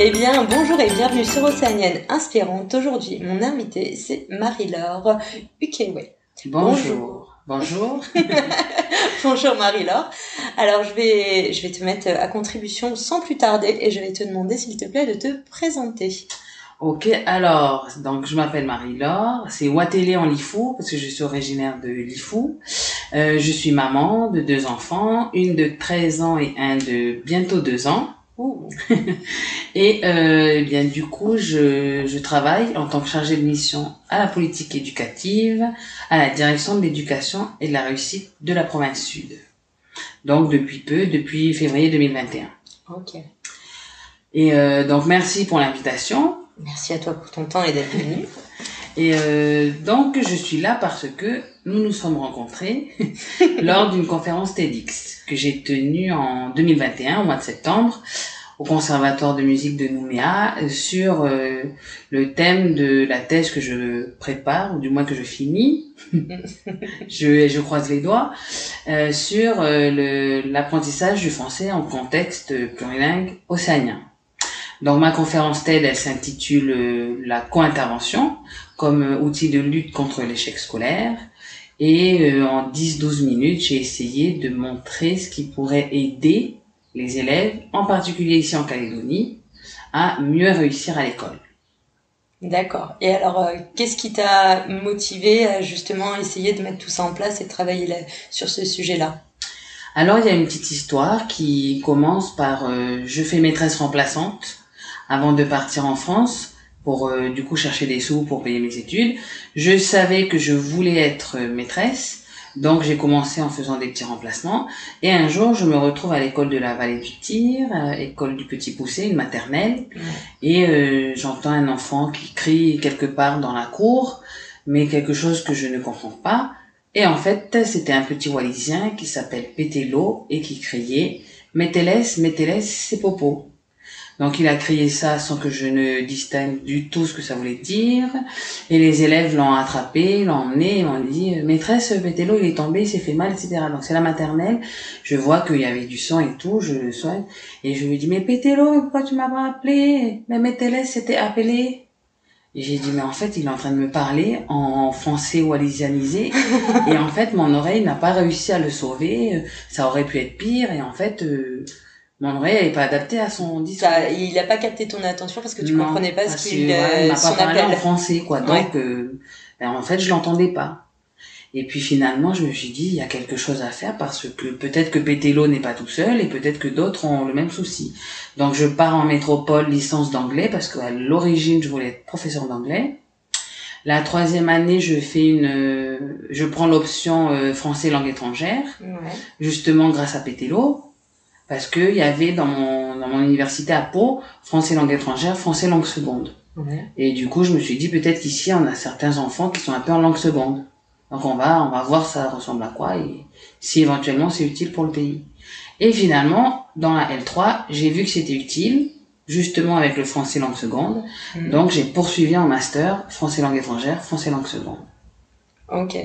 Eh bien, bonjour et bienvenue sur Océanienne Inspirante. Aujourd'hui, mon invité, c'est Marie-Laure Ukewe. Bonjour. Bonjour. bonjour Marie-Laure. Alors, je vais, je vais te mettre à contribution sans plus tarder et je vais te demander, s'il te plaît, de te présenter. Ok, alors, donc je m'appelle Marie-Laure, c'est Watélé en Lifou, parce que je suis originaire de Lifou. Euh, je suis maman de deux enfants, une de 13 ans et un de bientôt deux ans. Et euh, eh bien du coup, je, je travaille en tant que chargée de mission à la politique éducative, à la direction de l'éducation et de la réussite de la province sud. Donc depuis peu, depuis février 2021. Ok. Et euh, donc merci pour l'invitation. Merci à toi pour ton temps et d'être venu. Et euh, donc je suis là parce que nous nous sommes rencontrés lors d'une conférence TEDx que j'ai tenue en 2021 au mois de septembre au Conservatoire de musique de Nouméa sur euh, le thème de la thèse que je prépare ou du moins que je finis. je, je croise les doigts euh, sur euh, l'apprentissage du français en contexte plurilingue océanien. Donc ma conférence TED, elle s'intitule La co-intervention comme outil de lutte contre l'échec scolaire. Et euh, en 10-12 minutes, j'ai essayé de montrer ce qui pourrait aider les élèves, en particulier ici en Calédonie, à mieux réussir à l'école. D'accord. Et alors, qu'est-ce qui t'a motivé à justement essayer de mettre tout ça en place et de travailler sur ce sujet-là? Alors, il y a une petite histoire qui commence par je fais maîtresse remplaçante avant de partir en France pour euh, du coup chercher des sous pour payer mes études. Je savais que je voulais être maîtresse, donc j'ai commencé en faisant des petits remplacements. Et un jour, je me retrouve à l'école de la vallée du Tir, euh, école du Petit Poussé, une maternelle, et euh, j'entends un enfant qui crie quelque part dans la cour, mais quelque chose que je ne comprends pas. Et en fait, c'était un petit Wallisien qui s'appelle Pétélo et qui criait « Mettez-laisse, mettez-laisse, c'est popo ». Donc il a crié ça sans que je ne distingue du tout ce que ça voulait dire. Et les élèves l'ont attrapé, l'ont emmené, et m'ont dit maîtresse, Pétélo il est tombé, il s'est fait mal, etc. Donc c'est la maternelle. Je vois qu'il y avait du sang et tout, je le soigne. Et je lui dis mais Pétélo, pourquoi tu m'as pas appelé? Mais Métélès s'était appelé. Et j'ai dit mais en fait il est en train de me parler en français wallisianisé et en fait mon oreille n'a pas réussi à le sauver. Ça aurait pu être pire et en fait euh, mon oreille n'est pas adaptée à son discours. il n'a pas capté ton attention parce que tu ne comprenais pas ce qu'il euh, m'a pas parlé en français, quoi. Donc, euh, ben, en fait, je l'entendais pas. Et puis finalement, je me suis dit, il y a quelque chose à faire parce que peut-être que Pétélo n'est pas tout seul et peut-être que d'autres ont le même souci. Donc je pars en métropole licence d'anglais parce qu'à l'origine, je voulais être professeur d'anglais. La troisième année, je fais une, euh, je prends l'option euh, français langue étrangère, justement grâce à Pétélo parce que il y avait dans mon dans mon université à Pau français langue étrangère, français langue seconde. Et du coup, je me suis dit peut-être qu'ici on a certains enfants qui sont un peu en langue seconde. Donc on va on va voir ça ressemble à quoi et si éventuellement c'est utile pour le pays. Et finalement, dans la L3, j'ai vu que c'était utile justement avec le français langue seconde. Mhm. Donc j'ai poursuivi en master français langue étrangère, français langue seconde. OK.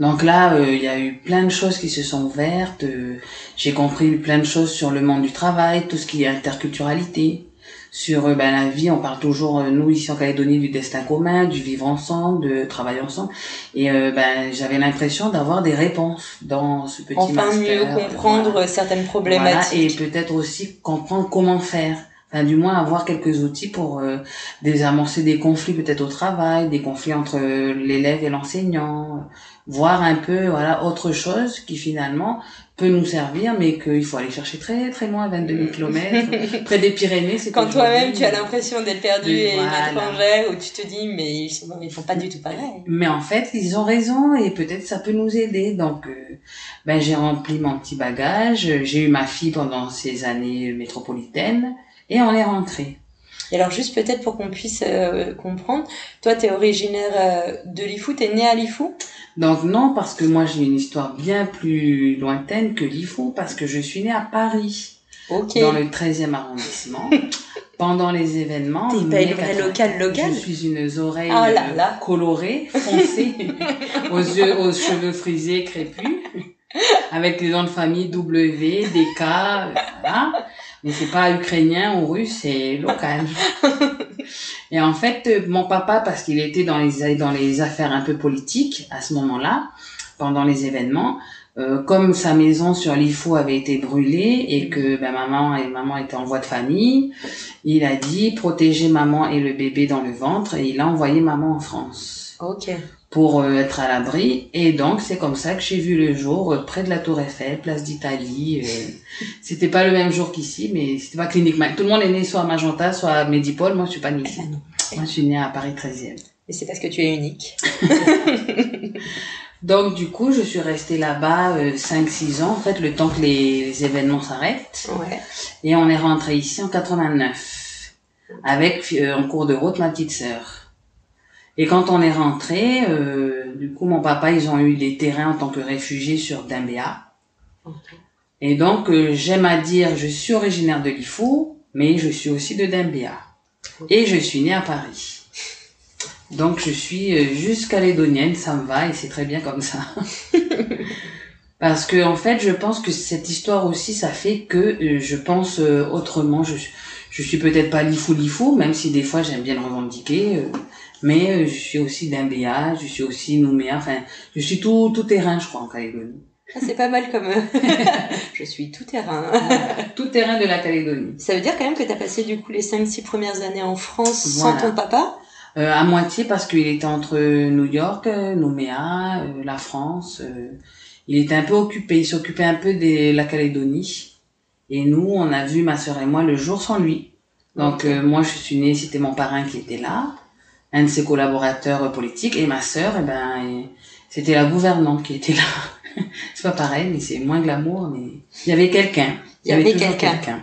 Donc là, euh, il y a eu plein de choses qui se sont ouvertes. Euh, j'ai compris plein de choses sur le monde du travail, tout ce qui est interculturalité, sur euh, ben, la vie. On parle toujours, nous ici en Calédonie, du destin commun, du vivre ensemble, de travailler ensemble. Et ben, j'avais l'impression d'avoir des réponses dans ce petit enfin, mieux comprendre certaines problématiques. et peut-être aussi comprendre comment faire enfin du moins avoir quelques outils pour euh, désamorcer des conflits peut-être au travail, des conflits entre euh, l'élève et l'enseignant, voir un peu voilà autre chose qui finalement peut nous servir, mais qu'il faut aller chercher très très loin, 22 000 km, près des Pyrénées. C'est Quand toi-même tu as l'impression d'être perdu et voilà. étranger, ou tu te dis mais ils, sont, ils font pas du tout pareil. Mais en fait ils ont raison et peut-être ça peut nous aider. Donc euh, ben j'ai rempli mon petit bagage, j'ai eu ma fille pendant ces années métropolitaines et on est rentré. Et alors juste peut-être pour qu'on puisse euh, comprendre, toi tu es originaire euh, de Lifou, tu es né à Lifou? Donc non, parce que moi j'ai une histoire bien plus lointaine que Lifou, parce que je suis née à Paris, okay. dans le 13e arrondissement. Pendant les événements, T'es pas une vraie locale locale? je suis une oreille Ah là là. colorée, foncée, aux yeux, aux cheveux frisés, crépus, avec les noms de famille W, DK, voilà. Mais c'est pas ukrainien ou russe, c'est local. Et en fait, euh, mon papa, parce qu'il était dans les, dans les affaires un peu politiques à ce moment-là, pendant les événements, euh, comme sa maison sur l'IFO avait été brûlée et que ben, maman et maman étaient en voie de famille, il a dit protéger maman et le bébé dans le ventre et il a envoyé maman en France Ok. Pour euh, être à l'abri. Et donc, c'est comme ça que j'ai vu le jour euh, près de la Tour Eiffel, place d'Italie. Euh, c'était pas le même jour qu'ici, mais c'était pas clinique. Tout le monde est né soit à Magenta, soit à Médipole. Moi, je suis pas née ici. Ah. Moi, je suis née à Paris 13e. Et c'est parce que tu es unique. Donc, du coup, je suis restée là-bas euh, 5-6 ans, en fait, le temps que les, les événements s'arrêtent. Ouais. Et on est rentré ici en 89, avec euh, en cours de route ma petite sœur. Et quand on est rentré, euh, du coup, mon papa, ils ont eu des terrains en tant que réfugiés sur Dimbéa. Et donc, euh, j'aime à dire, je suis originaire de Lifou, mais je suis aussi de Dimbéa. Et je suis née à Paris. Donc, je suis euh, juste calédonienne, ça me va, et c'est très bien comme ça. Parce que, en fait, je pense que cette histoire aussi, ça fait que euh, je pense euh, autrement. Je, je suis peut-être pas Lifou Lifou, même si des fois j'aime bien le revendiquer. Euh, mais euh, je suis aussi d'Imbéa, je suis aussi Nouméa, enfin, je suis tout, tout terrain, je crois, en Calédonie. Ah, c'est pas mal comme. je suis tout terrain. tout terrain de la Calédonie. Ça veut dire quand même que tu as passé du coup les 5-6 premières années en France Voilà. sans ton papa? Euh, à moitié parce qu'il était entre New York, euh, Nouméa, euh, la France. euh, il était un peu occupé, il s'occupait un peu de la Calédonie. Et nous, on a vu ma sœur et moi le jour sans lui. Donc Ok. euh, moi, je suis née, c'était mon parrain qui était là, un de ses collaborateurs politiques, et ma sœur, eh ben, euh, c'était la gouvernante qui était là. c'est pas pareil, mais c'est moins glamour, mais il y avait quelqu'un. Il y avait quelqu'un.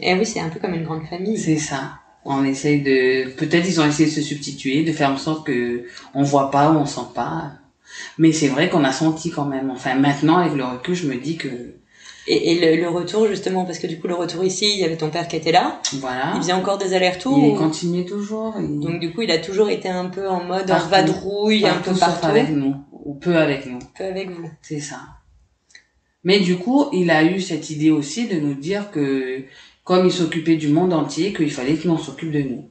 Et oui, c'est un peu comme une grande famille. C'est ça. On essaye de, peut-être ils ont essayé de se substituer, de faire en sorte que on voit pas ou on sent pas. Mais c'est vrai qu'on a senti quand même. Enfin, maintenant, avec le recul, je me dis que, Et, et le, le retour justement, parce que du coup le retour ici, il y avait ton père qui était là, voilà. il faisait encore des allers-retours. Il continue toujours. Donc du coup, il a toujours été un peu en mode en Partout. vadrouille, un peu partout, avec nous. Ou peu avec nous. peu avec vous. C'est ça. Mais du coup, il a eu cette idée aussi de nous dire que, comme il s'occupait du monde entier, qu'il fallait que l'on s'occupe de nous.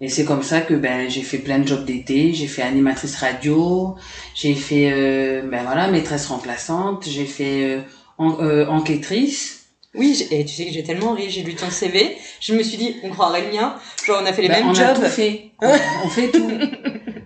Et c'est comme ça que ben j'ai fait plein de jobs d'été, j'ai fait animatrice radio, j'ai fait euh, ben voilà maîtresse remplaçante, j'ai fait euh, en- euh, enquêtrice. Oui, et tu sais que j'ai tellement ri, j'ai lu ton CV, je me suis dit, on croirait le mien, genre on a fait les Ben, mêmes on a jobs. tout fait, on, on fait tout.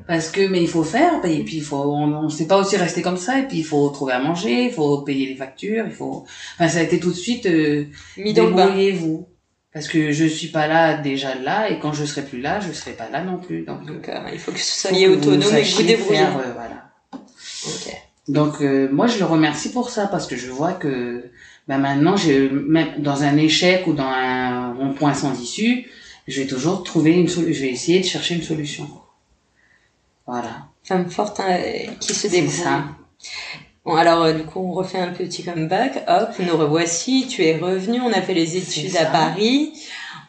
Parce que mais il faut faire, et puis il faut on, on sait pas aussi rester comme ça, et puis il faut trouver à manger, il faut payer les factures, il faut. Enfin ça a été tout de suite. euh, Mis. Débrouillez-vous. Parce que je suis pas là déjà là et quand je serai plus là, je serai pas là non plus. Donc, Donc euh, il faut que vous soyez autonome et que vous débrouillez. faire, euh, voilà. Ok. Donc euh, moi je le remercie pour ça parce que je vois que ben, maintenant j'ai même dans un échec ou dans un rond-point sans issue, je vais toujours trouver une solution. Je vais essayer de chercher une solution. Voilà. Femme forte hein, qui se C'est débrouille. ça. Bon, alors euh, du coup, on refait un petit comeback. Hop, nous revoici. Tu es revenu. On a fait les études à Paris.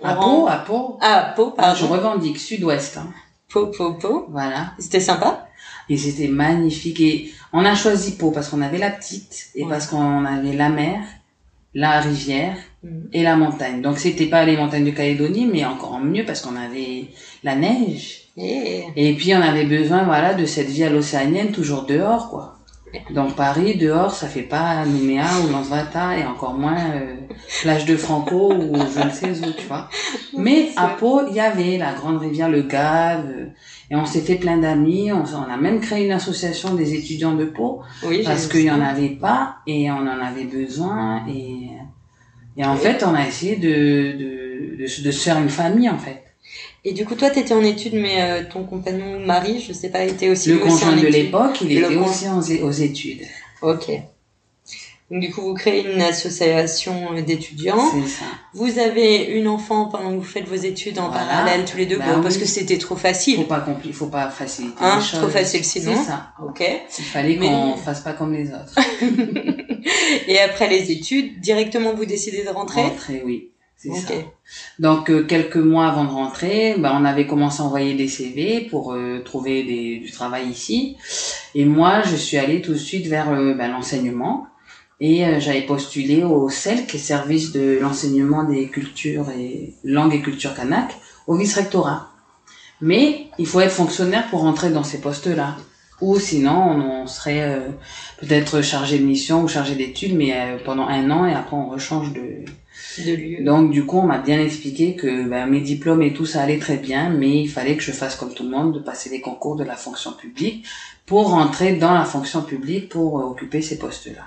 On À Pau, à Pau. Ah, à Pau, Ah, je pardon. revendique sud-ouest. Hein. Pau, Pau, Pau. Voilà. C'était sympa. Et c'était magnifique. Et on a choisi Pau parce qu'on avait la petite et Ouais. parce qu'on avait la mer, la rivière Mhm. et la montagne. Donc c'était pas les montagnes de Calédonie, mais encore mieux parce qu'on avait la neige. Et... Et puis on avait besoin, voilà, de cette vie à l'océanienne toujours dehors, quoi. Dans Paris, dehors, ça fait pas Nouméa ou Lansvata et encore moins euh, plage de Franco ou je ne sais où, tu vois. Mais à Pau, il y avait la grande rivière, le Gave, euh, et on s'est fait plein d'amis. On, on, a même créé une association des étudiants de Pau Oui, parce qu'il y en avait pas et on en avait besoin et et en fait, on a essayé de de, de, de se faire une famille en fait. Et du coup, toi, t'étais en études, mais euh, ton compagnon Marie, je sais pas, était aussi, Le aussi conjoint en de l'époque, il Le était con- aussi aux, aux études. Ok. Donc du coup, vous créez une association euh, d'étudiants. C'est ça. Vous avez une enfant pendant que vous faites vos études en Voilà. parallèle tous les deux, Bah parce que c'était trop Faut facile. pas compli- faut pas faciliter Hein, les choses. trop facile sinon. C'est ça. Ok. Il fallait Mais- qu'on fasse pas comme les autres. Et après les études, directement vous décidez de rentrer? Rentrer, oui. C'est Ok. ça. Donc euh, quelques mois avant de rentrer, ben, on avait commencé à envoyer des CV pour euh, trouver des, du travail ici. Et moi, je suis allée tout de suite vers euh, ben, l'enseignement. Et euh, j'avais postulé au CEL, qui est service de l'enseignement des cultures et langues et cultures kanak, au vice-rectorat. Mais il faut être fonctionnaire pour rentrer dans ces postes-là. Ou sinon, on, on serait euh, peut-être chargé de mission ou chargé d'études, mais euh, pendant un an et après on rechange de, De lieu. donc du coup, on m'a bien expliqué que ben, mes diplômes et tout ça allait très bien, mais il fallait que je fasse comme tout le monde, de passer les concours de la fonction publique pour rentrer dans la fonction publique pour euh, occuper ces postes-là.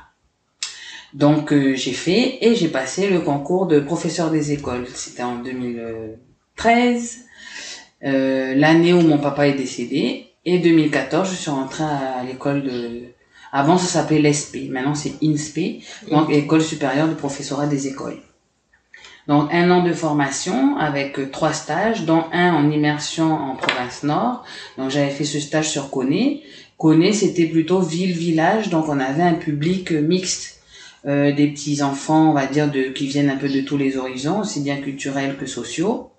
Donc euh, j'ai fait et j'ai passé le concours de professeur des écoles. C'était en 2013, euh, l'année où mon papa est décédé. Et 2014, je suis rentrée à l'école de... Avant, ça s'appelait l'ESP. Maintenant, c'est INSPE, donc École supérieure de professorat des écoles. Donc un an de formation avec euh, trois stages, dont un en immersion en province nord. Donc j'avais fait ce stage sur Coné. Coné c'était plutôt ville-village, donc on avait un public euh, mixte, euh, des petits enfants, on va dire, de, qui viennent un peu de tous les horizons, aussi bien culturels que sociaux.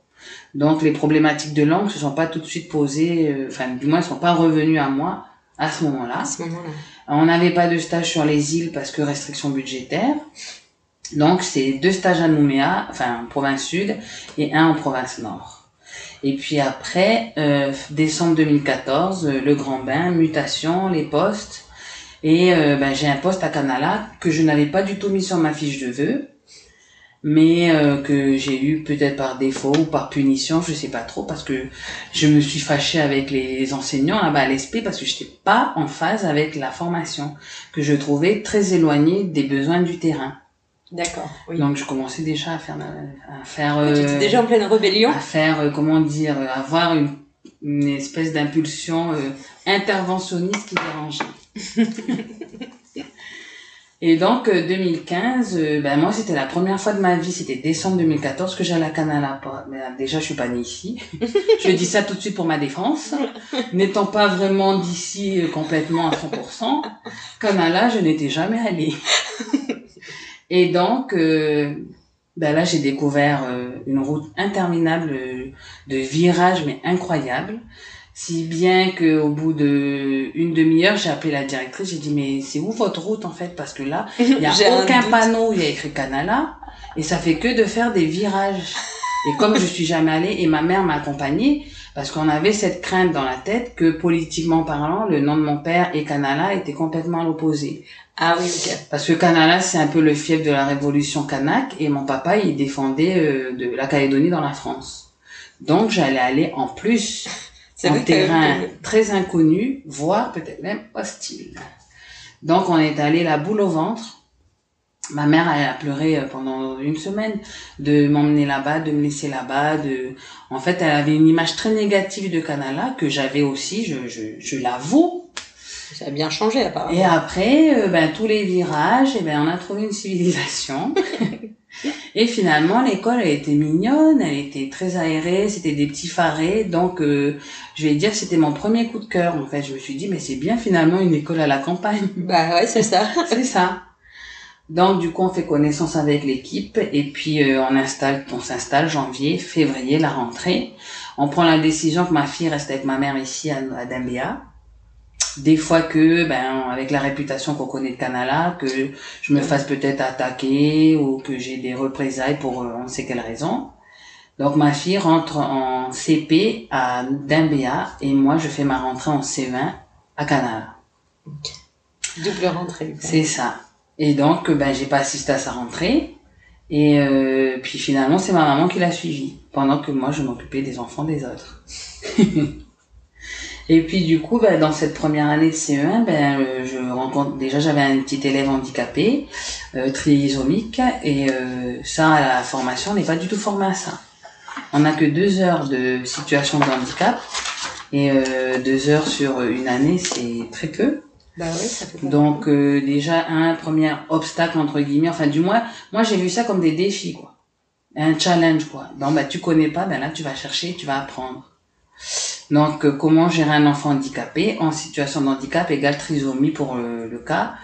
Donc les problématiques de langue se sont pas tout de suite posées, euh, enfin du moins elles sont pas revenues à moi à ce moment-là. À ce moment-là. On n'avait pas de stage sur les îles parce que restriction budgétaire. Donc c'est deux stages à Nouméa, enfin en province sud, et un en province nord. Et puis après, euh, décembre 2014, euh, le grand bain, mutation, les postes. Et euh, ben, j'ai un poste à Canala que je n'avais pas du tout mis sur ma fiche de vœux, mais euh, que j'ai eu peut-être par défaut ou par punition, je sais pas trop, parce que je me suis fâchée avec les enseignants là-bas à l'ESP parce que j'étais pas en phase avec la formation, que je trouvais très éloignée des besoins du terrain. D'accord. Oui. Donc je commençais déjà à faire, à faire, Tu étais euh, déjà en pleine rébellion. à faire, euh, comment dire, euh, avoir une, une espèce d'impulsion euh, interventionniste qui dérangeait. Et donc, euh, 2015, euh, ben moi, c'était la première fois de ma vie, c'était décembre 2014 que j'allais à Canala. Mais, euh, déjà, je suis pas née ici. je dis ça tout de suite pour ma défense. N'étant pas vraiment d'ici euh, complètement à 100%, Canala, je n'étais jamais allée. Et donc, euh, ben là, j'ai découvert euh, une route interminable euh, de virages, mais incroyable. Si bien que au bout de une demi-heure, j'ai appelé la directrice, j'ai dit mais c'est où votre route en fait? Parce que là, il y a aucun panneau où il y a écrit Canala et ça fait que de faire des virages. Et comme je suis jamais allée et ma mère m'a accompagnée parce qu'on avait cette crainte dans la tête que politiquement parlant, le nom de mon père et Canala étaient complètement à l'opposé. Ah oui, ok. Parce que Canala, c'est un peu le fief de la révolution kanak et mon papa, il défendait euh, de la Calédonie dans la France. Donc j'allais aller en plus C'est en que terrain très inconnu, voire peut-être même hostile. Donc on est allé la boule au ventre. Ma mère elle a pleuré euh, pendant une semaine de m'emmener là-bas, de me laisser là-bas. De, en fait, elle avait une image très négative de Canala que j'avais aussi, je, je, je l'avoue. Ça a bien changé apparemment. Et après, euh, ben, tous les virages, et ben, on a trouvé une civilisation. et finalement, l'école, elle était mignonne, elle était très aérée, c'était des petits farés. Donc, euh, je vais dire, c'était mon premier coup de cœur. En fait, je me suis dit, mais c'est bien finalement une école à la campagne. Bah ouais, c'est ça. c'est ça. Donc, du coup, on fait connaissance avec l'équipe et puis euh, on installe, on s'installe janvier, février, la rentrée. On prend la décision que ma fille reste avec ma mère ici à, à Dambéa. Des fois que, ben, avec la réputation qu'on connaît de Canala, que je me fasse peut-être attaquer ou que j'ai des représailles pour euh, on ne sait quelle raison. Donc ma fille rentre en CP à Dambéa et moi je fais ma rentrée en C20 à Canala. Double rentrée. C'est ça. Et donc, ben, j'ai pas assisté à sa rentrée. Et euh, puis finalement, c'est ma maman qui l'a suivi, pendant que moi, je m'occupais des enfants des autres. et puis du coup, ben, dans cette première année de CE1, ben, euh, je rencontre déjà j'avais un petit élève handicapé, euh, trisomique, et euh, ça, la formation, on n'est pas du tout formé à ça. On n'a que deux heures de situation de handicap, et euh, deux heures sur une année, c'est très peu. Bah oui, ça fait Donc euh, déjà un premier obstacle entre guillemets, enfin du moins moi j'ai vu ça comme des défis quoi, un challenge quoi. Bon bah tu connais pas, ben là tu vas chercher, tu vas apprendre. Donc euh, comment gérer un enfant handicapé en situation de handicap égale trisomie pour le cas.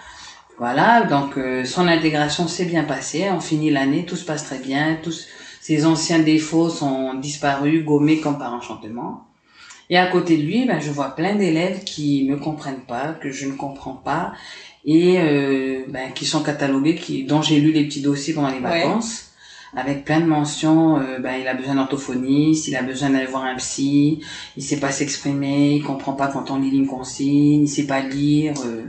Voilà, donc euh, son intégration s'est bien passée, on finit l'année, tout se passe très bien, tous ses anciens défauts sont disparus, gommés comme par enchantement. Et à côté de lui, ben, je vois plein d'élèves qui me comprennent pas, que je ne comprends pas, et euh, ben, qui sont catalogués, qui, dont j'ai lu les petits dossiers pendant les Ouais. Avec plein de mentions. euh, ben, il a besoin d'orthophoniste, il a besoin d'aller voir un psy, il sait pas s'exprimer, il comprend pas quand on lit une consigne, il sait pas lire. euh.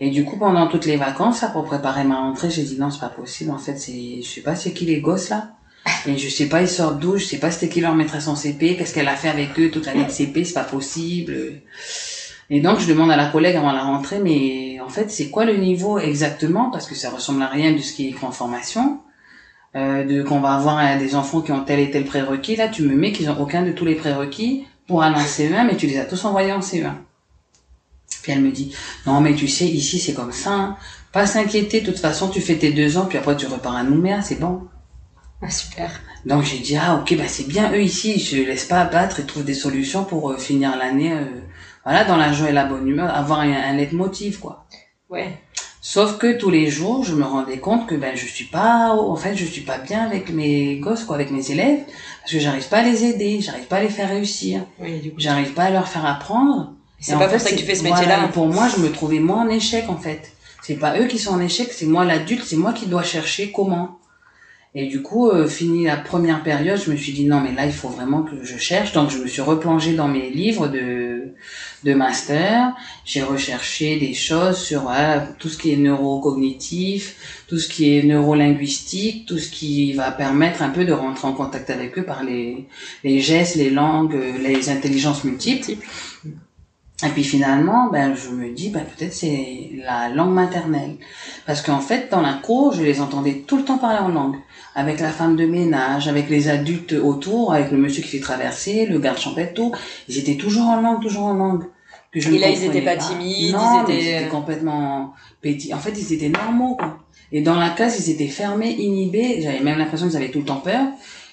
Et du coup, pendant toutes les vacances, là, pour préparer ma rentrée, j'ai dit non, c'est pas possible. En fait, c'est, je sais pas, c'est qui les gosses là. Et je sais pas, ils sortent d'où, je sais pas c'était qui leur maîtresse en CP, qu'est-ce qu'elle a fait avec eux toute l'année de CP, c'est pas possible. Et donc, je demande à la collègue avant la rentrée, mais en fait, c'est quoi le niveau exactement? Parce que ça ressemble à rien de ce qui est écrit en formation. Euh, de qu'on va avoir euh, des enfants qui ont tel et tel prérequis. Là, tu me mets qu'ils ont aucun de tous les prérequis pour aller en CE1, mais tu les as tous envoyés en CE1. Puis elle me dit, non, mais tu sais, ici, c'est comme ça. hein. Pas s'inquiéter, de toute façon, tu fais tes deux ans, puis après, tu repars à Nouméa, c'est bon. Ah, super. Donc j'ai dit ah ok bah c'est bien eux ici ils se laissent pas abattre et trouvent des solutions pour euh, finir l'année euh, voilà dans la joie et la bonne humeur avoir un, un leitmotiv quoi. Ouais. Sauf que tous les jours je me rendais compte que ben je suis pas en fait je suis pas bien avec mes gosses quoi avec mes élèves parce que j'arrive pas à les aider j'arrive pas à les faire réussir Oui, j'arrive pas à leur faire apprendre. C'est pas fait, pour ça que tu fais ce métier-là. pour moi je me trouvais moi en échec en fait. C'est pas eux qui sont en échec c'est moi l'adulte c'est moi qui dois chercher comment. Et du coup, euh, fini la première période, je me suis dit non mais là il faut vraiment que je cherche. Donc je me suis replongée dans mes livres de de master. J'ai recherché des choses sur voilà, tout ce qui est neurocognitif, tout ce qui est neurolinguistique, tout ce qui va permettre un peu de rentrer en contact avec eux par les les gestes, les langues, euh, les intelligences multiples. Et puis finalement, ben, je me dis, ben, peut-être c'est la langue maternelle. Parce qu'en fait, dans la cour, je les entendais tout le temps parler en langue. Avec la femme de ménage, avec les adultes autour, avec le monsieur qui fait traverser, le garde champêtre, tout. Ils étaient toujours en langue, toujours en langue. Que je Et là, ils étaient pas timides, Non, ils étaient- ils étaient complètement pétits. En fait, ils étaient normaux, quoi. Et dans la classe, ils étaient fermés, inhibés. J'avais même l'impression qu'ils avaient tout le temps peur.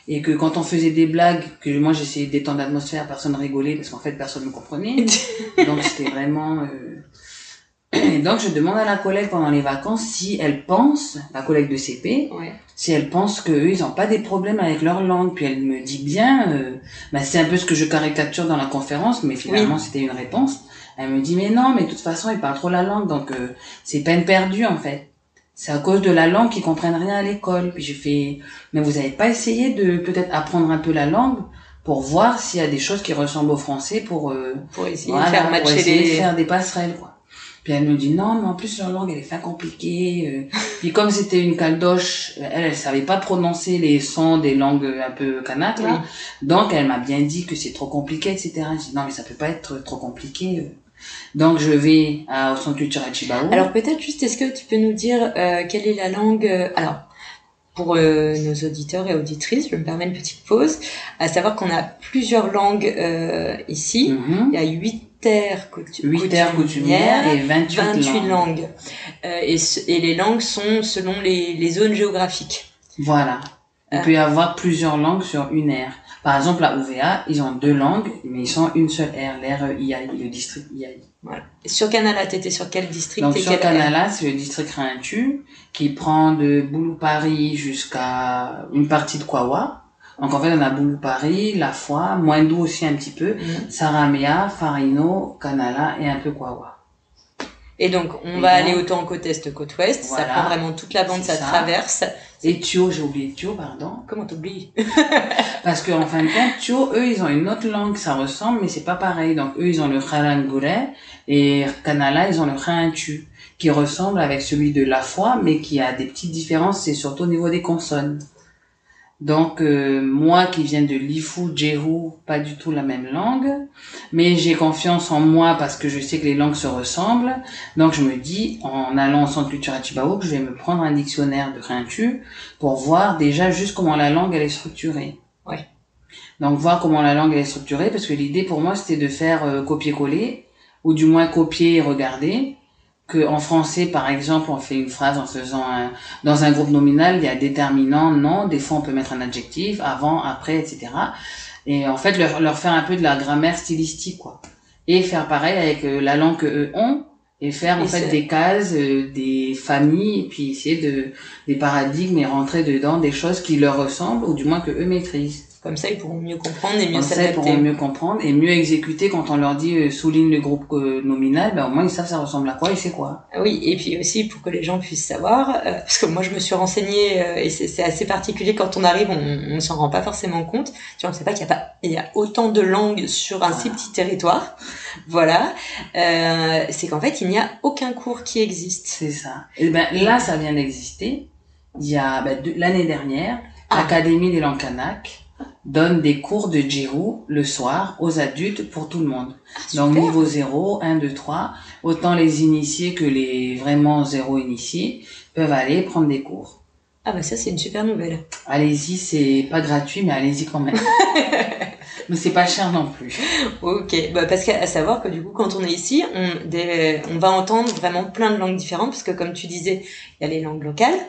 Et que quand on faisait des blagues, que moi j'essayais de détendre l'atmosphère, personne rigolait parce qu'en fait personne ne me comprenait. donc c'était vraiment. euh, Et donc je demande à la collègue pendant les vacances si elle pense, la collègue de CP, Ouais. si elle pense que eux ils ont pas des problèmes avec leur langue. Puis elle me dit bien, euh, bah, c'est un peu ce que je caricature dans la conférence, mais finalement c'était une réponse. Elle me dit mais non, mais de toute façon ils parlent trop la langue, donc euh, c'est peine perdue en fait. C'est à cause de la langue qu'ils comprennent rien à l'école. Puis j'ai fait, mais vous avez pas essayé de peut-être apprendre un peu la langue pour voir s'il y a des choses qui ressemblent au français pour euh, Pour essayer voilà, de faire pour matcher essayer les. de faire des passerelles quoi. Puis elle me dit non, mais en plus leur langue elle est fin compliquée. euh. Puis comme c'était une caldoche, elle elle savait pas prononcer les sons des langues un peu kanak là. Donc elle m'a bien dit que c'est trop compliqué etc. J'ai dit non mais ça peut pas être trop compliqué. Euh. Donc je vais à, au centre culturel Chibaou. Alors peut-être juste, est-ce que tu peux nous dire euh, quelle est la langue euh, Alors, pour euh, nos auditeurs et auditrices, je me permets une petite pause, à savoir qu'on a plusieurs langues euh, ici. Mhm. Il y a huit terres coutu- 8 heures coutumières et 28, 28 langues. langues. Euh, et, et les langues sont selon les, les zones géographiques. Voilà. Il peut y avoir plusieurs langues sur une aire. Par exemple, à OVA, ils ont deux langues, mais ils sont une seule aire, l'aire IAI, le district IAI. Sur Canala, t'étais sur quel district Donc et sur Canala, c'est le district Rintu, qui prend de Boulou-Paris jusqu'à une partie de Kwawa. Donc en fait, on a Boulou-Paris, La Foi, Moindou aussi un petit peu, Mhm. Saramea, Farino, Canala et un peu Kwawa. Et donc, on Et va donc- aller autant côte est, côte ouest. Ça prend vraiment toute la bande, ça. traverse. Et Thio, j'ai oublié Thio, pardon. Comment t'oublies? Parce qu'en fin de compte, Thio, eux, ils ont une autre langue, ça ressemble, mais c'est pas pareil. Donc eux, ils ont le Kharangure et Kanala, ils ont le Kharintu. qui ressemble avec celui de la foi, mais qui a des petites différences, c'est surtout au niveau des consonnes. Donc euh, moi qui viens de l'Ifu, Jehu, pas du tout la même langue, mais j'ai confiance en moi parce que je sais que les langues se ressemblent. Donc je me dis, en allant au centre culturel Chibaou, que je vais me prendre un dictionnaire de Rintu pour voir déjà juste comment la langue elle est structurée. Ouais. Donc voir comment la langue elle est structurée, parce que l'idée pour moi c'était de faire euh, copier-coller, ou du moins copier et regarder, que en français par exemple on fait une phrase en faisant un, dans un groupe nominal il y a déterminant non des fois on peut mettre un adjectif avant après etc et en fait leur, leur faire un peu de la grammaire stylistique quoi. Et faire pareil avec euh, la langue que eux ont et faire en fait des cases euh, des familles et puis essayer de des paradigmes et rentrer dedans des choses qui leur ressemblent ou du moins que eux maîtrisent Comme ça, ils pourront mieux comprendre et mieux comme ça, ils pourront s'adapter. mieux comprendre et mieux exécuter quand on leur dit euh, souligne le groupe euh, nominal, ben au moins ils savent ça ressemble à quoi et c'est quoi. Ah Oui, et puis aussi pour que les gens puissent savoir, euh, parce que moi je me suis renseignée euh, et c'est assez particulier quand on arrive, on, ne s'en rend pas forcément compte. Tu vois, on ne sait pas qu'il y a pas, il y a autant de langues sur un si petit territoire. Voilà, Euh, c'est qu'en fait il n'y a aucun cours qui existe. C'est ça. Et ben là, ça vient d'exister. Il y a ben, de- l'année dernière, Ah. l'Académie des langues kanak donne des cours de Jiru le soir aux adultes pour tout le monde. Donc Super. niveau 0, 1, 2, 3, autant les initiés que les vraiment zéro initiés peuvent aller prendre des cours. Ah bah ça c'est une super nouvelle. Allez-y, c'est pas gratuit, mais allez-y quand même. mais c'est pas cher non plus. Ok, bah parce qu'à savoir que du coup quand on est ici, on, des, on va entendre vraiment plein de langues différentes parce que comme tu disais, il y a les langues locales.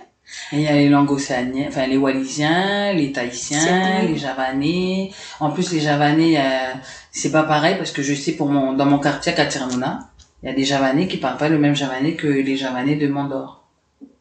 Et il y a les langues océaniennes, enfin les Wallisiens, les Tahitiens, Tiens. les Javanais. En plus, les Javanais, euh, c'est pas pareil parce que je sais pour mon dans mon quartier à Katirmona, il y a des Javanais qui parlent pas le même Javanais que les Javanais de Mandor.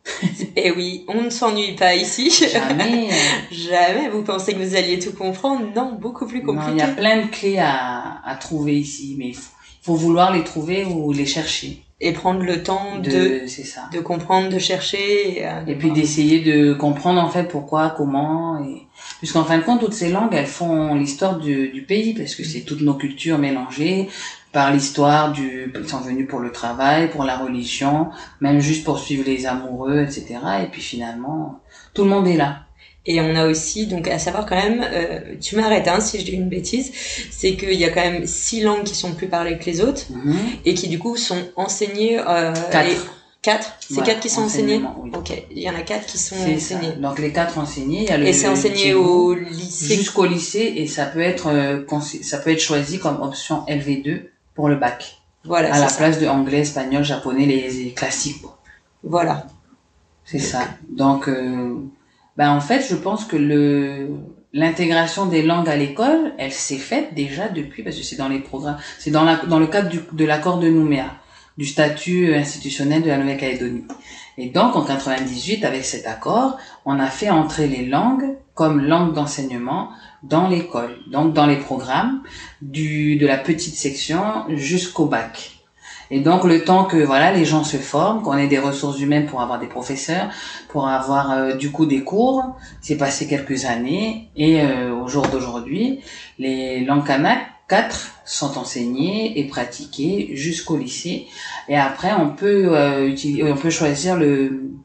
Et oui, on ne s'ennuie pas ici. Jamais. Jamais. Vous pensez que vous alliez tout comprendre? Non, beaucoup plus non, il compliqué. y a plein de clés à, à trouver ici, mais il faut, faut vouloir les trouver ou les chercher. Et prendre le temps de, De, c'est ça. de comprendre, de chercher. Et, euh, Et puis d'essayer de comprendre en fait pourquoi, comment, et puisqu'en fin de compte toutes ces langues elles font l'histoire du, du pays parce que c'est toutes nos cultures mélangées par l'histoire du ils sont venus pour le travail, pour la religion, même juste pour suivre les amoureux, etc. Et puis finalement tout le monde est là. Et on a aussi, donc à savoir quand même, euh, tu m'arrêtes hein, si je dis une bêtise, c'est qu'il y a quand même six langues qui sont plus parlées que les autres Mhm. et qui du coup sont enseignées. Euh, Quatre. et- Quatre C'est Voilà, quatre qui sont enseignées oui. Ok, il y en a quatre qui sont C'est ça. enseignées. Donc les quatre enseignés, il y a le Et c'est enseigné au lycée. jusqu'au lycée et ça peut être euh, ça peut être choisi comme option LV2 pour le bac. Voilà, à la ça. place de anglais, espagnol, japonais, les, les classiques. Voilà. C'est ça. Donc, euh, ben en fait, je pense que le l'intégration des langues à l'école, elle s'est faite déjà depuis parce que c'est dans les programmes, c'est dans la dans le cadre du, de l'accord de Nouméa, du statut institutionnel de la Nouvelle-Calédonie. Et donc en 98, avec cet accord, on a fait entrer les langues comme langue d'enseignement dans l'école, donc dans les programmes du de la petite section jusqu'au bac. Et donc le temps que voilà les gens se forment, qu'on ait des ressources humaines pour avoir des professeurs, pour avoir euh, du coup des cours, c'est passé quelques années. Et euh, au jour d'aujourd'hui, les langues kanak 4 sont enseignées et pratiquées jusqu'au lycée. Et après on peut euh, utiliser on peut choisir le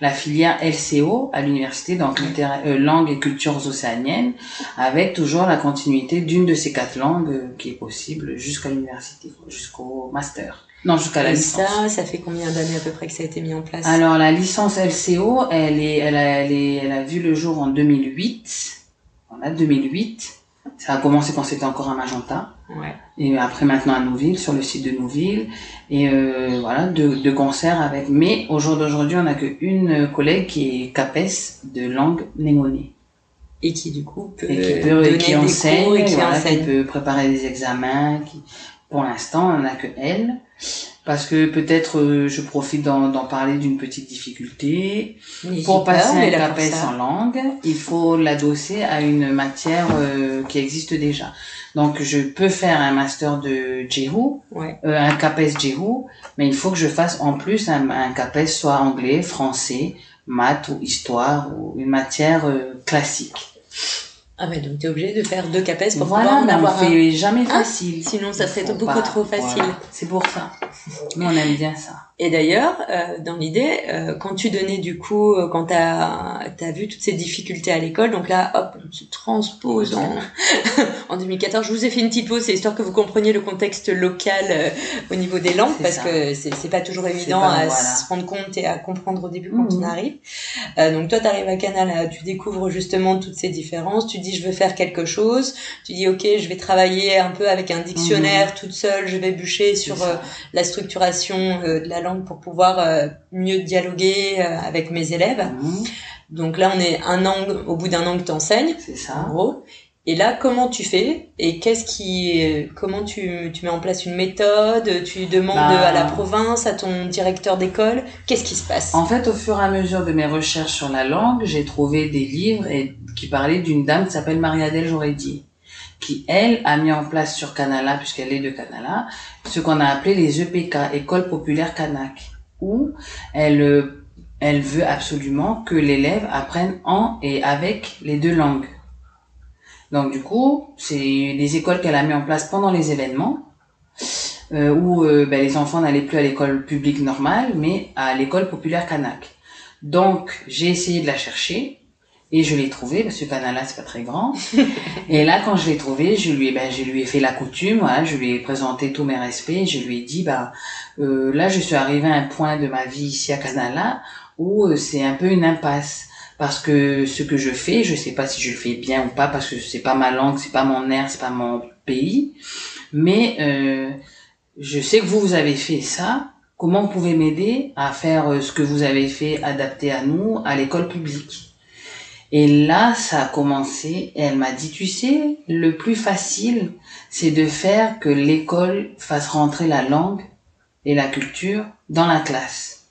la filière LCO à l'université donc euh, langue et cultures océaniennes avec toujours la continuité d'une de ces quatre langues euh, qui est possible jusqu'à l'université jusqu'au master non jusqu'à la Et licence ça, ça fait combien d'années à peu près que ça a été mis en place? Alors la licence LCO, elle est, elle a, elle est, elle a vu le jour en 2008. On a 2008. Ça a commencé quand c'était encore à Magenta. Ouais. Et après maintenant à Nouville, sur le site de Nouville. Et euh, voilà, de, de concert avec. Mais au jour d'aujourd'hui, on n'a qu'une collègue qui est CAPES de langue négonée. Et qui du coup peut Et qui peut, donner qui des enseigne, cours et qui voilà, qui enseigne. peut préparer des examens. Qui, pour l'instant, on n'a que elle. Parce que peut-être euh, je profite d'en parler d'une petite difficulté. Pour pas, passer un CAPES en langue, il faut l'adosser à une matière euh, qui existe déjà. Donc, je peux faire un master de Jehu, Ouais. euh, un CAPES Jehu, mais il faut que je fasse en plus un, un CAPES soit anglais, français, maths ou histoire ou une matière classique. Ah ouais, donc t'es obligé de faire deux CAPES pour Voilà, pouvoir en avoir un. jamais Hein facile. Sinon, ça serait beaucoup trop facile. voilà, C'est pour ça. Mais on aime bien ça. Et d'ailleurs, euh, dans l'idée, euh, quand tu donnais du coup, euh, quand tu as, vu toutes ces difficultés à l'école, donc là, hop, on se transpose en, en 2014. Je vous ai fait une petite pause, c'est histoire que vous compreniez le contexte local euh, au niveau des langues, parce que c'est pas toujours évident à se rendre compte et à comprendre au début quand on mhm. arrive. Euh, donc toi, tu arrives à Canal, tu découvres justement toutes ces différences, tu dis je veux faire quelque chose, tu dis ok, je vais travailler un peu avec un dictionnaire mhm. toute seule, je vais bûcher sur la structuration de la langue pour pouvoir euh, mieux dialoguer euh, avec mes élèves. Mhm. Donc là, on est un an, au bout d'un an que tu enseignes. C'est ça. En gros. Et là, comment tu fais et qu'est-ce qui, comment tu, tu, mets en place une méthode Tu demandes bah. à la province, à ton directeur d'école, qu'est-ce qui se passe? En fait, au fur et à mesure de mes recherches sur la langue, j'ai trouvé des livres et, qui parlaient d'une dame qui s'appelle Maria-Adèle Joretti, qui elle a mis en place sur Canala, puisqu'elle est de Canala, ce qu'on a appelé les EPK, École populaire Kanak, où elle elle veut absolument que l'élève apprenne en et avec les deux langues. Donc du coup, c'est des écoles qu'elle a mis en place pendant les événements, euh, où euh, ben, les enfants n'allaient plus à l'école publique normale, mais à l'école populaire Kanak. Donc j'ai essayé de la chercher, et je l'ai trouvé parce que Canala c'est pas très grand. et là quand je l'ai trouvé, je lui ai ben je lui ai fait la coutume, voilà, je lui ai présenté tous mes respects, je lui ai dit bah euh, là je suis arrivé à un point de ma vie ici à Canala où euh, c'est un peu une impasse parce que ce que je fais, je sais pas si je le fais bien ou pas parce que c'est pas ma langue, c'est pas mon air, c'est pas mon pays, mais euh, je sais que vous vous avez fait ça. Comment vous pouvez m'aider à faire euh, ce que vous avez fait adapté à nous à l'école publique? Et là, ça a commencé et elle m'a dit, tu sais, le plus facile, c'est de faire que l'école fasse rentrer la langue et la culture dans la classe.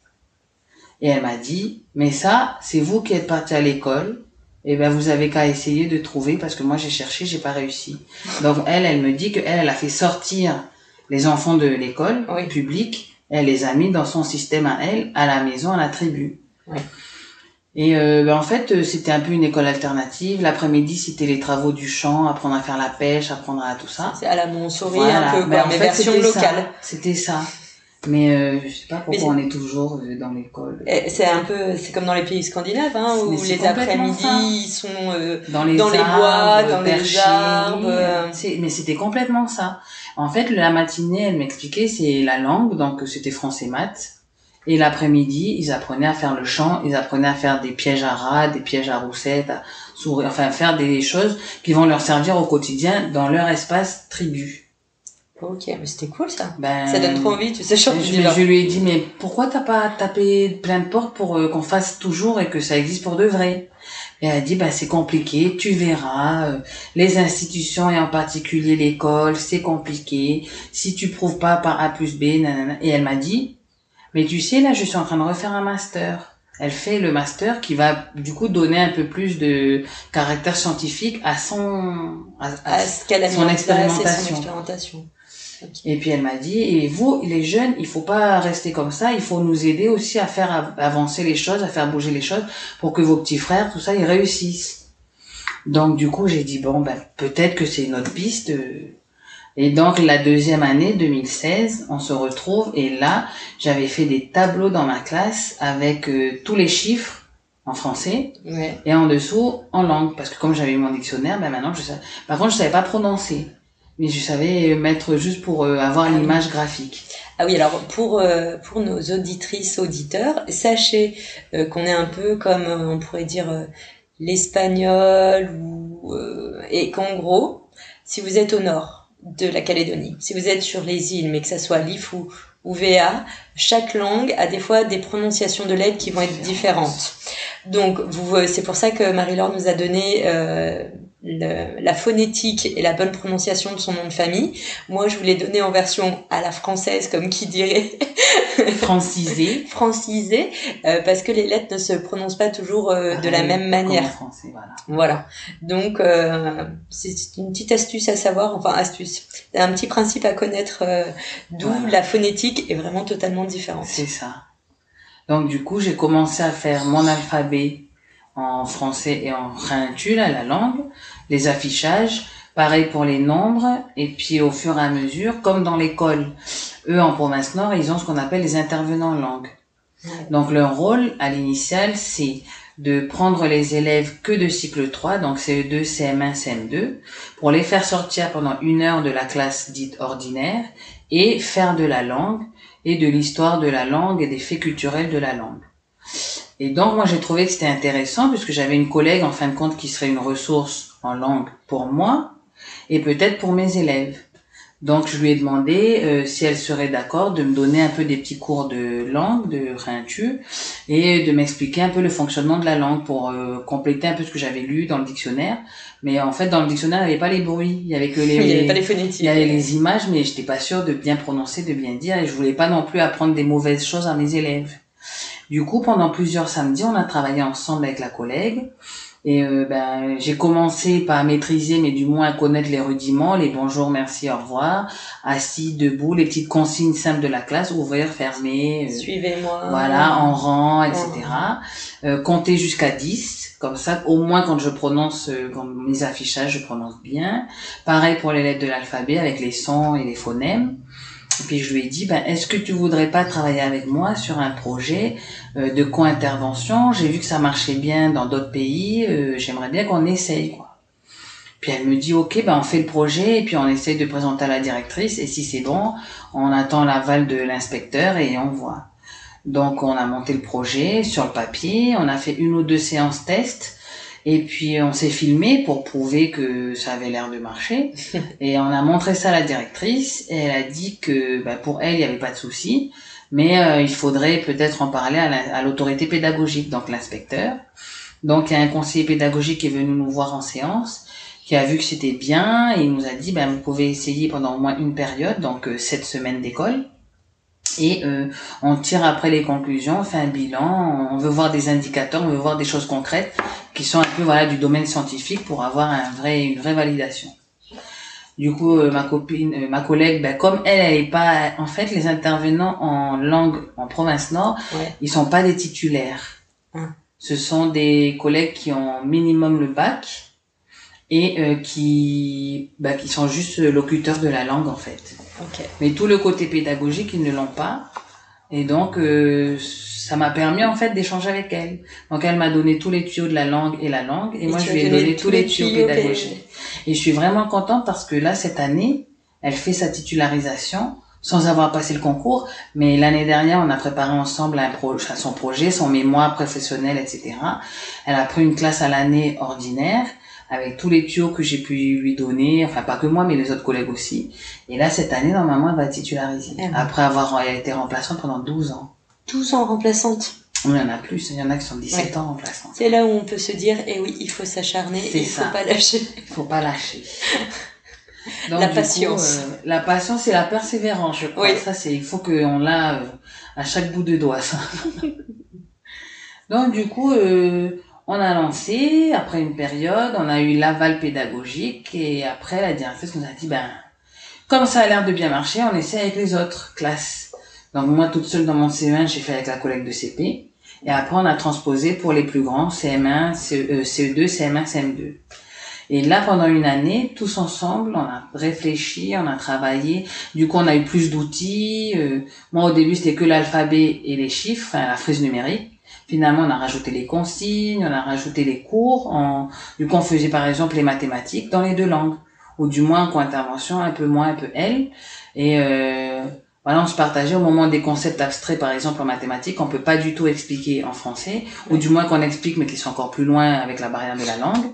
Et elle m'a dit, mais ça, c'est vous qui êtes parti à l'école, et ben vous avez qu'à essayer de trouver parce que moi j'ai cherché, j'ai pas réussi. Donc elle, elle me dit que elle, elle a fait sortir les enfants de l'école publique, elle les a mis dans son système à elle, à la maison, à la tribu. Et euh, ben, en fait, euh, c'était un peu une école alternative. L'après-midi, c'était les travaux du champ, apprendre à faire la pêche, apprendre à tout ça. C'est à la Montsouris un peu, ben, mais version locale. C'était ça. Mais euh, je sais pas pourquoi on est toujours euh, dans l'école. C'est un peu, c'est comme dans les pays scandinaves, hein, où les après-midi ils sont dans les, dans les bois, dans les arbres. Mais c'était complètement ça. En fait, la matinée, elle m'expliquait, c'est la langue, donc c'était français maths. Et l'après-midi, ils apprenaient à faire le chant, ils apprenaient à faire des pièges à rats, des pièges à roussettes, à sourire, enfin faire des choses qui vont leur servir au quotidien dans leur espace tribu. Ok, mais c'était cool ça. Ben, ça donne trop envie, tu sais. Je, je, lui ai dit, mais pourquoi t'as pas tapé plein de portes pour euh, qu'on fasse toujours et que ça existe pour de vrai? Et elle a dit, bah c'est compliqué, tu verras. Euh, les institutions et en particulier l'école, c'est compliqué. Si tu prouves pas par A plus B, nanana. Et elle m'a dit, mais tu sais, là, je suis en train de refaire un master. Elle fait le master qui va du coup donner un peu plus de caractère scientifique à son à, son, expérimentation. Et puis elle m'a dit et vous les jeunes il faut pas rester comme ça il faut nous aider aussi à faire avancer les choses à faire bouger les choses pour que vos petits frères tout ça ils réussissent. Donc du coup j'ai dit bon ben peut-être que c'est notre piste et donc la deuxième année, 2016, on se retrouve et là, j'avais fait des tableaux dans ma classe avec euh, tous les chiffres en français et en dessous en langue parce que comme j'avais mon dictionnaire, ben maintenant je sais. Par contre, je savais pas prononcer, mais je savais mettre juste pour euh, avoir ah l'image graphique. Ah oui, alors pour euh, pour nos auditrices auditeurs, sachez qu'on est un peu comme on pourrait dire l'espagnol ou et qu'en gros, si vous êtes au nord de la Calédonie. Si vous êtes sur les îles, mais que ça soit l'IF ou, VA, chaque langue a des fois des prononciations de lettres qui vont être différentes. Donc, c'est pour ça que Marie-Laure nous a donné euh, la phonétique et la bonne prononciation de son nom de famille. Moi, je vous l'ai donné en version à la française, comme qui dirait. Francisé. Francisé, euh, parce que les lettres ne se prononcent pas toujours euh, de la même manière. Français, voilà. voilà. Donc, euh, c'est une petite astuce à savoir, enfin astuce. Un petit principe à connaître, d'où la phonétique est vraiment totalement différente. C'est ça. Donc, du coup, j'ai commencé à faire mon alphabet en français et en là, la langue, les affichages, Pareil pour les nombres. Et puis au fur et à mesure, comme dans l'école, eux en province nord, ils ont ce qu'on appelle les intervenants en langue. Donc leur rôle à l'initial, c'est de prendre les élèves que de cycle 3, donc CE2, CM1, CM2, pour les faire sortir pendant une heure de la classe dite ordinaire et faire de la langue et de l'histoire de la langue et des faits culturels de la langue. Et donc moi j'ai trouvé que c'était intéressant puisque j'avais une collègue en fin de compte qui serait une ressource en langue pour moi et peut-être pour mes élèves. Donc je lui ai demandé euh, si elle serait d'accord de me donner un peu des petits cours de langue, de rintu, et de m'expliquer un peu le fonctionnement de la langue pour euh, compléter un peu ce que j'avais lu dans le dictionnaire. Mais en fait, dans le dictionnaire, il n'y avait pas les bruits, il y avait que les, il y avait pas les phonétiques. il y avait les images, mais j'étais pas sûre de bien prononcer, de bien dire, et je voulais pas non plus apprendre des mauvaises choses à mes élèves. Du coup, pendant plusieurs samedis, on a travaillé ensemble avec la collègue. Et euh, ben, j'ai commencé par maîtriser, mais du moins à connaître les rudiments, les bonjour, merci, au revoir, assis, debout, les petites consignes simples de la classe, ouvrir, fermer, euh, Suivez-moi. voilà, en rang, etc. Euh, compter jusqu'à 10, comme ça, au moins quand je prononce, quand mes affichages, je prononce bien. Pareil pour les lettres de l'alphabet avec les sons et les phonèmes. Et puis je lui ai dit, ben, est-ce que tu voudrais pas travailler avec moi sur un projet euh, de co-intervention? J'ai vu que ça marchait bien dans d'autres pays, euh, j'aimerais bien qu'on essaye. Quoi. Puis elle me dit, ok, ben on fait le projet et puis on essaye de présenter à la directrice et si c'est bon, on attend l'aval de l'inspecteur et on voit. Donc on a monté le projet sur le papier, on a fait une ou deux séances test et puis on s'est filmé pour prouver que ça avait l'air de marcher. Et on a montré ça à la directrice et elle a dit que bah, pour elle il n'y avait pas de souci, mais euh, il faudrait peut-être en parler à la- à l'autorité pédagogique, donc l'inspecteur. Donc il y a un conseiller pédagogique qui est venu nous voir en séance, qui a vu que c'était bien et il nous a dit ben vous pouvez essayer pendant au moins une période, donc euh, sept semaines d'école. Et euh, on tire après les conclusions, on fait un bilan, on veut voir des indicateurs, on veut voir des choses concrètes qui sont un peu voilà du domaine scientifique pour avoir un vrai une vraie validation. Du coup, euh, ma copine, euh, ma collègue, ben, comme elle, elle est pas, en fait, les intervenants en langue en province nord, Ouais. ils sont pas des titulaires. Hum. Ce sont des collègues qui ont minimum le bac et euh, qui, bah, qui sont juste locuteurs de la langue en fait. Ok. Mais tout le côté pédagogique, ils ne l'ont pas. Et donc, euh, ça m'a permis en fait d'échanger avec elle. Donc, elle m'a donné tous les tuyaux de la langue et la langue, et, Et moi je lui ai donné tous les les tuyaux tuyaux pédagogiques. Et je suis vraiment contente parce que là, cette année, elle fait sa titularisation sans avoir passé le concours. Mais l'année dernière, on a préparé ensemble un pro son projet, son mémoire professionnel, etc. Elle a pris une classe à l'année ordinaire avec tous les tuyaux que j'ai pu lui donner, enfin pas que moi, mais les autres collègues aussi. Et là, cette année, normalement, elle va être titularisée. Eh. Après avoir été remplaçante pendant 12 ans. 12 ans remplaçante. Il y en a plus, il y en a qui sont 17 ans remplaçantes. C'est là où on peut se dire, eh oui, il faut s'acharner, il faut ça. pas lâcher. Il faut pas lâcher. Donc, La patience. euh, la patience et la persévérance, je crois. Oui. Ça, c'est, il faut qu'on l'a euh, à chaque bout de doigt, ça. Donc, du coup, euh, on a lancé, après une période, on a eu l'aval pédagogique et après, la directrice nous a dit, ben, comme ça a l'air de bien marcher, on essaie avec les autres classes. Donc, moi, toute seule dans mon CE1, j'ai fait avec la collègue de CP. Et après, on a transposé pour les plus grands, CM1, CE, euh, CE2, CM1, CM2. Et là, pendant une année, tous ensemble, on a réfléchi, on a travaillé. Du coup, on a eu plus d'outils. Euh, moi, au début, c'était que l'alphabet et les chiffres, enfin, la frise numérique. Finalement, on a rajouté les consignes, on a rajouté les cours. Du coup, on faisait par exemple les mathématiques dans les deux langues. Ou du moins, co-intervention, un peu moins, un peu elle. Et euh, voilà, on se partageait au moment des concepts abstraits, par exemple en mathématiques, on peut pas du tout expliquer en français. Ou du moins qu'on explique, mais qui sont encore plus loin avec la barrière de la langue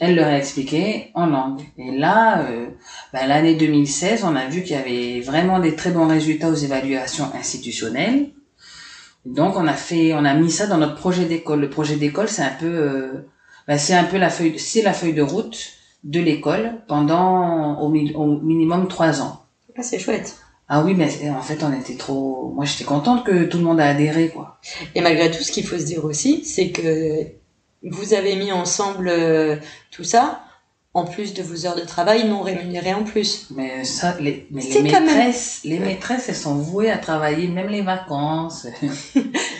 elle leur a expliqué en langue. Et là, euh, ben, l'année 2016, on a vu qu'il y avait vraiment des très bons résultats aux évaluations institutionnelles. Donc, on a fait, on a mis ça dans notre projet d'école. Le projet d'école, c'est un peu, euh, ben, c'est un peu la feuille, c'est la feuille de route de l'école pendant au, mi- au minimum trois ans. Ah, c'est chouette. Ah oui, mais en fait, on était trop. Moi, j'étais contente que tout le monde a adhéré, quoi. Et malgré tout, ce qu'il faut se dire aussi, c'est que vous avez mis ensemble euh, tout ça, en plus de vos heures de travail non rémunérées en plus. Mais ça, les, mais les même- maîtresses, les maîtresses, elles sont vouées à travailler, même les vacances.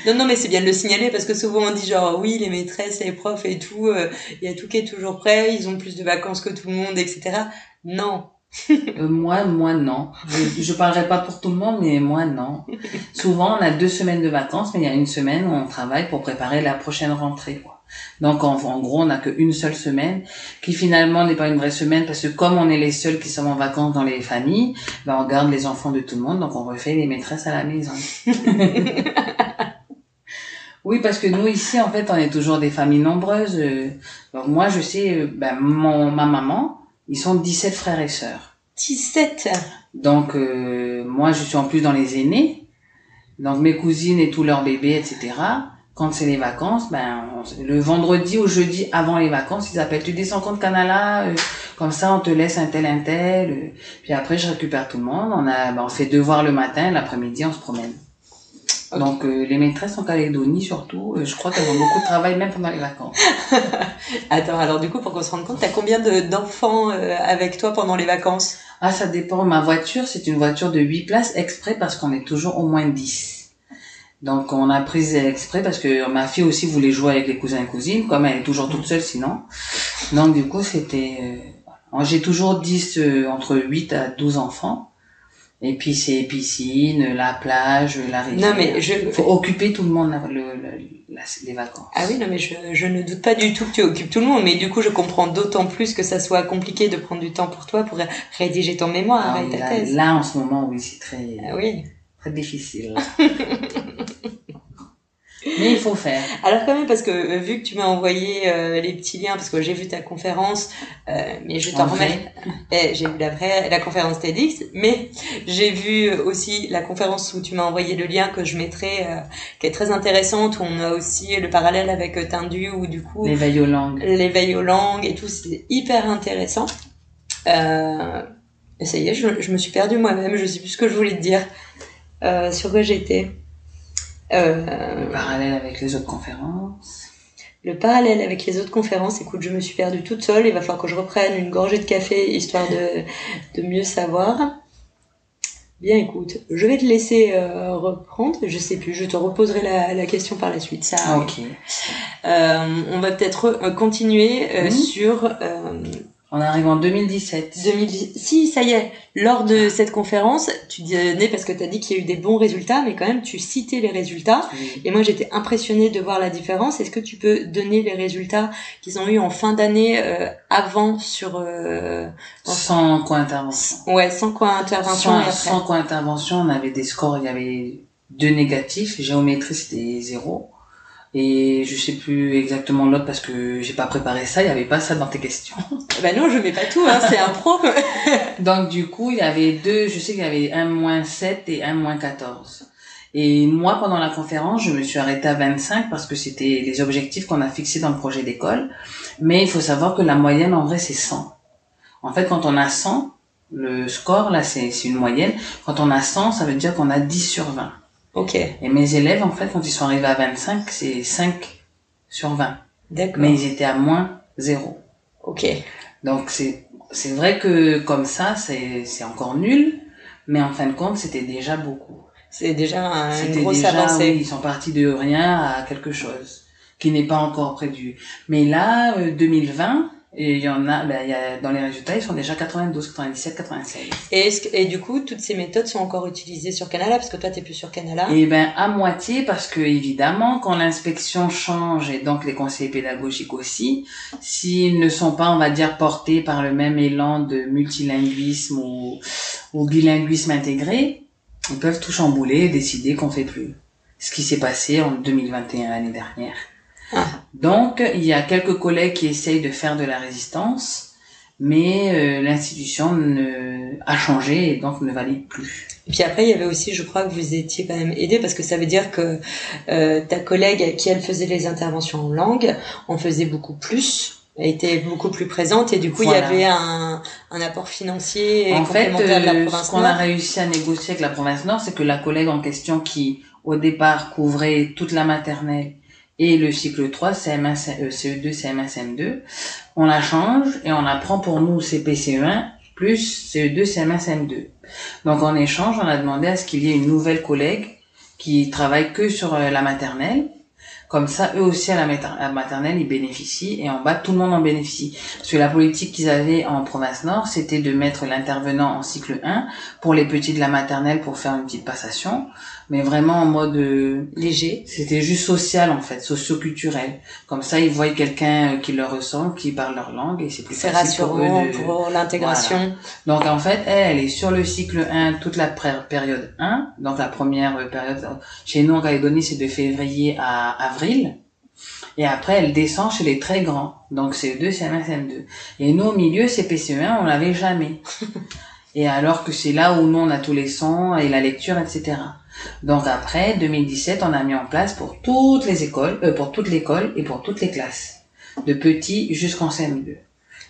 Non, non, mais c'est bien de le signaler parce que souvent on dit genre oui, les maîtresses, les profs et tout, euh, il y a tout qui est toujours prêt, ils ont plus de vacances que tout le monde, etc. Non. Euh, moi, moi non. Je, je parlerai pas pour tout le monde, mais moi non. Souvent, on a deux semaines de vacances, mais il y a une semaine où on travaille pour préparer la prochaine rentrée. Quoi. Donc en, en gros, on n'a qu'une seule semaine, qui finalement n'est pas une vraie semaine, parce que comme on est les seuls qui sommes en vacances dans les familles, ben on garde les enfants de tout le monde, donc on refait les maîtresses à la maison. oui, parce que nous ici, en fait, on est toujours des familles nombreuses. Donc moi, je sais, ben, mon, ma maman, ils sont 17 frères et sœurs. 17 Donc euh, moi, je suis en plus dans les aînés. Donc mes cousines et tous leurs bébés, etc. Quand c'est les vacances, ben on- le vendredi ou jeudi avant les vacances, ils appellent tu descends compte Canala, euh, comme ça on te laisse un tel un tel. euh. puis après je récupère tout le monde. On a, ben, on fait devoir le matin, l'après-midi on se promène. Donc euh, les maîtresses en Calédonie surtout, euh, je crois qu'elles ont beaucoup de travail même pendant les vacances. Attends, alors du coup, pour qu'on se rende compte, t'as combien de- d'enfants euh, avec toi pendant les vacances? Ah, ça dépend. Ma voiture, c'est une voiture de 8 places exprès parce qu'on est toujours au moins 10. Donc, on a pris exprès parce que ma fille aussi voulait jouer avec les cousins et cousines, comme elle est toujours toute seule sinon. Donc, du coup, c'était... euh. J'ai toujours 10, euh, entre 8 à 12 enfants. Et puis, c'est piscine, la plage, la rivière. Non, mais je... faut occuper tout le monde le, le- la- les vacances. Ah oui, non, mais je, je ne doute pas du tout que tu occupes tout le monde, mais du coup, je comprends d'autant plus que ça soit compliqué de prendre du temps pour toi pour rédiger ton mémoire Ah ta là, thèse. là, en ce moment, oui, c'est très, Ah oui. Très difficile. mais il faut faire. Alors quand même, parce que euh, vu que tu m'as envoyé euh, les petits liens, parce que j'ai vu ta conférence, euh, mais je t'en remets. Eh, j'ai vu la vraie, la conférence TEDx, mais j'ai vu aussi la conférence où tu m'as envoyé le lien que je mettrai, euh, qui est très intéressante, où on a aussi le parallèle avec Tindu, où du coup L'éveil aux langues. l'éveil aux langues et tout, c'est hyper intéressant. Euh, et ça y est, je, je me suis perdue moi-même, je sais plus ce que je voulais te dire, euh, sur quoi j'étais. Euh, Le parallèle avec les autres conférences. le parallèle avec les autres conférences, écoute, je me suis perdue toute seule, il va falloir que je reprenne une gorgée de café histoire de, de mieux savoir. Bien, écoute, je vais te laisser euh, reprendre, je sais plus, je te reposerai la, la question par la suite. Ça, ok. Euh, on va peut-être re- continuer euh, Mhm. sur On arrive en 2017. 2010. Si, ça y est, lors de cette conférence, tu donnais, parce que tu as dit qu'il y a eu des bons résultats, mais quand même, tu citais les résultats. Oui. Et moi, j'étais impressionnée de voir la différence. Est-ce que tu peux donner les résultats qu'ils ont eu en fin d'année euh, avant sur... Euh, Sans co-intervention. ouais, sans quoi intervention Sans, sans co-intervention, on avait des scores, il y avait deux négatifs. Géométrie, c'était zéro. Et je sais plus exactement l'autre parce que j'ai pas préparé ça, il y avait pas ça dans tes questions. Bah non, je mets pas tout, hein, c'est un pro. Donc du coup, il y avait deux, je sais qu'il y avait un moins 7 et un moins 14. Et moi, pendant la conférence, je me suis arrêtée à 25 parce que c'était les objectifs qu'on a fixés dans le projet d'école. Mais il faut savoir que la moyenne, en vrai, c'est 100. En fait, quand on a 100, le score, là, c'est une moyenne. Quand on a 100, ça veut dire qu'on a 10 sur 20. Ok, Et mes élèves, en fait, quand ils sont arrivés à 25, c'est 5 sur 20. d'accord. Mais ils étaient à moins 0. Ok. Donc c'est c'est vrai que comme ça c'est c'est encore nul, mais en fin de compte c'était déjà beaucoup. C'est déjà un- une grosse déjà avancée. oui, ils sont partis de rien à quelque chose qui n'est pas encore prévu. Mais là euh, 2020 et il y en a ben il y a dans les résultats ils sont déjà 92, 97, 96. Et, est-ce que- et du coup, toutes ces méthodes sont encore utilisées sur Canala, parce que toi, t'es plus sur Canala. Et ben à moitié parce que évidemment quand l'inspection change et donc les conseillers pédagogiques aussi, s'ils ne sont pas on va dire portés par le même élan de multilinguisme ou, ou bilinguisme intégré, ils peuvent tout chambouler et décider qu'on fait plus. Ce qui s'est passé en 2021 l'année dernière. Ah. Donc il y a quelques collègues qui essayent de faire de la résistance, mais euh, l'institution ne a changé et donc ne valide plus. Et puis après, il y avait aussi, je crois que vous étiez quand même aidé parce que ça veut dire que euh, ta collègue qui elle faisait les interventions en langue en faisait beaucoup plus, était beaucoup plus présente et du coup Voilà. il y avait un, un apport financier et En fait, de la euh, province ce qu'on a réussi à négocier avec la province Nord, c'est que la collègue en question qui, au départ, couvrait toute la maternelle et le cycle 3, CM1, euh, CE2, CM1, CM2, on la change et on la prend pour nous CPCE1 plus CE2, CM1, CM2. Donc en échange, on a demandé à ce qu'il y ait une nouvelle collègue qui travaillent que sur euh, la maternelle. Comme ça, eux aussi à la, maternelle, ils bénéficient et en bas, tout le monde en bénéficie. Parce que la politique qu'ils avaient en province nord, c'était de mettre l'intervenant en cycle 1 pour les petits de la maternelle pour faire une petite passation mais vraiment en mode euh, léger. C'était juste social en fait, socio-culturel. Comme ça, ils voient quelqu'un euh, qui leur ressemble, qui parle leur langue et c'est plus facile rassurant pour, l'intégration. Donc en fait, elle, elle est sur le cycle 1 toute la période 1. Donc la première euh, période chez nous en Calédonie, c'est de février à avril. Et après, elle descend chez les très grands. Donc c'est 2 CM1, CM2. Et nous, au milieu, c'est PCE1, on l'avait jamais. et alors que c'est là où nous, on a tous les sons et la lecture, etc. Donc après 2017, on a mis en place pour toutes les écoles, euh, pour toute l'école et pour toutes les classes, de petits jusqu'en CM2.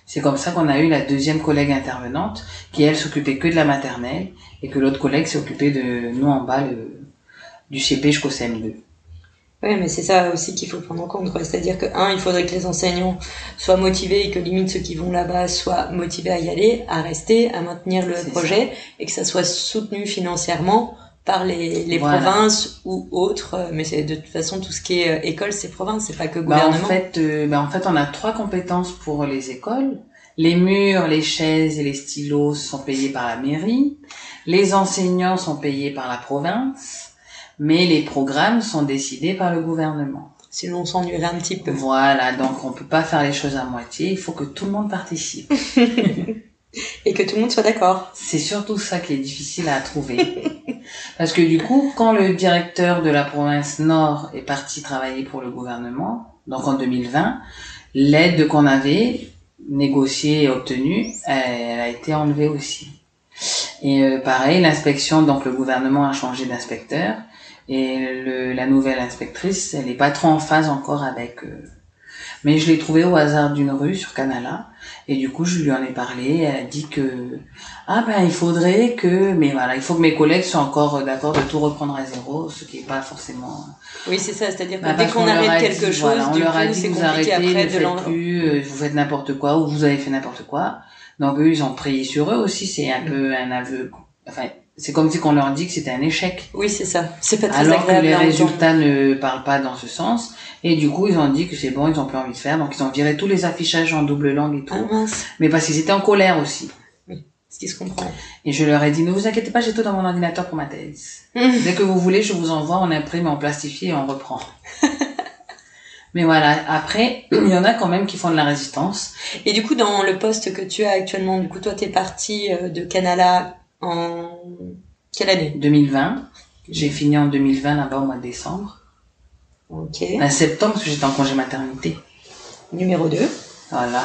C'est comme ça qu'on a eu la deuxième collègue intervenante, qui elle s'occupait que de la maternelle, et que l'autre collègue s'est occupée de nous en bas, du CP jusqu'au CM2. Oui, mais c'est ça aussi qu'il faut prendre en compte. C'est-à-dire que, un, il faudrait que les enseignants soient motivés et que limite ceux qui vont là-bas soient motivés à y aller, à rester, à maintenir le projet, et que ça soit soutenu financièrement par les, les provinces ou autres, euh, mais c'est de toute façon tout ce qui est euh, école, c'est province, c'est pas que gouvernement. Bah en fait, euh, bah en fait, on a trois compétences pour les écoles. Les murs, les chaises et les stylos sont payés par la mairie. Les enseignants sont payés par la province, mais les programmes sont décidés par le gouvernement. Sinon, on s'ennuierait un petit peu. Voilà, donc on peut pas faire les choses à moitié. Il faut que tout le monde participe. et que tout le monde soit d'accord. C'est surtout ça qui est difficile à trouver. Parce que du coup, quand le directeur de la province Nord est parti travailler pour le gouvernement, donc en 2020, l'aide qu'on avait négociée et obtenue, elle a été enlevée aussi. Et euh, pareil, l'inspection, donc le gouvernement a changé d'inspecteur et le, la nouvelle inspectrice, elle n'est pas trop en phase encore avec. Euh, mais je l'ai trouvée au hasard d'une rue sur Canala et du coup, je lui en ai parlé. Elle a dit que ah ben il faudrait que, mais voilà, il faut que mes collègues soient encore d'accord de tout reprendre à zéro, ce qui est pas forcément. Oui, c'est ça. C'est-à-dire que bah, dès qu'on arrête quelque chose, voilà, on leur a dit vous arrêtez, après ne plus, euh, vous faites n'importe quoi ou vous avez fait n'importe quoi. Donc eux, ils ont prié sur eux aussi. C'est un mm. peu un aveu. Enfin, c'est comme si qu'on leur dit que c'était un échec. Oui, c'est ça. C'est pas très Alors que les résultats ne parlent pas dans ce sens. Et du coup, ils ont dit que c'est bon, ils ont plus envie de faire. Donc, ils ont viré tous les affichages en double langue et tout. Ah, Mais parce qu'ils étaient en colère aussi. Oui, ce qui se comprend. Et je leur ai dit, ne vous inquiétez pas, j'ai tout dans mon ordinateur pour ma thèse. Dès que vous voulez, je vous envoie, on imprime, on plastifie et on reprend. Mais voilà, après, il y en a quand même qui font de la résistance. Et du coup, dans le poste que tu as actuellement, du coup, toi, t'es parti euh, de Canala en quelle année? 2020. J'ai fini en 2020 là-bas au mois de décembre. Ok. En septembre, parce que j'étais en congé maternité. Numéro 2. Voilà.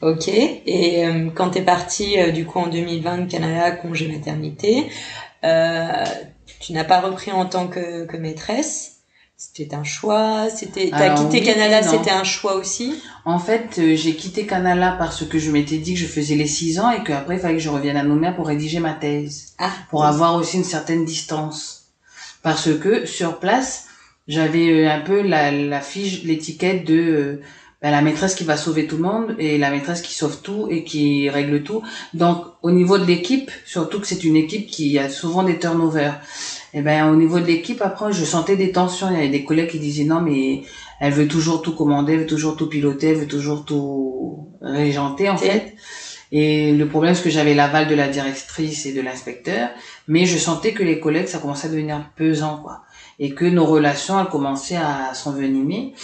Ok. Et euh, quand t'es partie, euh, du coup, en 2020, Canada, congé maternité, euh, tu n'as pas repris en tant que, que maîtresse? C'était un choix C'était t'as quitté Canada, c'était un choix aussi? En fait, euh, j'ai quitté Canada parce que je m'étais dit que je faisais les six ans et qu'après il fallait que je revienne à Nouméa pour rédiger ma thèse, ah, pour avoir aussi une certaine distance. Parce que sur place, j'avais euh, un peu la, la fiche, l'étiquette de euh, ben, la maîtresse qui va sauver tout le monde et la maîtresse qui sauve tout et qui règle tout. Donc au niveau de l'équipe, surtout que c'est une équipe qui a souvent des turnovers. Et eh ben au niveau de l'équipe, après je sentais des tensions. Il y avait des collègues qui disaient non mais elle veut toujours tout commander, elle veut toujours tout piloter, elle veut toujours tout régenter en fait. Et le problème, c'est que j'avais l'aval de la directrice et de l'inspecteur, mais je sentais que les collègues, ça commençait à devenir pesant, quoi et que nos relations elles commençaient à s'envenimer.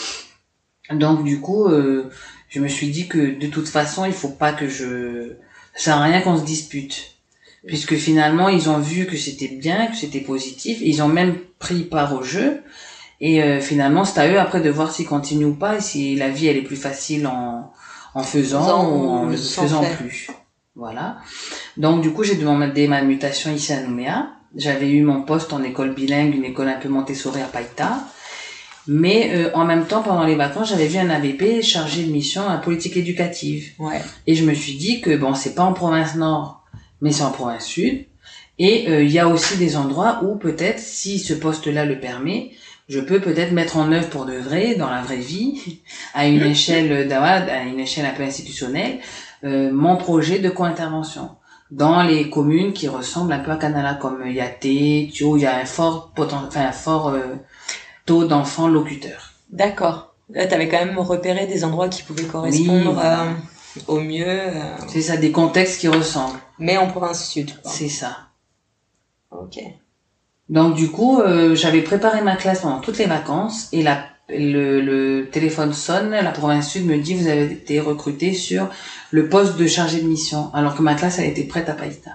Donc du coup, euh, je me suis dit que de toute façon, il faut pas que je ça sert à rien qu'on se dispute. Puisque finalement, ils ont vu que c'était bien, que c'était positif, ils ont même pris part au jeu. Et euh, finalement, c'est à eux après de voir s'ils continuent ou pas, et si la vie elle est plus facile en, en faisant, ou en ne faisant plus. Voilà. Donc du coup, j'ai demandé ma mutation ici à Nouméa. J'avais eu mon poste en école bilingue, une école un peu Montessori à Païta. Mais euh, en même temps, pendant les vacances, j'avais vu un AVP chargé de mission à politique éducative. Ouais. Et je me suis dit que bon, c'est pas en province nord, mais c'est en province sud. Et euh, il y a aussi des endroits où peut-être, si ce poste-là le permet, je peux peut-être mettre en œuvre pour de vrai, dans la vraie vie, à une échelle d'awad, à une échelle un peu institutionnelle, euh, mon projet de co-intervention. dans les communes qui ressemblent un peu à Canala, comme Yaté, Thio, il y a un fort poten... enfin, un fort euh, taux d'enfants locuteurs. D'accord. Là, t'avais quand même repéré des endroits qui pouvaient correspondre voilà. euh, au mieux, euh, C'est ça, des contextes qui ressemblent. mais en province sud. C'est ça. Ok. Donc du coup, euh, j'avais préparé ma classe pendant toutes les vacances et la, le, le téléphone sonne, la province sud me dit vous avez été recruté sur le poste de chargé de mission, alors que ma classe elle était prête à Païta.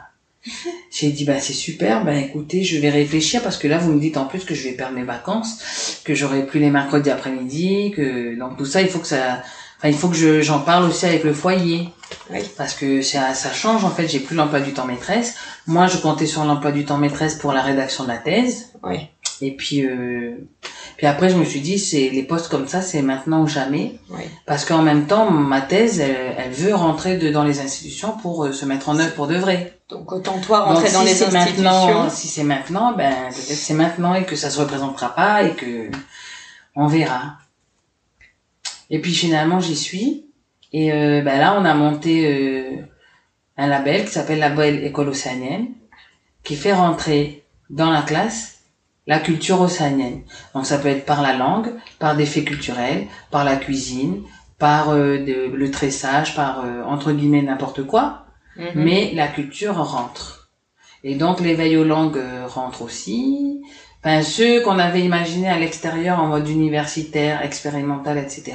J'ai dit bah c'est super, bah écoutez je vais réfléchir parce que là vous me dites en plus que je vais perdre mes vacances, que j'aurai plus les mercredis après-midi, que donc tout ça il faut que ça, enfin il faut que je j'en parle aussi avec le foyer Oui. parce que ça, ça change en fait j'ai plus l'emploi du temps maîtresse moi je comptais sur l'emploi du temps maîtresse pour la rédaction de la thèse Oui. et puis euh, puis après je me suis dit c'est les postes comme ça c'est maintenant ou jamais Oui. parce qu'en même temps ma thèse elle, elle veut rentrer de, dans les institutions pour euh, se mettre en œuvre pour de vrai Donc autant toi donc rentrer si dans les c'est institutions. maintenant si c'est maintenant ben peut-être c'est maintenant et que ça se représentera pas et que on verra et puis finalement j'y suis et euh, ben là on a monté euh, un label qui s'appelle label école océanienne qui fait rentrer dans la classe la culture océanienne. Donc ça peut être par la langue, par des faits culturels, par la cuisine, par euh, de- le tressage, par euh, entre guillemets n'importe quoi, Mhm. mais la culture rentre. Et donc l'éveil aux langues euh, rentre aussi. Enfin, ceux qu'on avait imaginés à l'extérieur en mode universitaire, expérimental, etc.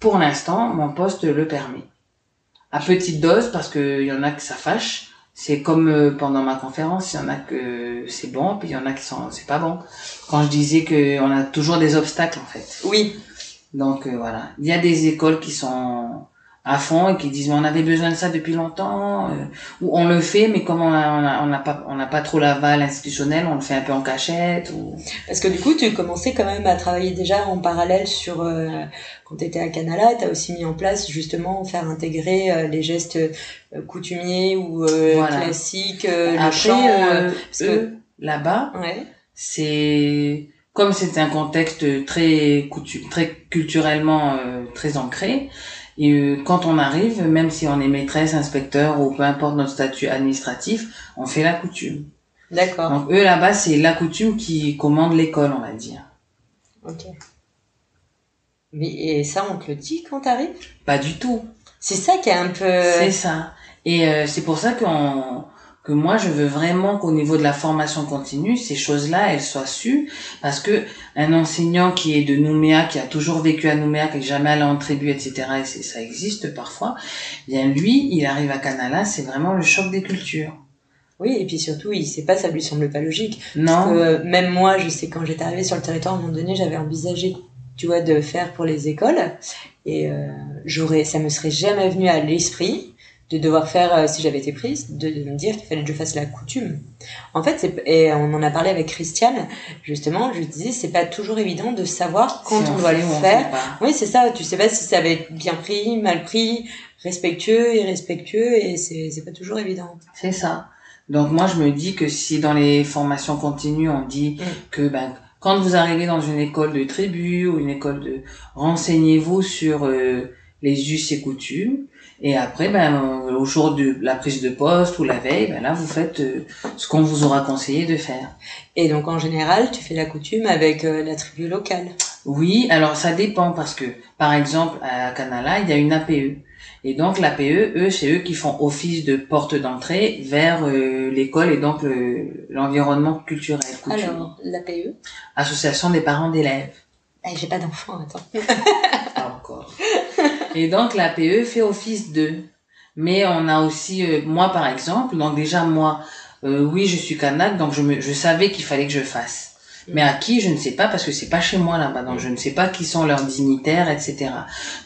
Pour l'instant, mon poste le permet. À petite dose, parce qu'il y en a que ça fâche. C'est comme euh, pendant ma conférence, il y en a que c'est bon, puis il y en a qui sont c'est pas bon. Quand je disais que on a toujours des obstacles en fait. Oui. Donc euh, voilà, il y a des écoles qui sont à fond et qui disent mais on avait besoin de ça depuis longtemps euh, ou on le fait mais comme on a, on a, on n'a pas on n'a pas trop l'aval institutionnel, on le fait un peu en cachette ou Parce que du coup, tu commençais quand même à travailler déjà en parallèle sur euh, quand tu étais à Canala, tu as aussi mis en place justement faire intégrer euh, les gestes euh, coutumiers ou euh, Voilà. classiques, euh, le après chant. euh, parce que- là-bas Ouais. c'est comme c'est un contexte très très culturellement euh, très ancré et euh, quand on arrive même si on est maîtresse inspecteur ou peu importe notre statut administratif on fait la coutume D'accord. donc eux là-bas c'est la coutume qui commande l'école on va dire Ok. Mais et ça, on te le dit quand t'arrives? Pas du tout C'est ça qui est un peu. c'est ça et euh, c'est pour ça qu'on que moi je veux vraiment qu'au niveau de la formation continue ces choses-là elles soient sues parce que un enseignant qui est de Nouméa qui a toujours vécu à Nouméa qui est jamais allé en tribu etc et ça existe parfois bien lui il arrive à Canala c'est vraiment le choc des cultures Oui, et puis surtout, il sait pas, ça lui semble pas logique. Parce non que même moi, je sais quand j'étais arrivée sur le territoire, à un moment donné, j'avais envisagé, tu vois, de faire pour les écoles. Et euh, j'aurais, ça me serait jamais venu à l'esprit de devoir faire, euh, si j'avais été prise, de, de me dire qu'il fallait que je fasse la coutume. En fait, et on en a parlé avec Christiane, justement, je disais, c'est pas toujours évident de savoir quand on, doit le faire. Oui, c'est ça, tu sais pas si ça va être bien pris, mal pris, respectueux, irrespectueux, et c'est, c'est pas toujours évident. C'est ça. Donc moi je me dis que si dans les formations continues on dit Mm. que ben quand vous arrivez dans une école de tribu ou une école de renseignez-vous sur euh, les us et coutumes et après ben au jour de la prise de poste ou la veille ben là vous faites euh, ce qu'on vous aura conseillé de faire. Et donc, en général, tu fais la coutume avec euh, la tribu locale. Oui, alors ça dépend parce que par exemple à Canala il y a une APE et donc l'APE eux c'est eux qui font office de porte d'entrée vers euh, l'école et donc le- l'environnement culturel. Alors, l'APE Association des parents d'élèves. Eh, J'ai pas d'enfant, attends. Et donc l'APE fait office de. Mais on a aussi, euh, moi par exemple, donc déjà moi, euh, oui je suis Kanak, donc je, me, je savais qu'il fallait que je fasse. Mais à qui, je ne sais pas, parce que c'est pas chez moi là-bas, donc je ne sais pas qui sont leurs dignitaires, etc.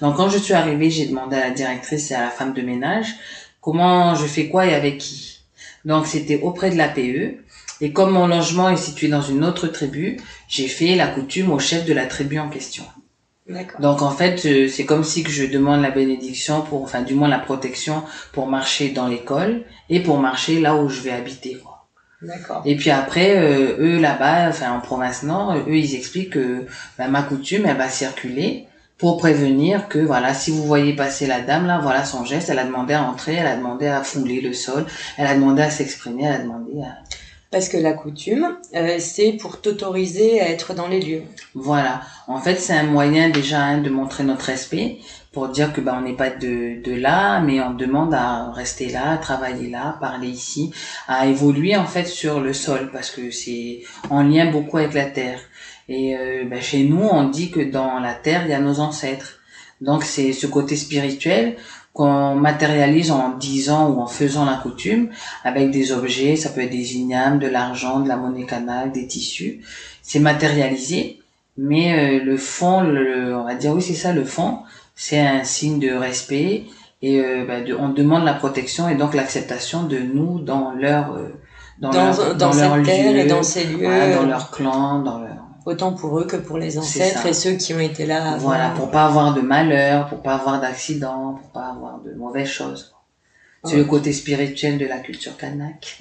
Donc quand je suis arrivée, j'ai demandé à la directrice et à la femme de ménage comment je fais quoi et avec qui. Donc c'était auprès de l'APE. Et comme mon logement est situé dans une autre tribu, j'ai fait la coutume au chef de la tribu en question. Donc en fait, euh, c'est comme si que je demande la bénédiction pour, enfin du moins la protection pour marcher dans l'école et pour marcher là où je vais habiter. Quoi. D'accord. Et puis après, euh, eux là-bas, enfin en province nord, eux ils expliquent que ben, ma coutume elle va circuler pour prévenir que voilà, si vous voyez passer la dame là, voilà son geste, elle a demandé à entrer, elle a demandé à fouler le sol, elle a demandé à s'exprimer, elle a demandé à parce que la coutume, euh, c'est pour t'autoriser à être dans les lieux. Voilà. En fait, c'est un moyen déjà hein, de montrer notre respect, pour dire que bah, on n'est pas de, de là, mais on demande à rester là, à travailler là, parler ici, à évoluer en fait sur le sol, parce que c'est en lien beaucoup avec la terre. Et euh, bah, chez nous, on dit que dans la terre, il y a nos ancêtres. Donc c'est ce côté spirituel qu'on matérialise en disant ou en faisant la coutume avec des objets, ça peut être des ignames, de l'argent, de la monnaie canale, des tissus. C'est matérialisé, mais euh, le fond, le, on va dire oui c'est ça le fond, c'est un signe de respect et euh, bah, on demande la protection et donc l'acceptation de nous dans leur euh, dans, leur, dans, leur terre et dans ces lieux, dans leur clan, dans leur autant pour eux que pour les ancêtres et ceux qui ont été là avant. Voilà, pour pas avoir de malheur, pour pas avoir d'accident, pour pas avoir de mauvaises choses. C'est le côté spirituel de la culture kanak.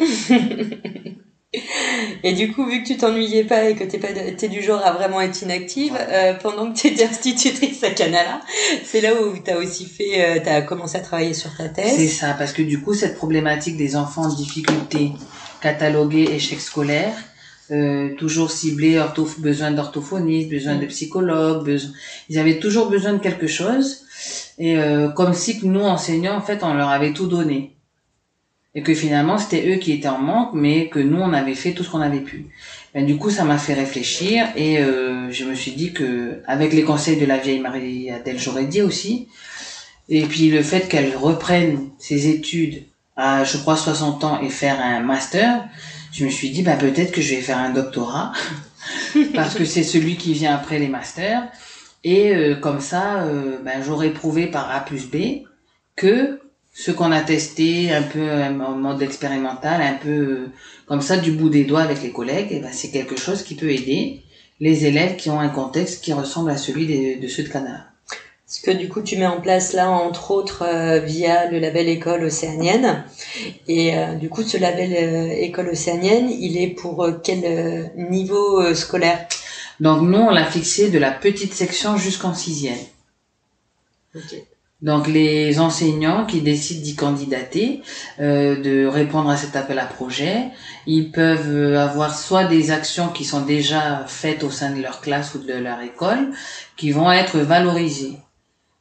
et du coup, vu que tu t'ennuyais pas et que t'es pas, t'es du genre à vraiment être inactive, euh, pendant que tu étais institutrice à Canala, c'est là où tu as aussi fait, euh, tu as commencé à travailler sur ta thèse. C'est ça, parce que du coup, cette problématique des enfants en difficulté, catalogués échecs scolaires, euh, toujours ciblé besoin d'orthophonistes, besoin de psychologues, besoin... ils avaient toujours besoin de quelque chose et euh, comme si que nous enseignants en fait on leur avait tout donné et que finalement c'était eux qui étaient en manque mais que nous on avait fait tout ce qu'on avait pu. Ben, du coup ça m'a fait réfléchir et euh, je me suis dit que avec les conseils de la vieille Marie Adèle j'aurais dit aussi et puis le fait qu'elle reprenne ses études à je crois 60 ans et faire un master je me suis dit bah peut-être que je vais faire un doctorat parce que c'est celui qui vient après les masters et euh, comme ça euh, ben, j'aurais prouvé par A plus B que ce qu'on a testé un peu en mode expérimental un peu euh, comme ça du bout des doigts avec les collègues et ben c'est quelque chose qui peut aider les élèves qui ont un contexte qui ressemble à celui de ceux de Canada. Ce que du coup tu mets en place là, entre autres euh, via le label École océanienne. Et euh, du coup, ce label euh, École océanienne, il est pour quel niveau scolaire? Donc nous, on l'a fixé de la petite section jusqu'en sixième. Donc les enseignants qui décident d'y candidater, de répondre à cet appel à projet, ils peuvent avoir soit des actions qui sont déjà faites au sein de leur classe ou de leur école, qui vont être valorisées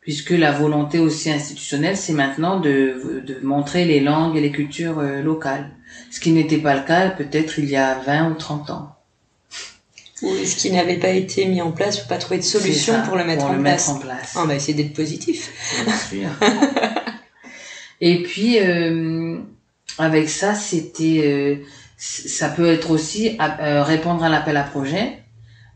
puisque la volonté aussi institutionnelle, c'est maintenant de, de, montrer les langues et les cultures euh, locales. Ce qui n'était pas le cas peut-être il y a 20 ou 30 ans. Ou ce qui n'avait pas été mis en place ou pas trouvé de solution pour le mettre, en, le place. mettre en place. On va essayer d'être positif. Bien sûr. et puis, euh, avec ça, c'était, euh, ça peut être aussi euh, répondre à l'appel à projet,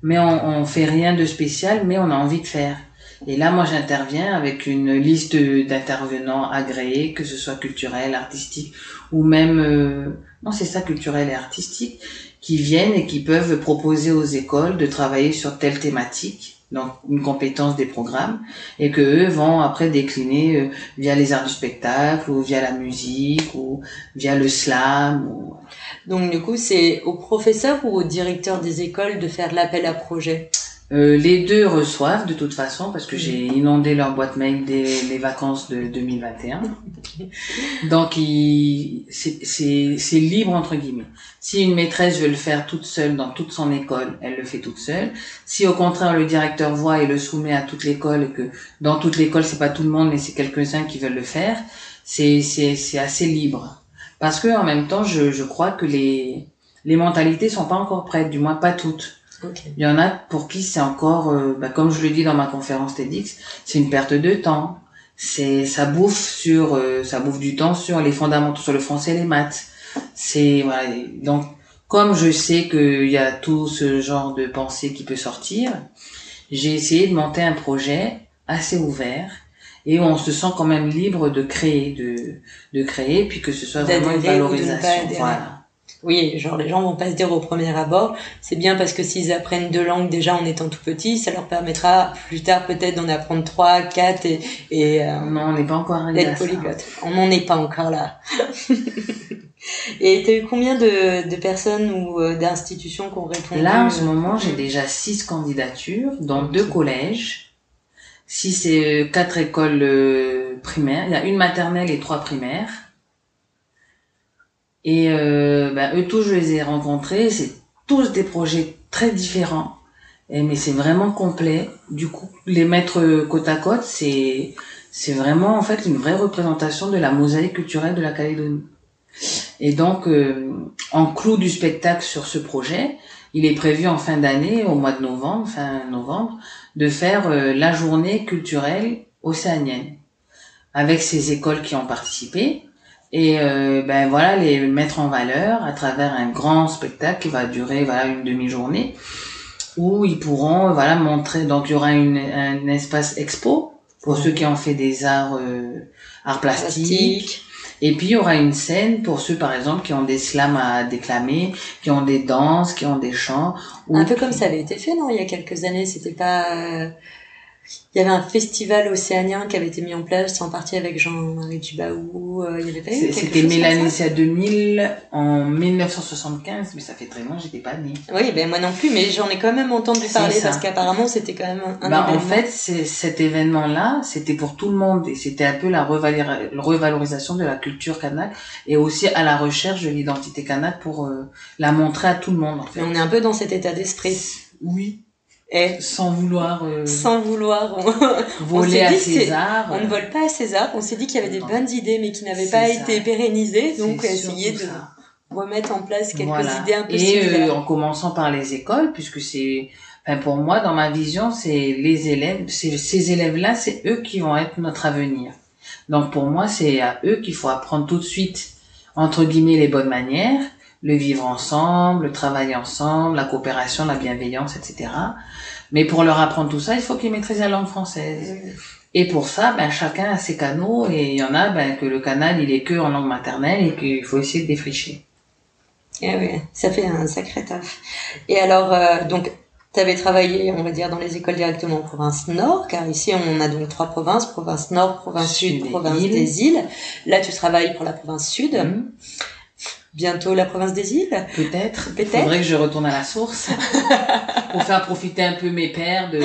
mais on, on fait rien de spécial, mais on a envie de faire. Et là, moi, j'interviens avec une liste d'intervenants agréés, que ce soit culturel, artistique, ou même, euh, non, c'est ça, culturel et artistique, qui viennent et qui peuvent proposer aux écoles de travailler sur telle thématique, donc une compétence des programmes, et que eux vont après décliner euh, via les arts du spectacle, ou via la musique, ou via le slam. Ou... Donc, du coup, c'est aux professeurs ou aux directeurs des écoles de faire l'appel à projet? Euh, les deux reçoivent de toute façon parce que j'ai inondé leur boîte mail dès les vacances de 2021. Donc c'est libre entre guillemets. Si une maîtresse veut le faire toute seule dans toute son école, elle le fait toute seule. Si au contraire le directeur voit et le soumet à toute l'école et que dans toute l'école c'est pas tout le monde mais c'est quelques-uns qui veulent le faire, c'est c'est assez libre. Parce que en même temps je je crois que les les mentalités sont pas encore prêtes, du moins pas toutes. Il y en a pour qui c'est encore, euh, bah, comme je le dis dans ma conférence TEDx, c'est une perte de temps. C'est ça bouffe sur, euh, ça bouffe du temps sur les fondamentaux, sur le français et les maths. C'est voilà. Donc comme je sais qu'il y a tout ce genre de pensée qui peut sortir, j'ai essayé de monter un projet assez ouvert et où on se sent quand même libre de créer, de, de créer, puis que ce soit vraiment une valorisation. Voilà. Oui, genre les gens vont pas se dire au premier abord, c'est bien parce que s'ils apprennent deux langues déjà en étant tout petit, ça leur permettra plus tard peut-être d'en apprendre trois, quatre et, et euh, non, on n'est pas encore d'être polyglotte. On n'en est pas encore là. et tu as eu combien de, de personnes ou euh, d'institutions qui ont répondu Là, en ce moment, j'ai déjà six candidatures dans deux collèges Si c'est quatre écoles euh, primaires, il y a une maternelle et trois primaires. Et euh, ben, eux tous, je les ai rencontrés. C'est tous des projets très différents. Mais c'est vraiment complet. Du coup, les mettre côte à côte, c'est c'est vraiment en fait une vraie représentation de la mosaïque culturelle de la Calédonie. Et donc, euh, en clou du spectacle sur ce projet, il est prévu en fin d'année, au mois de novembre, fin novembre, de faire euh, la journée culturelle océanienne avec ces écoles qui ont participé et euh, ben voilà les mettre en valeur à travers un grand spectacle qui va durer voilà une demi-journée où ils pourront voilà montrer donc il y aura une, un espace expo pour ceux qui ont fait des arts euh, arts plastiques et puis il y aura une scène pour ceux par exemple qui ont des slams à déclamer, qui ont des danses, qui ont des chants. Un peu comme ça avait été fait non il y a quelques années, c'était pas il y avait un festival océanien qui avait été mis en place en partie avec Jean-Marie Dubaou. Euh, il y avait pas eu C'était Mélanésia 2000 en 1975, mais ça fait très longtemps, j'étais pas née. Oui, ben moi non plus, mais j'en ai quand même entendu parler parce qu'apparemment c'était quand même un bah, En fait, cet événement-là, c'était pour tout le monde et c'était un peu la revalorisation de la culture kanak et aussi à la recherche de l'identité kanak pour euh, la montrer à tout le monde. En fait. on est un peu dans cet état d'esprit. Oui. Et sans vouloir euh, sans vouloir voler à César on ne vole pas à César on s'est dit qu'il y avait des bonnes idées mais qui n'avaient pas été pérennisées donc essayer de remettre en place quelques idées un peu et euh, en commençant par les écoles puisque c'est enfin pour moi dans ma vision c'est les élèves c'est ces élèves là c'est eux qui vont être notre avenir. Donc pour moi c'est à eux qu'il faut apprendre tout de suite entre guillemets les bonnes manières le vivre ensemble, le travailler ensemble, la coopération, la bienveillance, etc. Mais pour leur apprendre tout ça, il faut qu'ils maîtrisent la langue française. Et pour ça, ben, chacun a ses canaux et il y en a ben, que le canal, il est que en langue maternelle et qu'il faut essayer de défricher. Eh oui, ça fait un sacré taf. Et alors, euh, donc, tu avais travaillé, on va dire, dans les écoles directement en province nord, car ici on a donc trois provinces, province nord, province sud, province des îles. Là, tu travailles pour la province sud. Mhm bientôt la province des îles Peut-être. Peut-être. Faudrait que je retourne à la source pour faire profiter un peu mes pères de.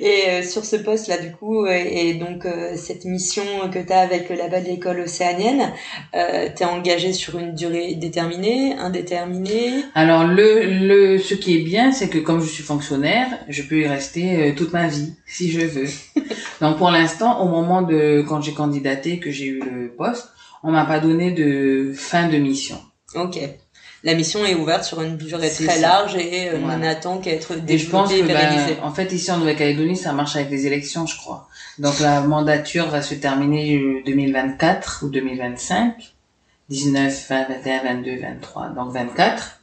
Et euh, sur ce poste là du coup et, donc euh, cette mission que tu as avec le label de l'école océanienne, euh, tu es engagé sur une durée déterminée, indéterminée? Alors le le ce qui est bien c'est que comme je suis fonctionnaire, je peux y rester toute ma vie si je veux. donc pour l'instant au moment de quand j'ai candidaté que j'ai eu le poste, on m'a pas donné de fin de mission. Ok. La mission est ouverte sur une durée très large et euh, on attend qu'à être développée, et je pense que, ben, en fait, ici en Nouvelle-Calédonie, ça marche avec les élections, je crois. Donc la mandature va se terminer 2024 ou 2025. 19, 20, 21, 22, 23, donc 24.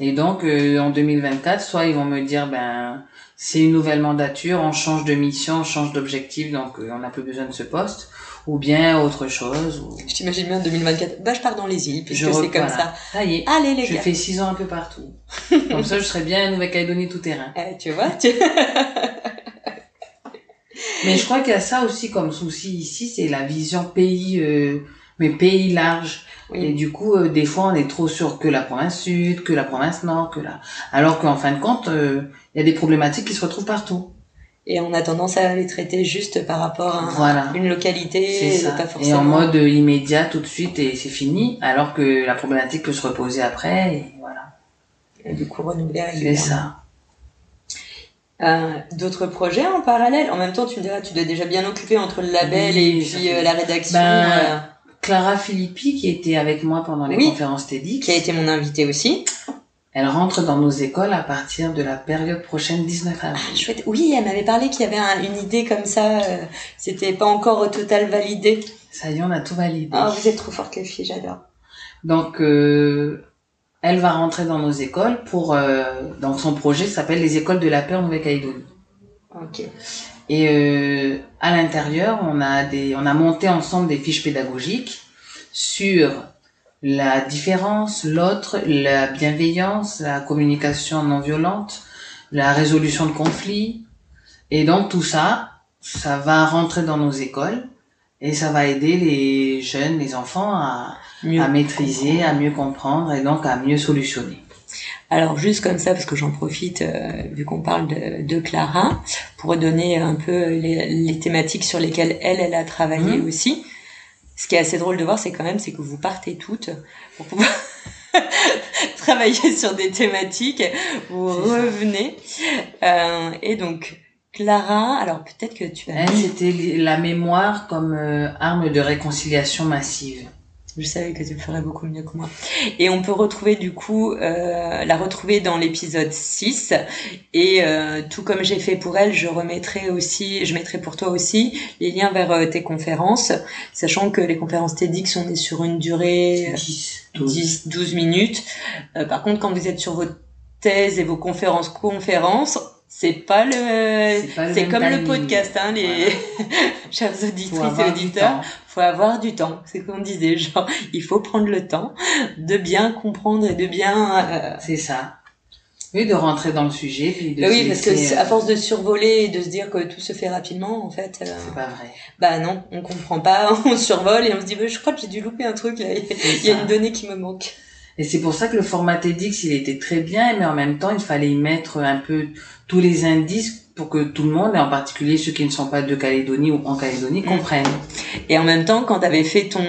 Et donc euh, en 2024, soit ils vont me dire ben c'est une nouvelle mandature, on change de mission, on change d'objectif, donc euh, on n'a plus besoin de ce poste ou bien autre chose. Ou... Je t'imagine bien en 2024. Bah, je pars dans les îles, puisque c'est comme ça. Ça y est. Allez, les je fais six ans un peu partout. comme ça, je serais bien à Nouvelle-Calédonie tout terrain. Eh, tu vois, Mais je crois qu'il y a ça aussi comme souci ici, c'est la vision pays, euh, mais pays large. Et du coup, euh, des fois, on est trop sûr que la province sud, que la province nord, que la... Alors qu'en fin de compte, euh, il y a des problématiques qui se retrouvent partout et on a tendance à les traiter juste par rapport à une localité et pas forcément... et en mode immédiat tout de suite et c'est fini alors que la problématique peut se reposer après et voilà. Et du coup renouveler c'est ça. Euh, d'autres projets en parallèle? En même temps tu me diras tu dois déjà bien occupé entre le label et puis euh, la rédaction ben, euh. Clara Philippi qui était avec moi pendant les conférences TEDx qui a été mon invitée aussi elle rentre dans nos écoles à partir de la période prochaine 19 avril. Ah, chouette. Oui, elle m'avait parlé qu'il y avait une idée comme ça. Euh, c'était pas encore au total validé. Ça y est, on a tout validé. Ah, vous êtes trop forte les filles, j'adore. Donc, euh, elle va rentrer dans nos écoles pour euh, dans son projet s'appelle les écoles de la paix en Nouvelle-Calédonie. Ok. Et euh, à l'intérieur, on a des, on a monté ensemble des fiches pédagogiques sur la différence, l'autre, la bienveillance, la communication non violente, la résolution de conflits. Et donc tout ça, ça va rentrer dans nos écoles et ça va aider les jeunes, les enfants à, à maîtriser, à mieux comprendre et donc à mieux solutionner. Alors juste comme ça, parce que j'en profite, euh, vu qu'on parle de, de, Clara, pour donner un peu les, les, thématiques sur lesquelles elle, elle a travaillé Mhm. aussi. Ce qui est assez drôle de voir, c'est quand même, c'est que vous partez toutes pour pouvoir travailler sur des thématiques, vous revenez. Euh, et donc, Clara, alors peut-être que tu as... Elle, c'était la mémoire comme euh, arme de réconciliation massive. Je savais que tu le ferais beaucoup mieux que moi. Et on peut retrouver du coup, euh, la retrouver dans l'épisode 6. Et euh, tout comme j'ai fait pour elle, je remettrai aussi, je mettrai pour toi aussi les liens vers euh, tes conférences, sachant que les conférences TEDx, on est sur une durée 10, 12. 10, 12 minutes. Euh, par contre, quand vous êtes sur vos thèses et vos conférences conférences, c'est pas le, C'est comme le podcast, hein, les Voilà. chers auditrices et auditeurs faut avoir du temps. C'est comme on disait, genre, il faut prendre le temps de bien comprendre et de bien. euh, C'est ça. Oui, de rentrer dans le sujet. Puis de bah oui, parce que c'est- euh, à force de survoler et de se dire que tout se fait rapidement, en fait, euh, C'est pas vrai. bah non, on comprend pas, on survole et on se dit, bah, je crois que j'ai dû louper un truc là. Il y a une donnée qui me manque. Et c'est pour ça que le format TEDx, il était très bien, mais en même temps, il fallait y mettre un peu tous les indices pour que tout le monde, et en particulier ceux qui ne sont pas de Calédonie ou en Calédonie, Mm. comprennent. Et en même temps, quand t'avais fait ton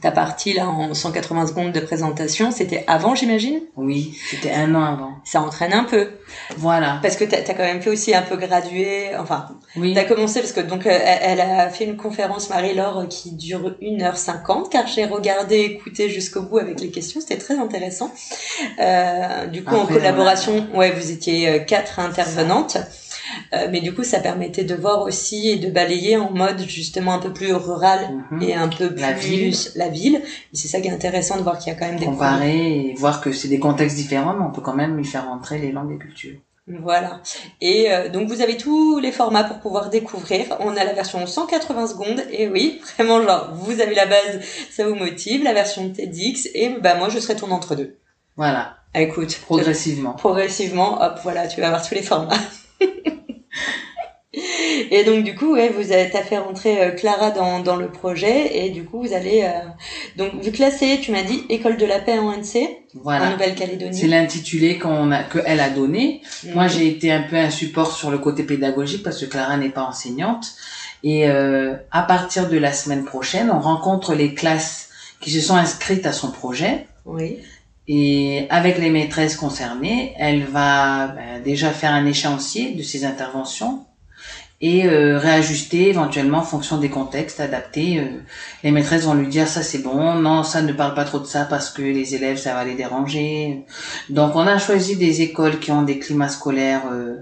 ta partie là en 180 secondes de présentation, c'était avant, j'imagine? Oui, c'était un an avant. Ça entraîne un peu Voilà. parce que t'as as quand même fait aussi un peu gradué. Enfin, Oui. T'as commencé parce que donc elle elle a fait une conférence Marie-Laure qui dure 1h50 car j'ai regardé, écouté jusqu'au bout avec les questions, c'était très intéressant. Euh, du coup en collaboration, ouais, vous étiez euh, quatre intervenantes. Euh, mais du coup ça permettait de voir aussi et de balayer en mode justement un peu plus rural Mhm. et un peu plus La ville. la ville. Et c'est ça qui est intéressant de voir qu'il y a quand même des Comparer et voir que c'est des contextes différents, mais on peut quand même y faire entrer les langues et cultures. Voilà. Et euh, donc vous avez tous les formats pour pouvoir découvrir. On a la version 180 secondes et oui, vraiment genre vous avez la base, ça vous motive, la version TEDx et bah moi je serai ton entre deux. Voilà. Écoute, Progressivement. progressivement, hop, voilà, tu vas avoir tous les formats. et donc du coup, ouais, vous avez t'as fait rentrer euh, Clara dans, dans le projet et du coup vous allez euh, donc vu que là c'est, tu m'as dit école de la paix en NC en Voilà. Nouvelle-Calédonie. C'est l'intitulé qu'on a, que elle a donné. Moi, Mhm. j'ai été un peu un support sur le côté pédagogique parce que Clara n'est pas enseignante. Et euh, à partir de la semaine prochaine, on rencontre les classes qui se sont inscrites à son projet. oui. Et avec les maîtresses concernées, elle va ben, déjà faire un échéancier de ses interventions et euh, réajuster éventuellement en fonction des contextes adaptés. euh, les maîtresses vont lui dire ça c'est bon, non ça ne parle pas trop de ça parce que les élèves ça va les déranger. Donc on a choisi des écoles qui ont des climats scolaires euh,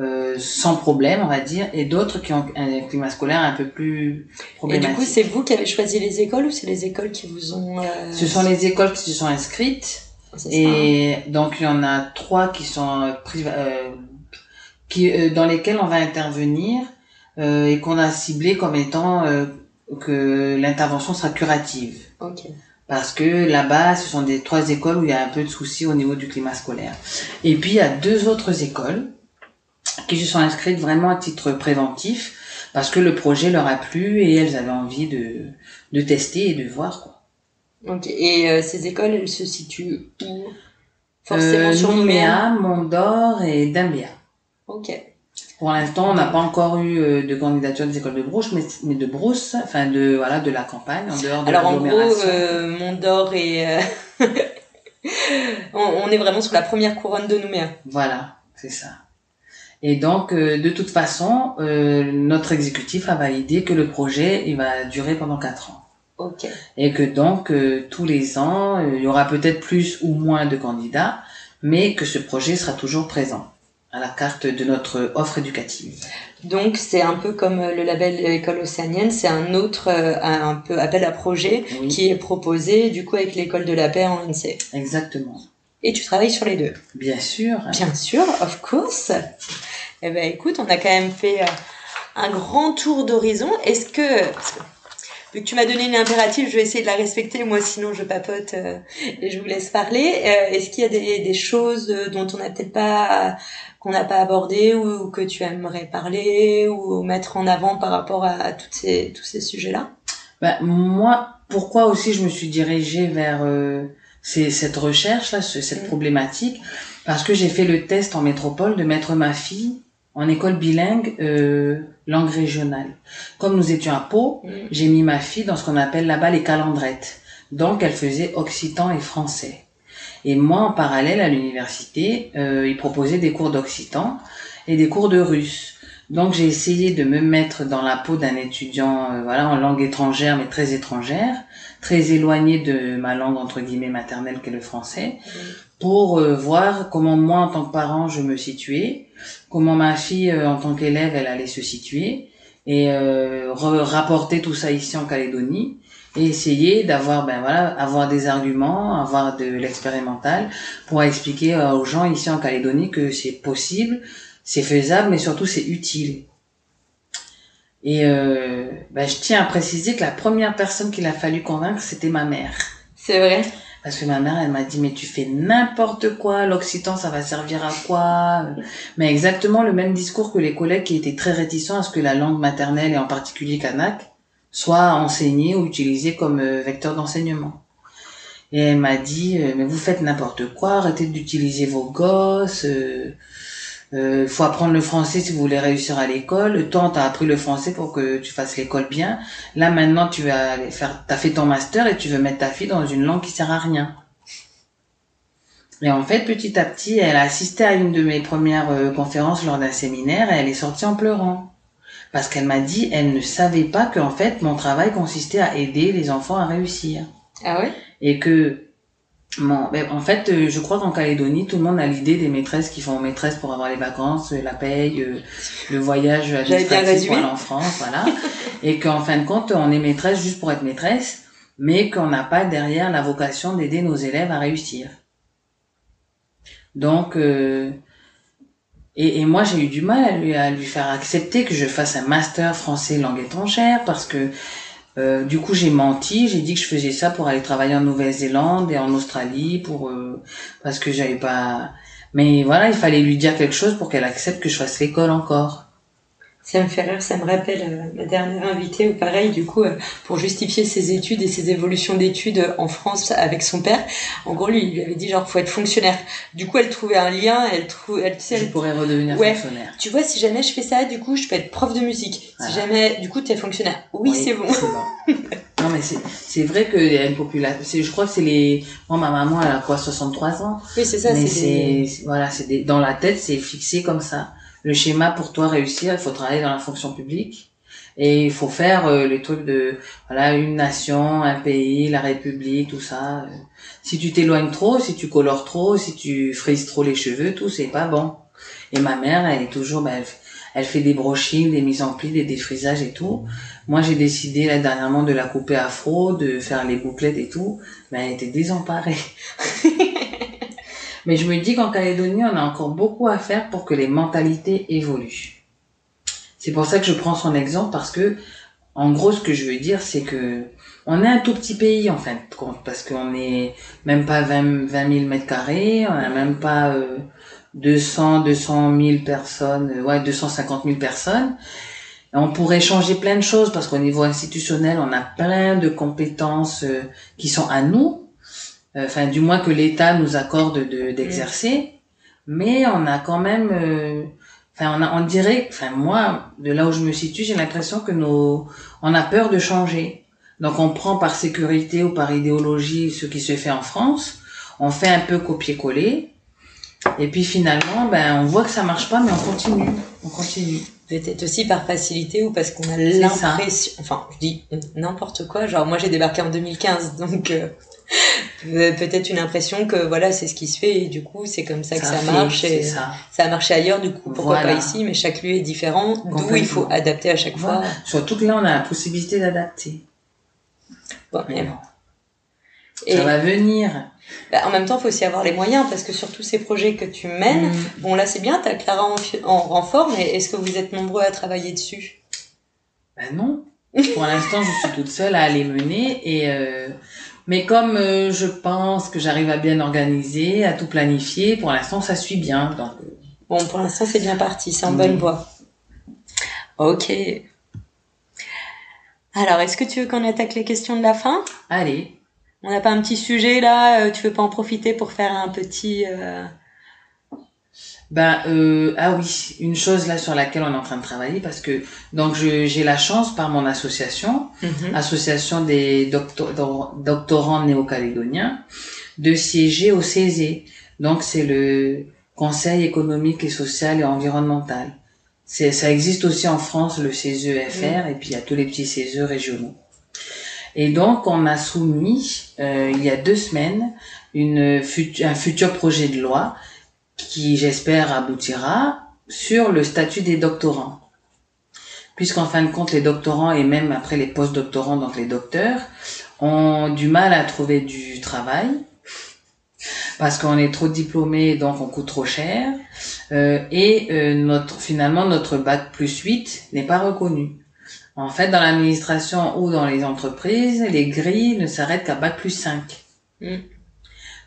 euh, sans problème on va dire et d'autres qui ont un climat scolaire un peu plus Et problématique. du coup, c'est vous qui avez choisi les écoles ou c'est les écoles qui vous ont... euh, Ce sont les écoles qui se sont inscrites ça. Et donc il y en a trois qui sont euh, euh, qui euh, dans lesquels on va intervenir euh, et qu'on a ciblé comme étant euh, que l'intervention sera curative Ok. parce que là-bas ce sont des trois écoles où il y a un peu de soucis au niveau du climat scolaire. Et puis il y a deux autres écoles qui se sont inscrites vraiment à titre préventif parce que le projet leur a plu et elles avaient envie de de tester et de voir quoi. Et euh, ces écoles, elles se situent où? Forcément Euh, sur Nouméa. Mont-d'Or et Dambéa. Ok. Pour l'instant, on n'a pas encore eu euh, de candidature des écoles de Brousse, mais, mais de Brousse, enfin de voilà de la campagne, en dehors de Alors en gros, l'agglomération. euh, Mont d'Or et... on, on est vraiment sur la première couronne de Nouméa. Voilà, c'est ça. Et donc, euh, de toute façon, euh, notre exécutif a validé que le projet il va durer pendant quatre ans. Et que donc, euh, tous les ans, euh, il y aura peut-être plus ou moins de candidats, mais que ce projet sera toujours présent à la carte de notre offre éducative. Donc c'est un peu comme euh, le label École Océanienne, c'est un autre euh, un peu appel à projet Oui, qui est proposé du coup avec l'école de la paix en NC. exactement. Et tu travailles sur les deux. Bien sûr. Bien sûr, of course. Eh ben écoute, on a quand même fait un grand tour d'horizon. Est-ce que vu que tu m'as donné une impérative, je vais essayer de la respecter. Moi, sinon, je papote euh, et je vous laisse parler. Euh, Est-ce qu'il y a des, des choses euh, dont on n'a peut-être pas qu'on n'a pas abordé ou, ou que tu aimerais parler ou mettre en avant par rapport à, à toutes ces, tous ces sujets-là? Ben, moi, pourquoi aussi je me suis dirigée vers euh, c'est cette recherche là, cette problématique, parce que j'ai fait le test en métropole de mettre ma fille en école bilingue euh, langue régionale. Comme nous étions à Pau, Mm. j'ai mis ma fille dans ce qu'on appelle là-bas les calendrettes. Donc elle faisait occitan et français. Et moi, en parallèle à l'université, euh, ils proposaient des cours d'occitan et des cours de russe. Donc j'ai essayé de me mettre dans la peau d'un étudiant, euh, voilà, en langue étrangère, mais très étrangère, très éloigné de ma langue entre guillemets maternelle qu'est le français, pour euh, voir comment moi en tant que parent je me situais, comment ma fille euh, en tant qu'élève elle allait se situer, et euh, rapporter tout ça ici en Calédonie et essayer d'avoir ben voilà avoir des arguments avoir de l'expérimental pour expliquer euh, aux gens ici en Calédonie que c'est possible c'est faisable mais surtout c'est utile et euh, ben, je tiens à préciser que la première personne qu'il a fallu convaincre c'était ma mère C'est vrai? Parce que ma mère, elle m'a dit, mais tu fais n'importe quoi, l'occitan, ça va servir à quoi? Mais exactement le même discours que les collègues qui étaient très réticents à ce que la langue maternelle, et en particulier kanak, soit enseignée ou utilisée comme euh, vecteur d'enseignement. Et elle m'a dit, euh, mais vous faites n'importe quoi, arrêtez d'utiliser vos gosses, euh, euh, faut apprendre le français si vous voulez réussir à l'école. Le temps, t'as appris le français pour que tu fasses l'école bien. Là, maintenant, tu vas aller faire, t'as fait ton master et tu veux mettre ta fille dans une langue qui sert à rien. Et en fait, petit à petit, elle a assisté à une de mes premières euh, conférences lors d'un séminaire et elle est sortie en pleurant. Parce qu'elle m'a dit, elle ne savait pas qu'en fait, mon travail consistait à aider les enfants à réussir. Ah ouais? Et que, bon, ben, en fait, euh, je crois qu'en Calédonie, tout le monde a l'idée des maîtresses qui font maîtresse pour avoir les vacances, euh, la paye, euh, le voyage administratif pour aller en France, voilà. et qu'en fin de compte, on est maîtresse juste pour être maîtresse, mais qu'on n'a pas derrière la vocation d'aider nos élèves à réussir. Donc, euh, et, et moi, j'ai eu du mal à lui, à lui faire accepter que je fasse un master français langue étrangère parce que euh, du coup, j'ai menti. J'ai dit que je faisais ça pour aller travailler en Nouvelle-Zélande et en Australie pour euh, parce que j'avais pas. Mais voilà, il fallait lui dire quelque chose pour qu'elle accepte que je fasse l'école encore. Ça me fait rire, ça me rappelle euh, ma dernière invitée, où pareil, du coup, euh, pour justifier ses études et ses évolutions d'études euh, en France avec son père, en gros, lui, il lui avait dit genre, faut être fonctionnaire. Du coup, elle trouvait un lien, elle trouve, elle, tu sais, Je elle- pourrais redevenir Ouais. fonctionnaire. tu vois, si jamais je fais ça, du coup, je peux être prof de musique. Voilà. Si jamais, du coup, tu es fonctionnaire. Oui, c'est bon. non mais c'est vrai qu'il y a une population. c'est- Je crois que c'est les. Moi, ma maman, elle a quoi, 63 ans. Oui, c'est ça, c'est des- c'est voilà, c'est des- dans la tête, c'est fixé comme ça. Le schéma pour toi réussir, il faut travailler dans la fonction publique et il faut faire euh, les trucs de voilà une nation, un pays, la République, tout ça. Euh, Si tu t'éloignes trop, si tu colores trop, si tu frises trop les cheveux, tout c'est pas bon. Et ma mère, elle est toujours, ben, elle, fait des brochings, des mises en pli, des défrisages et tout. Moi, j'ai décidé là dernièrement de la couper afro, de faire les bouclettes et tout. Mais elle était désemparée. Mais je me dis qu'en Calédonie, on a encore beaucoup à faire pour que les mentalités évoluent. C'est pour ça que je prends son exemple parce que, en gros, ce que je veux dire, c'est que on est un tout petit pays en fin de compte parce qu'on est même pas 20, 20 000 mètres carrés, on a même pas euh, 200, 200 000 personnes, euh, ouais, 250 000 personnes. On pourrait changer plein de choses parce qu'au niveau institutionnel, on a plein de compétences euh, qui sont à nous, enfin du moins que l'État nous accorde de d'exercer, mais on a quand même, euh, enfin on a, on dirait, enfin moi, de là où je me situe, j'ai l'impression que nos, on a peur de changer. Donc on prend par sécurité ou par idéologie ce qui se fait en France, on fait un peu copier-coller, et puis finalement, ben on voit que ça marche pas, mais on continue, on continue. Peut-être aussi par facilité ou parce qu'on a l'impression, enfin, je dis n'importe quoi. Genre, moi, j'ai débarqué en 2015, donc euh, euh, peut-être une impression que voilà, c'est ce qui se fait et du coup, c'est comme ça, que ça fait, marche et ça. ça a marché ailleurs. Du coup, pourquoi Voilà. pas ici Mais chaque lieu est différent, d'où il faut adapter à chaque fois. Surtout que là, on a la possibilité d'adapter. Bon, Mais bon, et ça va venir. bah, en même temps, il faut aussi avoir les moyens parce que sur tous ces projets que tu mènes, Mm. bon là, c'est bien, t'as Clara en, renfort, mais est-ce que vous êtes nombreux à travailler dessus? Ben non. Pour l'instant, je suis toute seule à les mener et euh, mais comme euh, je pense que j'arrive à bien organiser, à tout planifier, pour l'instant ça suit bien. Donc euh, Bon, pour l'instant, c'est bien parti, c'est en Mm. bonne voie. Ok. Alors, est-ce que tu veux qu'on attaque les questions de la fin? Allez, On n'a pas un petit sujet là euh, Tu veux pas en profiter pour faire un petit euh, Ben euh, ah oui, une chose là sur laquelle on est en train de travailler parce que donc je- j'ai la chance par mon association, mhm. association des docto- do- doctorants néo-calédoniens, de siéger au CESE. Donc c'est le Conseil économique et social et environnemental. C'est ça existe aussi en France le CESE-FR et puis il y a tous les petits CESE régionaux. Et donc on a soumis euh, il y a deux semaines une fut- un futur projet de loi qui j'espère aboutira sur le statut des doctorants. Puisqu'en fin de compte, les doctorants et même après les post-doctorants, donc les docteurs, ont du mal à trouver du travail parce qu'on est trop diplômé, donc on coûte trop cher, euh, et euh, notre finalement notre bac plus 8 n'est pas reconnu. En fait, dans l'administration ou dans les entreprises, les grilles ne s'arrêtent qu'à bac plus 5. Mm.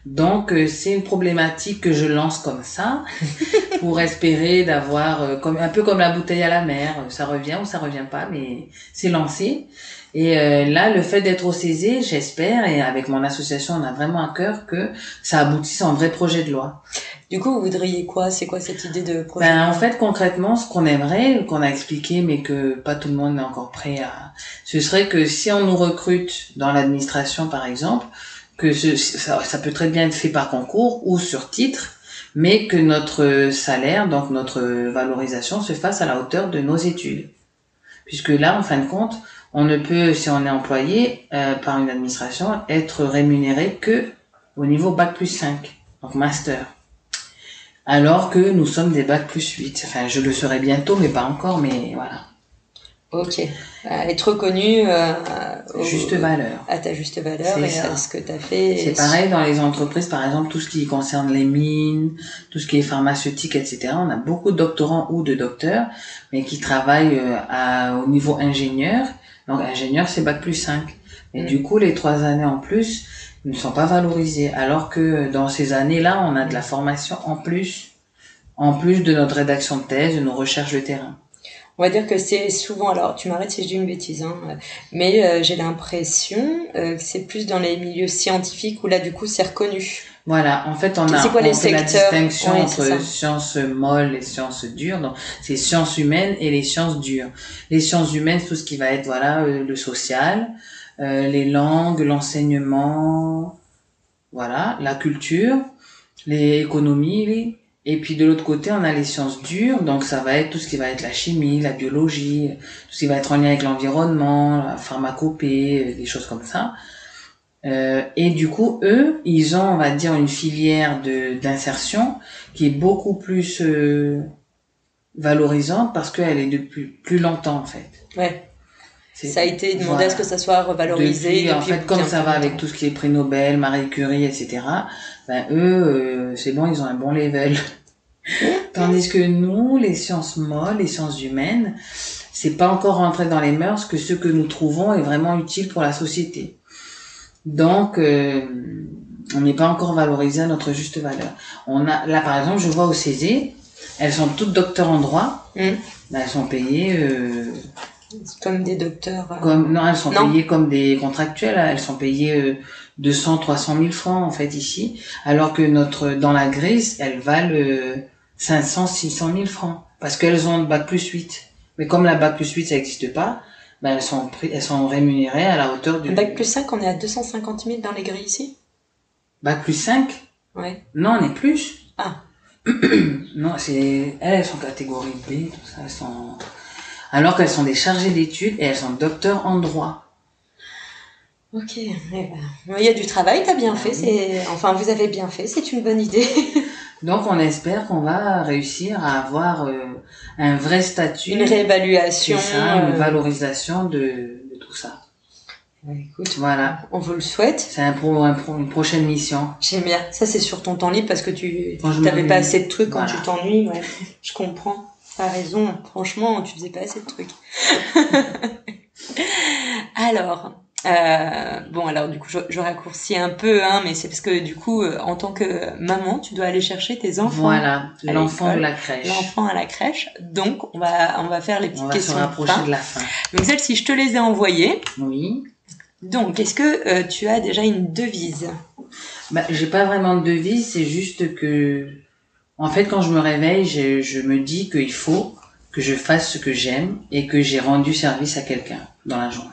Donc euh, c'est une problématique que je lance comme ça pour espérer d'avoir euh, comme un peu comme la bouteille à la mer, ça revient ou ça revient pas, mais c'est lancé. Et euh, là, le fait d'être au CESE, j'espère, et avec mon association, on a vraiment à cœur que ça aboutisse en vrai projet de loi. Du coup, vous voudriez quoi? C'est quoi cette idée de projet? Ben, en fait, concrètement, ce qu'on aimerait, qu'on a expliqué, mais que pas tout le monde est encore prêt à, ce serait que si on nous recrute dans l'administration, par exemple, que ça, peut très bien être fait par concours ou sur titre, mais que notre salaire, donc notre valorisation, se fasse à la hauteur de nos études. Puisque là, en fin de compte, on ne peut, si on est employé euh, par une administration, être rémunéré que au niveau bac plus 5, donc master alors que nous sommes des bacs plus 8. Enfin, je le serai bientôt, mais pas encore, mais voilà. Ok. Être reconnu euh, au- Juste valeur. à ta juste valeur et ça. à ce que tu as fait. C'est pareil dans les entreprises, par exemple, tout ce qui concerne les mines, tout ce qui est pharmaceutique, etc. On a beaucoup de doctorants ou de docteurs, mais qui travaillent euh, à, au niveau ingénieur. Donc, ingénieur, c'est bac plus 5. Et Mm. du coup, les trois années en plus ne sont pas valorisées. Alors que dans ces années-là, on a de la formation en plus, en plus de notre rédaction de thèse, de nos recherches de terrain. On va dire que c'est souvent, alors tu m'arrêtes si je dis une bêtise, hein, euh, mais euh, j'ai l'impression euh, que c'est plus dans les milieux scientifiques où là du coup c'est reconnu. Voilà, en fait, on a quoi on les fait la distinction Ouais, entre sciences molles et sciences dures. Donc, c'est sciences humaines et les sciences dures. Les sciences humaines, tout ce qui va être voilà euh, le social, euh, les langues, l'enseignement, voilà, la culture, les économies. Et puis de l'autre côté, on a les sciences dures. Donc, ça va être tout ce qui va être la chimie, la biologie, tout ce qui va être en lien avec l'environnement, la pharmacopée, des choses comme ça. Euh, et du coup, eux, ils ont, on va dire, une filière de d'insertion qui est beaucoup plus euh, valorisante parce qu'elle est depuis plus longtemps en fait. Ouais. Ça a été demandé voilà. à ce que ça soit revalorisé. Depuis, en fait, comme ça va avec tout ce qui est prix Nobel, Marie Curie, etc. Ben eux, euh, c'est bon, ils ont un bon level. Tandis que nous, les sciences molles, les sciences humaines, c'est pas encore rentré dans les mœurs que ce que nous trouvons est vraiment utile pour la société. Donc, euh, on n'est pas encore valorisé à notre juste valeur. On a, là, par exemple, je vois au CESE, elles sont toutes docteurs en droit. Hmm. Ben, elles sont payées euh, Comme des docteurs. euh, comme non, elles sont Non. payées comme des contractuels. Elles sont payées euh, 200, 300 000 francs en fait ici, alors que notre dans la grise, elles valent euh, 500, 600 000 francs parce qu'elles ont le bac plus 8. Mais comme la bac plus 8 ça n'existe pas, ben elles sont elles sont rémunérées à la hauteur du Un bac plus 5, on est à 250 000 dans les grilles ici? Bac plus 5. Ouais. Non, on est plus. Ah. non, c'est elles, elles sont catégorie B, tout ça, elles sont alors qu'elles sont des chargées d'études et elles sont docteurs en droit. Ok. eh ben, Il y a du travail, t'as bien Ah fait. oui. C'est Enfin, vous avez bien fait, c'est une bonne idée. Donc on espère qu'on va réussir à avoir euh, un vrai statut, Une réévaluation. ça, une euh, valorisation de, de tout ça. bah, écoute, Voilà, on vous le souhaite. c'est un pro, un pro- une prochaine mission. J'aime bien. Ça, c'est sur ton temps libre parce que tu n'avais pas assez de trucs quand tu t'ennuies. Ouais. Je comprends. T'as raison. Franchement, tu faisais pas assez de trucs. alors, euh, bon, alors du coup, je, je raccourcis un peu, hein, mais c'est parce que du coup, euh, en tant que maman, tu dois aller chercher tes enfants, Voilà, à l'enfant de l'école, la crèche. l'enfant à la crèche. Donc, on va, on va faire les petites On va se questions rapprocher de la fin. Donc, celles-ci, je te les ai envoyées. Oui, Donc, est-ce que euh, tu as déjà une devise? Bah, j'ai pas vraiment de devise, c'est juste que, en fait, quand je me réveille, je, je me dis qu'il faut que je fasse ce que j'aime et que j'ai rendu service à quelqu'un dans la journée.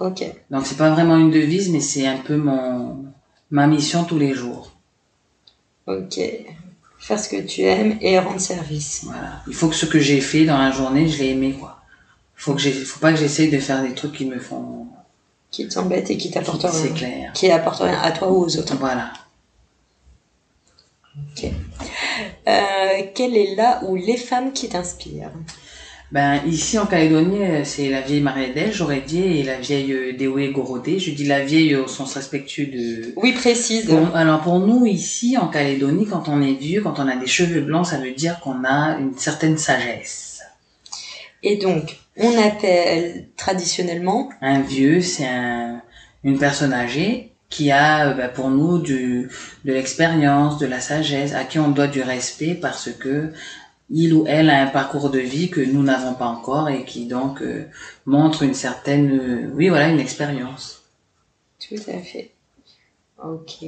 Ok. Donc c'est pas vraiment une devise, mais c'est un peu mon ma mission tous les jours. Ok. Faire ce que tu aimes et rendre service. Voilà. Il faut que ce que j'ai fait dans la journée, je l'ai aimé quoi. Faut que j'ai, faut pas que j'essaye de faire des trucs qui me font. Qui t'embête et qui t'apporte C'est rien. clair. Qui apporte rien à toi ou aux autres. Voilà. Ok. Euh, quelle est là ou les femmes qui t'inspirent? Ben ici en Calédonie, c'est la vieille Mariadelle, j'aurais dit, et la vieille euh, Dewey Gorodé. Je dis la vieille au sens respectueux de. Oui, précise. Pour- alors pour nous ici en Calédonie, quand on est vieux, quand on a des cheveux blancs, ça veut dire qu'on a une certaine sagesse. Et donc, on appelle traditionnellement? Un vieux, c'est un, une personne âgée qui a euh, bah, pour nous du, de l'expérience, de la sagesse, à qui on doit du respect parce que il ou elle a un parcours de vie que nous n'avons pas encore et qui donc euh, montre une certaine, euh, oui voilà, une expérience. Tout à fait. Ok.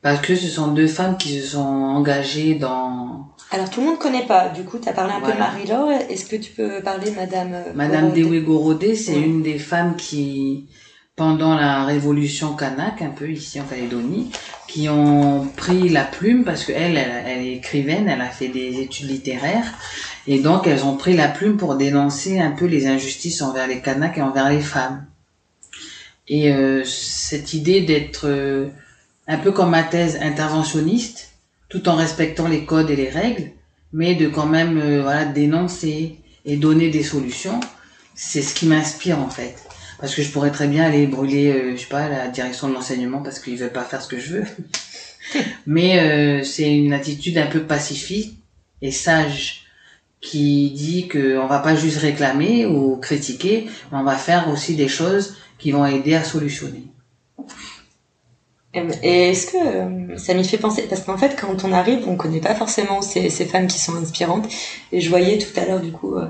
Parce que ce sont deux femmes qui se sont engagées dans Alors, tout le monde connaît pas. Du coup, tu as parlé un peu de. Marie-Laure. Est-ce que tu peux parler de Madame Madame Dewey Gorodé, c'est une des femmes qui, pendant la révolution kanak, un peu ici en Calédonie, qui ont pris la plume parce que elle, elle, elle est écrivaine, elle a fait des études littéraires, et donc elles ont pris la plume pour dénoncer un peu les injustices envers les Kanaks et envers les femmes. Et euh, cette idée d'être euh, un peu comme ma thèse interventionniste, tout en respectant les codes et les règles, mais de quand même euh, voilà dénoncer et donner des solutions, c'est ce qui m'inspire en fait. Parce que je pourrais très bien aller brûler, euh, je sais pas, la direction de l'enseignement parce qu'ils veulent pas faire ce que je veux. Mais euh, c'est une attitude un peu pacifique et sage qui dit que on va pas juste réclamer ou critiquer, mais on va faire aussi des choses qui vont aider à solutionner. Et est-ce que euh, ça m'y fait penser? Parce qu'en fait, quand on arrive, on connaît pas forcément ces, ces femmes qui sont inspirantes. Et je voyais tout à l'heure, du coup, euh,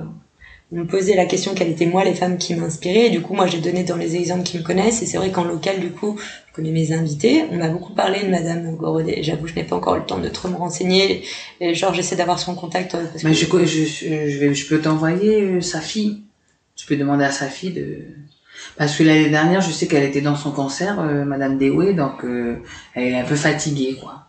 me posait la question quelles étaient moi les femmes qui m'inspiraient. Et du coup, moi, j'ai donné dans les exemples qui me connaissent. Et c'est vrai qu'en local, du coup, je connais mes invités. On m'a beaucoup parlé de Madame Gorodé. J'avoue, je n'ai pas encore le temps de trop me renseigner. Et genre, j'essaie d'avoir son contact. euh, Parce que... je, je, je, vais, je peux t'envoyer euh, sa fille. Tu peux demander à sa fille de... Parce que l'année dernière, je sais qu'elle était dans son concert, euh, Madame Dewey, donc euh, elle est un peu fatiguée, quoi.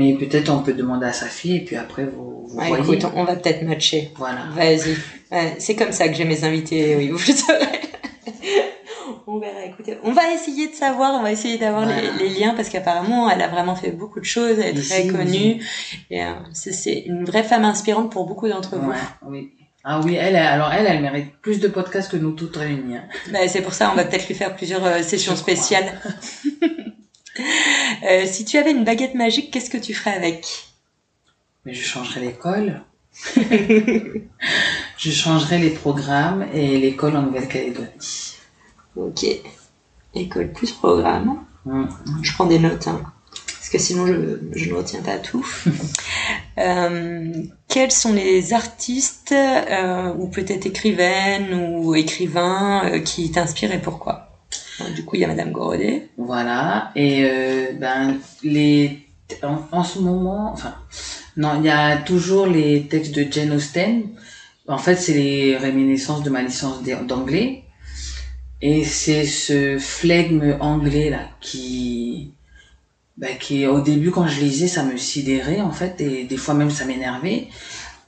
Mais peut-être on peut demander à sa fille et puis après vous, vous voyez. écoute, on va peut-être matcher. Voilà. Vas-y. Ouais, c'est comme ça que j'ai mes invités, oui, vous le saurez. on verra, écoutez. On va essayer de savoir, on va essayer d'avoir Voilà. les, les liens parce qu'apparemment, elle a vraiment fait beaucoup de choses, elle est très connue. Et euh, c'est- une vraie femme inspirante pour beaucoup d'entre vous. Ouais, oui. Ah oui, elle, alors elle, elle mérite plus de podcasts que nous toutes réunies. hein. Bah, c'est pour ça, on va peut-être lui faire plusieurs euh, sessions spéciales. Euh, si tu avais une baguette magique, qu'est-ce que tu ferais avec? Mais je changerai l'école. je changerai les programmes et l'école en Nouvelle-Calédonie. Ok. École plus programme. Mm. Je prends des notes, hein, parce que sinon je, je ne retiens pas tout. Euh, quels sont les artistes euh, ou peut-être écrivaines ou écrivains qui t'inspirent et pourquoi? Du coup, il y a Madame Gorodé. Voilà. Et euh, ben les en, en ce moment, enfin non, il y a toujours les textes de Jane Austen. En fait, c'est les réminiscences de ma licence d'anglais. Et c'est ce flegme anglais là qui ben, qui au début quand je lisais ça me sidérait en fait et des fois même ça m'énervait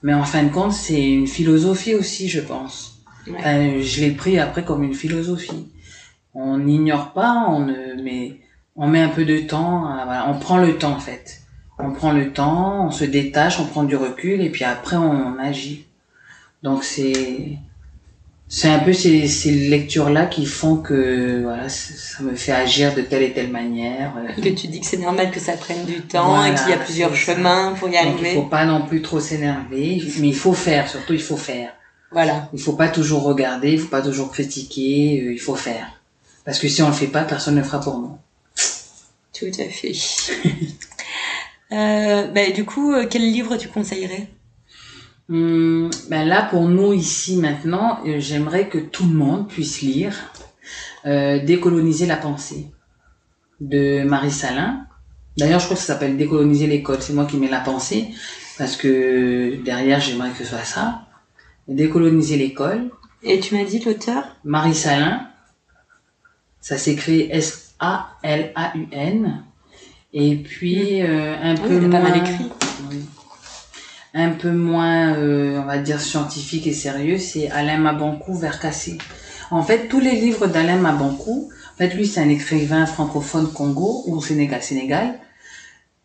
mais en fin de compte c'est une philosophie aussi je pense Ouais. Je l'ai pris après comme une philosophie on n'ignore pas on ne mais on met un peu de temps à- voilà, on prend le temps en fait on prend le temps on se détache on prend du recul et puis après on agit donc c'est c'est un peu ces, ces lectures là qui font que voilà ça me fait agir de telle et telle manière. Que tu dis que c'est normal que ça prenne du temps Voilà, et qu'il y a plusieurs chemins pour y Donc, il arriver. faut pas non plus trop s'énerver mais il faut faire surtout il faut faire Voilà. il faut pas toujours regarder il faut pas toujours critiquer euh, il faut faire parce que si on le fait pas personne ne le fera pour nous Tout à fait. euh, bah, du coup, euh, quel livre tu conseillerais? Hum, ben là, pour nous ici maintenant, euh, j'aimerais que tout le monde puisse lire euh, Décoloniser la pensée de Marie Salin. D'ailleurs, je crois que ça s'appelle Décoloniser l'école. C'est moi qui mets la pensée parce que derrière, j'aimerais que ce soit ça. Décoloniser l'école. Et tu m'as dit l'auteur? Marie Salin. Ça s'écrit S-A-L-A-U-N. Et puis, euh, un Ah peu moins... pas mal écrit. Oui. Un peu moins, euh, on va dire, scientifique et sérieux, c'est Alain Mabankou, Vers cassé. En fait, tous les livres d'Alain Mabankou, en fait, lui, c'est un écrivain francophone Congo ou Sénégal, Sénégal.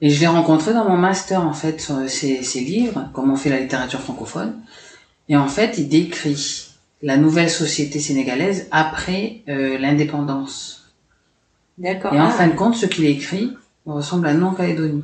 Et je l'ai rencontré dans mon master, en fait, sur ses, ses livres, comment on fait la littérature francophone. Et en fait, il décrit la nouvelle société sénégalaise après euh, l'indépendance. D'accord. Et en Ah. fin de compte, ce qu'il écrit ressemble à nous en Calédonie.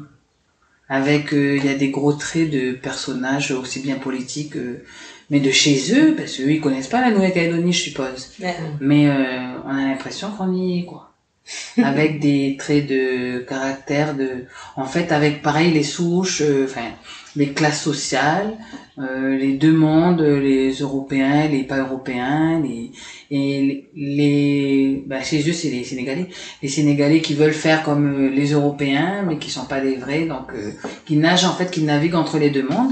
Avec, euh, il y a des gros traits de personnages aussi bien politiques, euh, mais de chez eux, parce qu'eux, ils connaissent pas la Nouvelle-Calédonie, je suppose. Ouais. Mais euh, on a l'impression qu'on y est, quoi. avec des traits de caractère, de, en fait, avec pareil les souches, euh, enfin, les classes sociales, euh, les deux mondes, les Européens, les pas Européens, les et les, bah, chez eux c'est les Sénégalais, les Sénégalais qui veulent faire comme euh, les Européens, mais qui sont pas des vrais, donc euh, qui nagent en fait, qui naviguent entre les deux mondes.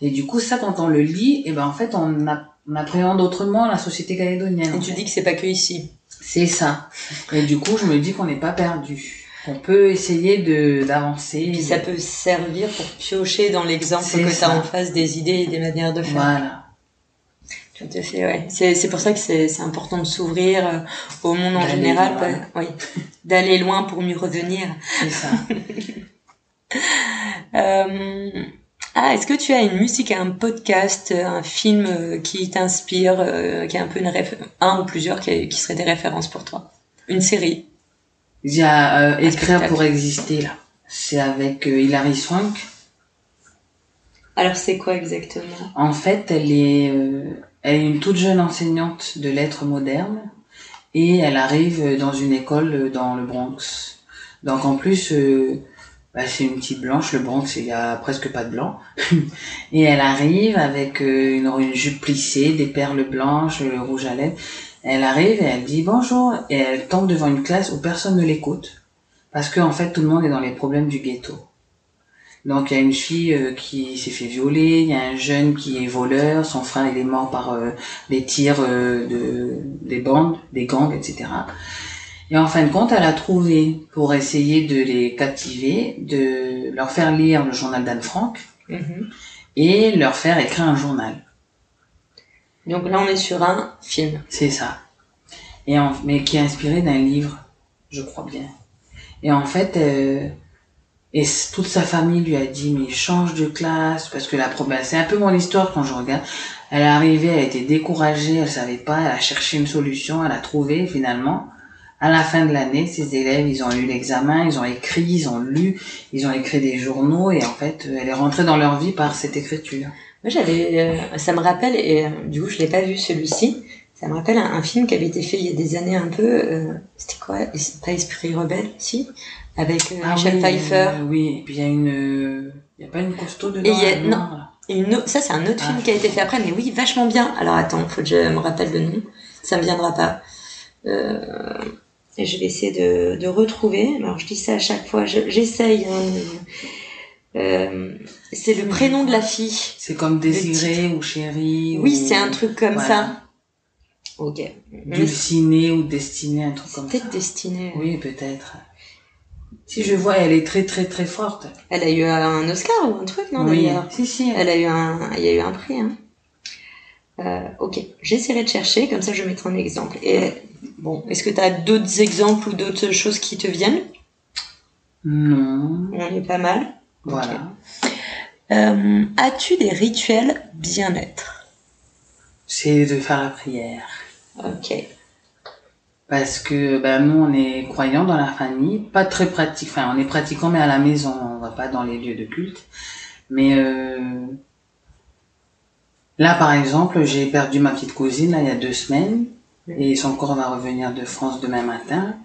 Et du coup, ça, quand on le lit, et ben en fait, on, a- on appréhende autrement la société calédonienne. Et tu fait. dis que c'est pas que ici. C'est ça. Et du coup, je me dis qu'on n'est pas perdu. On peut essayer de d'avancer. Et puis ça peut servir pour piocher dans l'exemple que tu as en face des idées et des manières de faire. Voilà. Tout à fait, ouais. C'est, c'est pour ça que c'est, c'est important de s'ouvrir euh, au monde en général, loin. oui. D'aller loin pour mieux revenir. C'est ça. Euh, Ah, est-ce que tu as une musique, un podcast, un film euh, qui t'inspire, euh, qui est un peu une réf- un ou plusieurs qui, qui seraient des références pour toi? Une série? Il y a euh, Écrire pour exister, là. C'est avec euh, Hilary Swank. Alors c'est quoi exactement? En fait, elle est, euh, elle est une toute jeune enseignante de lettres modernes et elle arrive dans une école euh, dans le Bronx. Donc en plus, euh, bah, c'est une petite blanche, le Bronx, il y a presque pas de blanc. et elle arrive avec euh, une, une jupe plissée, des perles blanches, le rouge à lèvres. Elle arrive et elle dit bonjour et elle tombe devant une classe où personne ne l'écoute parce que en fait tout le monde est dans les problèmes du ghetto. Donc il y a une fille euh, qui s'est fait violer, il y a un jeune qui est voleur, son frère il est mort par euh, des tirs euh, de des bandes, des gangs, etc. Et en fin de compte, elle a trouvé pour essayer de les captiver, de leur faire lire le journal d'Anne Frank Mhm. et leur faire écrire un journal. Donc là on est sur un film. C'est ça. Et en, mais qui est inspiré d'un livre, je crois bien. Et en fait, euh, et toute sa famille lui a dit mais change de classe parce que la problème, c'est un peu mon histoire quand je regarde. Elle est arrivée, elle a été découragée, elle savait pas, elle a cherché une solution, elle a trouvé finalement. À la fin de l'année, ses élèves, ils ont eu l'examen, ils ont écrit, ils ont lu, ils ont écrit des journaux et en fait, elle est rentrée dans leur vie par cette écriture. Moi j'avais, euh, ça me rappelle et euh, du coup je l'ai pas vu celui-ci. Ça me rappelle un, un film qui avait été fait il y a des années un peu. euh, C'était quoi? Pas Esprit rebelle, si Avec euh, Michel oui, Pfeiffer. euh, oui, et puis il y a une, il y a pas une costaud dedans. Et y a- non. une ça, c'est un autre Ah. film qui a été fait après, mais oui, vachement bien. Alors attends, faut que je me rappelle le nom. Ça me viendra pas. Euh, et je vais essayer de, de retrouver. Alors je dis ça à chaque fois. Je- J'essaye. hein. C'est le prénom de la fille. C'est comme Désiré ou Chéri. Oui, ou- c'est un truc comme voilà. ça. Ok. Mais c'est Dulciné ou Destiné, un truc comme ça. peut-être destiné. Oui, peut-être. Si je vois, elle est très très très forte. Elle a eu un Oscar ou un truc, non oui, d'ailleurs si si. Elle a eu un, il y a eu un prix. Hein. Euh, ok, j'essaierai de chercher, comme ça je mettrai un exemple. Et bon, est-ce que tu as d'autres exemples ou d'autres choses qui te viennent? Non. On est pas mal. Voilà. Euh, As-tu des rituels bien-être? C'est de faire la prière. Ok. Parce que ben, nous, on est croyants dans la famille, pas très pratique. Enfin, on est pratiquants, mais à la maison, on va pas dans les lieux de culte. Mais euh, là, par exemple, j'ai perdu ma petite cousine là, il y a deux semaines, et son corps va revenir de France demain matin.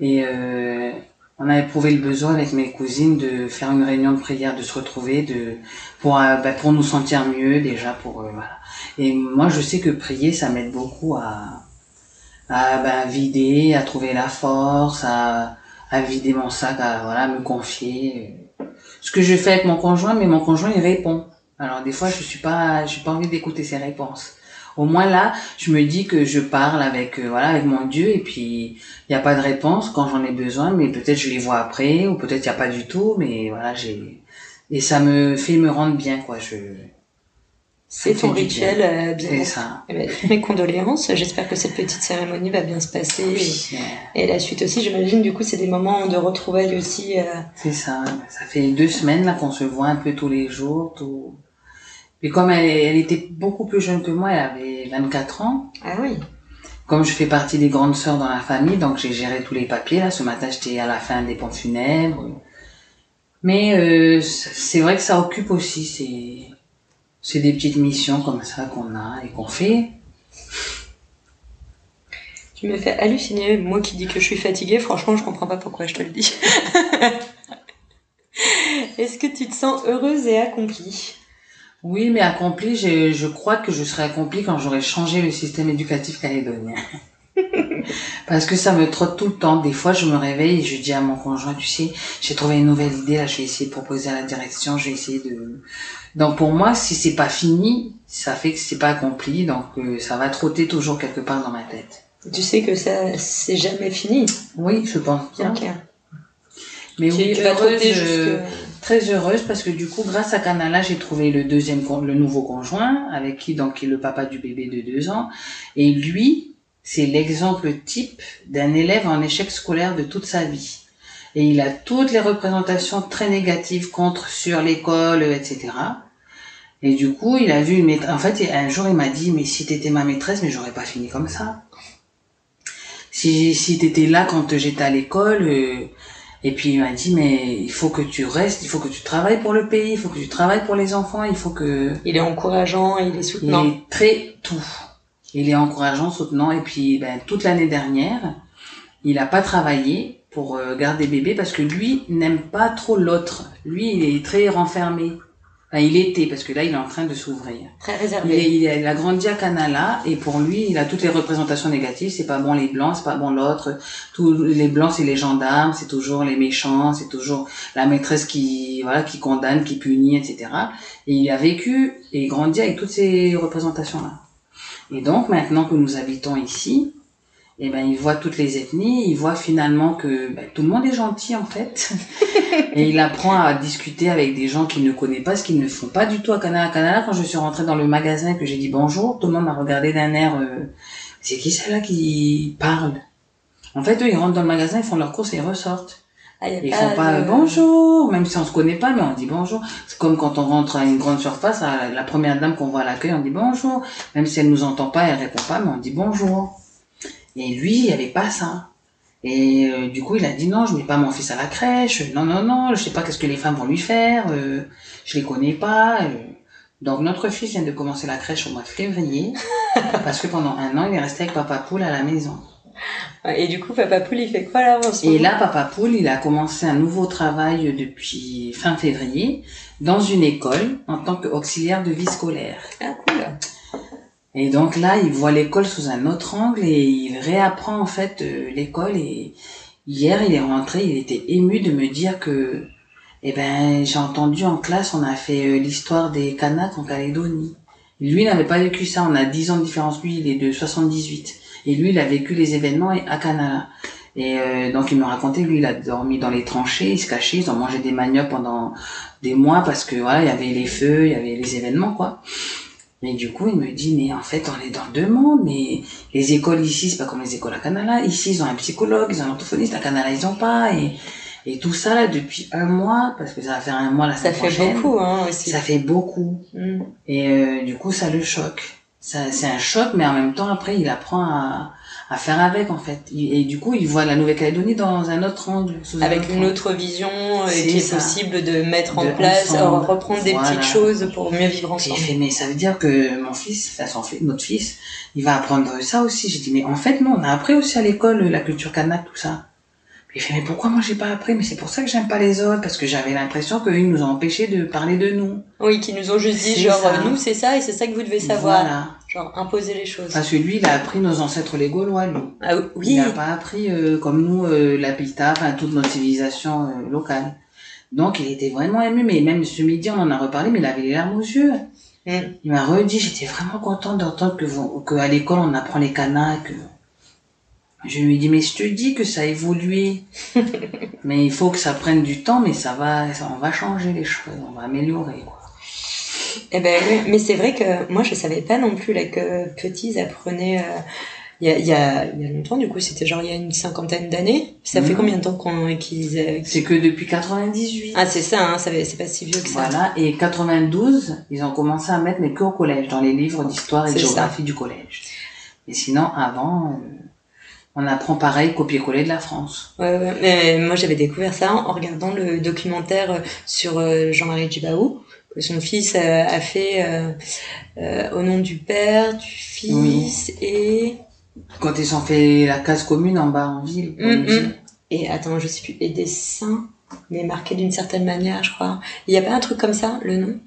Et euh, on a éprouvé le besoin avec mes cousines de faire une réunion de prière, de se retrouver, de pour euh, ben, pour nous sentir mieux déjà, pour euh, voilà. Et moi, je sais que prier, ça m'aide beaucoup à à ben, vider, à trouver la force, à, à vider mon sac, à voilà, me confier. Ce que je fais avec mon conjoint, mais mon conjoint il répond. Alors des fois je suis pas, j'ai pas envie d'écouter ses réponses. Au moins là, je me dis que je parle avec euh, voilà avec mon Dieu et puis il n'y a pas de réponse quand j'en ai besoin, mais peut-être je les vois après ou peut-être il n'y a pas du tout, mais voilà j'ai et ça me fait me rendre bien quoi. Je c'est ton rituel euh, bien. C'est ça. Eh ben, mes condoléances. J'espère que cette petite cérémonie va bien se passer. et, la suite aussi, j'imagine, du coup, c'est des moments de retrouvailles aussi. Euh... C'est ça. Ça fait deux semaines là qu'on se voit un peu tous les jours. Tout... Et comme elle, elle était beaucoup plus jeune que moi, elle avait 24 ans. Ah oui. Comme je fais partie des grandes sœurs dans la famille, donc j'ai géré tous les papiers. Là, ce matin, j'étais à la fin des pompes funèbres. Mais euh, c'est vrai que ça occupe aussi. C'est c'est des petites missions comme ça qu'on a et qu'on fait. Tu me fais halluciner, moi qui dis que je suis fatiguée, franchement je comprends pas pourquoi je te le dis. Est-ce que tu te sens heureuse et accomplie? Oui, mais accomplie, je, je crois que je serai accomplie quand j'aurai changé le système éducatif calédonien. Parce que ça me trotte tout le temps. Des fois, je me réveille et je dis à mon conjoint, tu sais, j'ai trouvé une nouvelle idée, là, je vais essayer de proposer à la direction, je vais essayer de... Donc pour moi, si c'est pas fini, ça fait que c'est pas accompli, donc euh, ça va trotter toujours quelque part dans ma tête. Tu sais que ça, c'est jamais fini. Oui, je pense bien. Mais oui, heureuse, euh, très heureuse parce que du coup, grâce à Canala, j'ai trouvé le deuxième, le nouveau conjoint avec qui donc est le papa du bébé de deux ans, et lui, c'est l'exemple type d'un élève en échec scolaire de toute sa vie. Et il a toutes les représentations très négatives contre, sur l'école, etc. Et du coup, il a vu une maîtresse. En fait, un jour, il m'a dit, mais si t'étais ma maîtresse, mais j'aurais pas fini comme ça. Si, si t'étais là quand j'étais à l'école, euh, et puis il m'a dit, mais il faut que tu restes, il faut que tu travailles pour le pays, il faut que tu travailles pour les enfants, il faut que... Il est encourageant, il est soutenant. Il est très tout il est encourageant, soutenant. Et puis, ben, toute l'année dernière, il n'a pas travaillé pour euh, garder bébé parce que lui n'aime pas trop l'autre. Lui, il est très renfermé. Enfin, il était, parce que là, il est en train de s'ouvrir. Très réservé. Il, il, a grandi à Canala, et pour lui, il a toutes les représentations négatives. C'est pas bon les blancs, c'est pas bon l'autre. Tous les blancs, c'est les gendarmes, c'est toujours les méchants, c'est toujours la maîtresse qui, voilà, qui condamne, qui punit, etc. Et il a vécu et grandi avec toutes ces représentations-là. Et donc, maintenant que nous habitons ici, eh ben, il voit toutes les ethnies, il voit finalement que ben, tout le monde est gentil en fait. et il apprend à discuter avec des gens qu'il ne connaît pas, ce qu'ils ne font pas du tout à Canada. Canada, quand je suis rentrée dans le magasin et que j'ai dit bonjour, tout le monde m'a regardé d'un air, euh, c'est qui celle-là qui parle? En fait, eux, ils rentrent dans le magasin, ils font leurs courses et ils ressortent. Ah, ils font pas bonjour, même si on se connaît pas, mais on dit bonjour. C'est comme quand on rentre à une grande surface, à la première dame qu'on voit à l'accueil, on dit bonjour. Même si elle nous entend pas, elle répond pas, mais on dit bonjour. Et lui, il y avait pas ça. Et euh, du coup, il a dit non, je mets pas mon fils à la crèche. Non, non, non, je sais pas qu'est-ce que les femmes vont lui faire. Euh, je les connais pas. Euh. Donc notre fils vient de commencer la crèche au mois de février parce que pendant un an, il est resté avec papa poule à la maison. Et du coup, Papa Poule, il fait quoi là en ce Et là, Papa Poule, il a commencé un nouveau travail depuis fin février dans une école en tant qu'auxiliaire de vie scolaire. Ah, cool. Et donc là, il voit l'école sous un autre angle et il réapprend en fait euh, l'école. Et hier, il est rentré, il était ému de me dire que, eh ben, j'ai entendu en classe, on a fait euh, l'histoire des Kanaks en Calédonie. Lui n'avait pas vécu ça, on a 10 ans de différence, lui il est de 78. Et lui, il a vécu les événements à Canada. Et euh, donc il me racontait, lui, il a dormi dans les tranchées, il se cachait, ils ont mangé des maniocs pendant des mois parce que voilà, il y avait les feux, il y avait les événements, quoi. Mais du coup, il me dit, mais en fait, on est dans deux mondes, mais les écoles ici, c'est pas comme les écoles à Canada. Ici, ils ont un psychologue, ils ont un orthophoniste, à Canada, ils ont pas. Et, et tout ça, là, depuis un mois, parce que ça va faire un mois la semaine Ça fait beaucoup, hein, aussi. Ça fait beaucoup. Mm. Et euh, du coup, ça le choque c'est un choc, mais en même temps, après, il apprend à, à faire avec, en fait. Et, du coup, il voit la Nouvelle-Calédonie dans un autre angle. avec une autre vision euh, qui est possible de mettre en place, reprendre des petites choses pour mieux vivre ensemble. fait, mais ça veut dire que mon fils, enfin, son, notre fils, il va apprendre ça aussi. J'ai dit, mais en fait, non, on a appris aussi à l'école la culture kanak, tout ça. Il fait, mais pourquoi moi j'ai pas appris? Mais c'est pour ça que j'aime pas les autres, parce que j'avais l'impression qu'ils nous ont empêchés de parler de nous. Oui, qui nous ont juste dit, genre, ça. nous, c'est ça et c'est ça que vous devez savoir. Voilà. Genre, imposer les choses. Parce que lui, il a appris nos ancêtres les Gaulois, lui. Ah oui. Il n'a pas appris, euh, comme nous, euh, la pita, enfin, toute notre civilisation euh, locale. Donc, il était vraiment ému, mais même ce midi, on en a reparlé, mais il avait les larmes aux yeux. Mm. Il m'a redit, j'étais vraiment contente d'entendre que, vous- que à l'école, on apprend les canas, que... Je lui ai dit, mais je te dis que ça a évolué. mais il faut que ça prenne du temps, mais ça va, ça- on va changer les choses, on va améliorer, quoi. Eh ben oui, mais c'est vrai que moi je savais pas non plus là que petits ils apprenaient. euh, Il y, a, il y, a, il y a longtemps, du coup, c'était genre il y a une cinquantaine d'années. Ça fait Mhm. combien de temps qu'on qu'ils. euh, C'est que depuis 98. Ah, c'est ça, hein, ça c'est pas si vieux que ça. Voilà, et 92, ils ont commencé à mettre, mais que au collège, dans les livres d'histoire et de ça. géographie du collège. Et sinon, avant, euh, on apprend pareil, copier-coller de la France. Ouais, ouais. Mais moi, j'avais découvert ça en regardant le documentaire euh, sur euh, Jean-Marie Djibaou, que son fils euh, a fait euh, euh, au nom du père, du fils et... Quand ils ont fait la case commune en bas en ville, Mm, musée. mm. Et attends, je sais plus, et des saints, mais marqués d'une certaine manière, je crois. Il n'y a pas un truc comme ça, le nom?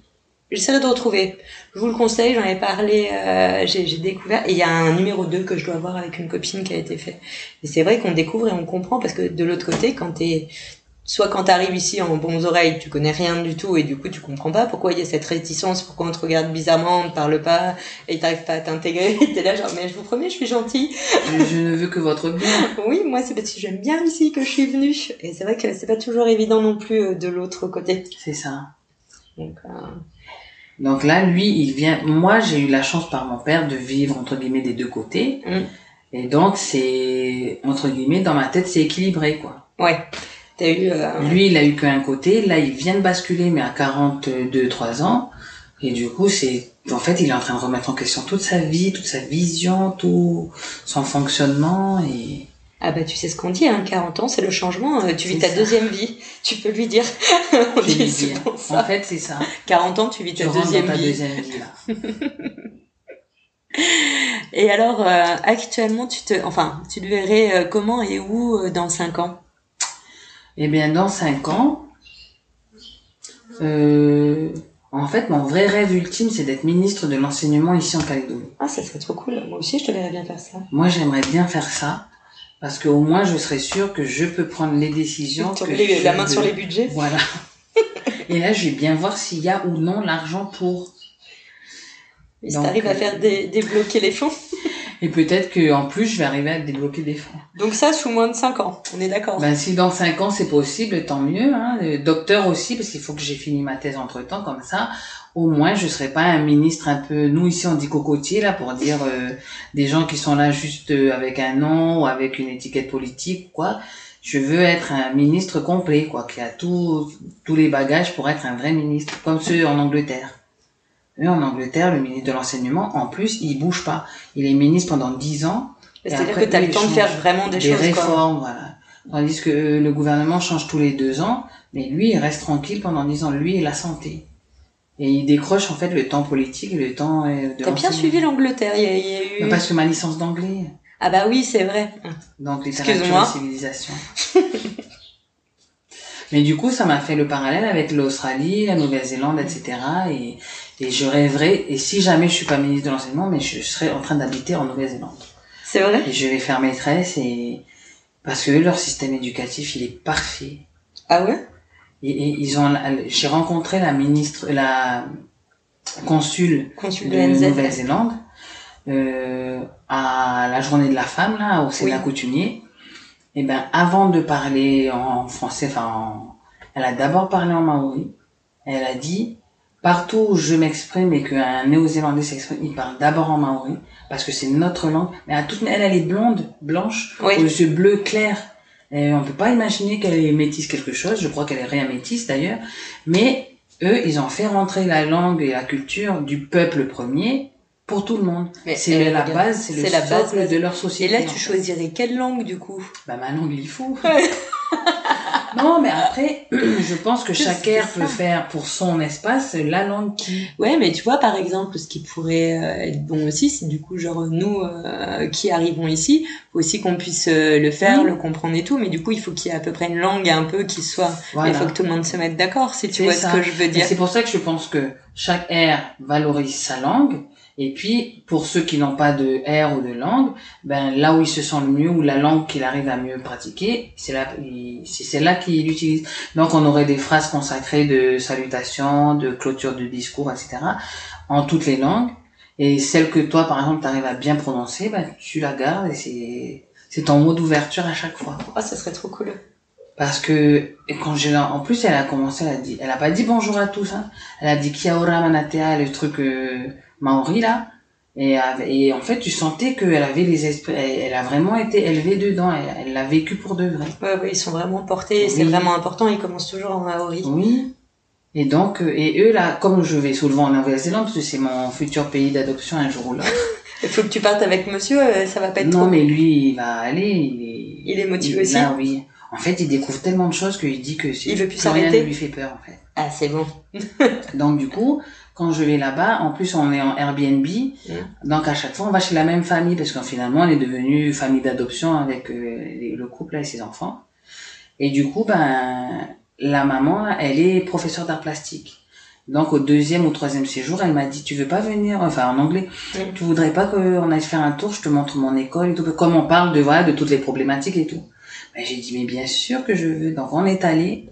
J'essaierai de retrouver. Je vous le conseille, j'en ai parlé, euh, j'ai j'ai découvert. Et il y a un numéro 2 que je dois voir avec une copine qui a été fait. Et c'est vrai qu'on découvre et on comprend parce que de l'autre côté, quand t'es soit quand t'arrives ici en bons oreilles, tu connais rien du tout et du coup tu comprends pas pourquoi il y a cette réticence, pourquoi on te regarde bizarrement, on te parle pas et t'arrives pas à t'intégrer. T'es là genre mais je vous promets, je suis gentille. Je, je ne veux que votre bien. Oui, moi c'est parce que j'aime bien ici que je suis venue. Et c'est vrai que c'est pas toujours évident non plus euh, de l'autre côté. C'est ça. Donc, euh, Donc là, lui, il vient. Moi, j'ai eu la chance par mon père de vivre entre guillemets des deux côtés. Mm. Et donc, c'est entre guillemets dans ma tête, c'est équilibré quoi. ouais, t'as eu. euh, Lui, il a eu qu'un côté. Là, il vient de basculer, mais à 42, 3 ans. Et du coup, c'est, en fait, il est en train de remettre en question toute sa vie, toute sa vision, tout son fonctionnement et Ah bah tu sais ce qu'on dit, hein, 40 ans c'est le changement, euh, tu vis ta ça. deuxième vie. Tu peux lui dire. On dit lui. En fait, c'est ça. 40 ans tu vis Tu ta deuxième ta vie. deuxième vie, là. Et alors euh, actuellement tu te. Enfin, tu te verrais euh, comment et où dans 5 ans? Eh bien, dans 5 ans, en fait, mon vrai rêve ultime, c'est d'être ministre de l'enseignement ici en Calédonie. Ah ça serait trop cool, moi aussi je te verrais bien faire ça. Moi, j'aimerais bien faire ça. Parce qu'au moins, je serais sûre que je peux prendre les décisions. Que les- la main veux. sur les budgets. Voilà. Et là, je vais bien voir s'il y a ou non l'argent pour. Et si t'arrives à euh, faire dé- débloquer les fonds. Et peut-être que en plus, je vais arriver à débloquer des fonds. Donc ça sous moins de 5 ans, on est d'accord. Ben, si dans 5 ans c'est possible, tant mieux. Hein. Le docteur aussi, parce qu'il faut que j'ai fini ma thèse entre temps, comme ça, au moins je serai pas un ministre un peu. Nous ici on dit cocotier là pour dire euh, des gens qui sont là juste euh, avec un nom ou avec une étiquette politique, quoi. Je veux être un ministre complet, quoi, qui a tout, tous les bagages pour être un vrai ministre, comme ceux en Angleterre. Eux, en Angleterre, le ministre de l'enseignement, en plus, il bouge pas. Il est ministre pendant 10 ans. C'est-à-dire que t'as eux, le temps de faire vraiment des, des choses. quoi. réformes, voilà. Tandis que le gouvernement change tous les deux ans, mais lui, il reste tranquille pendant dix ans, lui et la santé. Et il décroche en fait le temps politique le temps euh, de T'as bien suivi l'Angleterre, il y, a- il y a eu... Mais Parce que ma licence d'anglais, Ah bah oui, c'est vrai. donc littérature et civilisation. mais du coup, ça m'a fait le parallèle avec l'Australie, la Nouvelle-Zélande, etc. Et, et je rêverais, et si jamais je suis pas ministre de l'enseignement, mais je serais en train d'habiter en Nouvelle-Zélande. C'est vrai? Et je vais faire maîtresse et parce que eux, leur système éducatif, il est parfait. Ah ouais? Et ils ont, j'ai rencontré la ministre, la consul Consul de de. Nouvelle-Zélande euh, à la journée de la femme là au Sénat Oui. coutumier. Et ben avant de parler en français, enfin, en- elle a d'abord parlé en maori. Elle a dit partout où je m'exprime et qu'un néo-zélandais s'exprime, il parle d'abord en maori parce que c'est notre langue. Mais à toute, elle, elle est blonde, blanche, Oui. aux yeux bleus clairs. Et on peut pas imaginer qu'elle est métisse quelque chose. Je crois qu'elle est rien métisse d'ailleurs. Mais eux, ils ont fait rentrer la langue et la culture du peuple premier pour tout le monde. Mais, C'est euh, la base, c'est le la base, socle base. de leur Et société. là, en tu choisirais quelle langue du coup? Bah ma langue, il faut. non, mais après, je pense que chacun ça. peut faire pour son espace la langue qui. Ouais, mais tu vois, par exemple, ce qui pourrait euh, être bon aussi, c'est du coup, genre, nous euh, qui arrivons ici, aussi qu'on puisse euh, le faire, Oui. le comprendre et tout. Mais du coup, il faut qu'il y ait à peu près une langue un peu qui soit. Voilà. Il faut que tout le monde se mette d'accord, si tu vois ça. ce que je veux dire. c'est pour ça que je pense que chaque aire valorise sa langue. Et puis, pour ceux qui n'ont pas de air ou de langue, ben, là où il se sent le mieux, ou la langue qu'il arrive à mieux pratiquer, c'est là, c'est celle-là qu'il utilise. Donc, on aurait des phrases consacrées de salutation, de clôture de discours, etc., en toutes les langues. Et celle que toi, par exemple, tu arrives à bien prononcer, ben, tu la gardes et c'est, c'est ton mot d'ouverture à chaque fois. Oh, ça serait trop cool. Parce que et quand j'ai en plus elle a commencé elle a dit elle a pas dit bonjour à tous hein. Elle a dit kia ora manatea le truc euh, maori là et, et en fait tu sentais qu'elle avait les esprits elle, elle a vraiment été élevée dedans elle l'a vécu pour de vrai. Ouais, ouais, ils sont vraiment portés. C'est vraiment important. Ils commencent toujours en maori. Oui. Et donc euh, et eux là comme je vais souvent en Nouvelle-Zélande parce que c'est mon futur pays d'adoption un jour ou l'autre. Il faut que tu partes avec monsieur. euh, Ça va pas être Non trop. mais lui il va aller il est Il est motivé aussi Là oui. En fait, il découvre tellement de choses qu'il dit que Il veut plus rien s'arrêter. ne lui fait peur en fait. Ah, c'est bon. Donc du coup, quand je vais là-bas, en plus on est en Airbnb, donc à chaque fois on va chez la même famille parce qu'en finalement on est devenu famille d'adoption avec euh, les- le couple là, et ses enfants. Et du coup, ben la maman, elle est professeure d'art plastique. Donc au deuxième ou troisième séjour, elle m'a dit tu veux pas venir, enfin en anglais, Mm. tu voudrais pas qu'on aille faire un tour, je te montre mon école et tout, comme on parle de voilà de toutes les problématiques et tout. Ben, j'ai dit mais bien sûr que je veux. Donc on est allé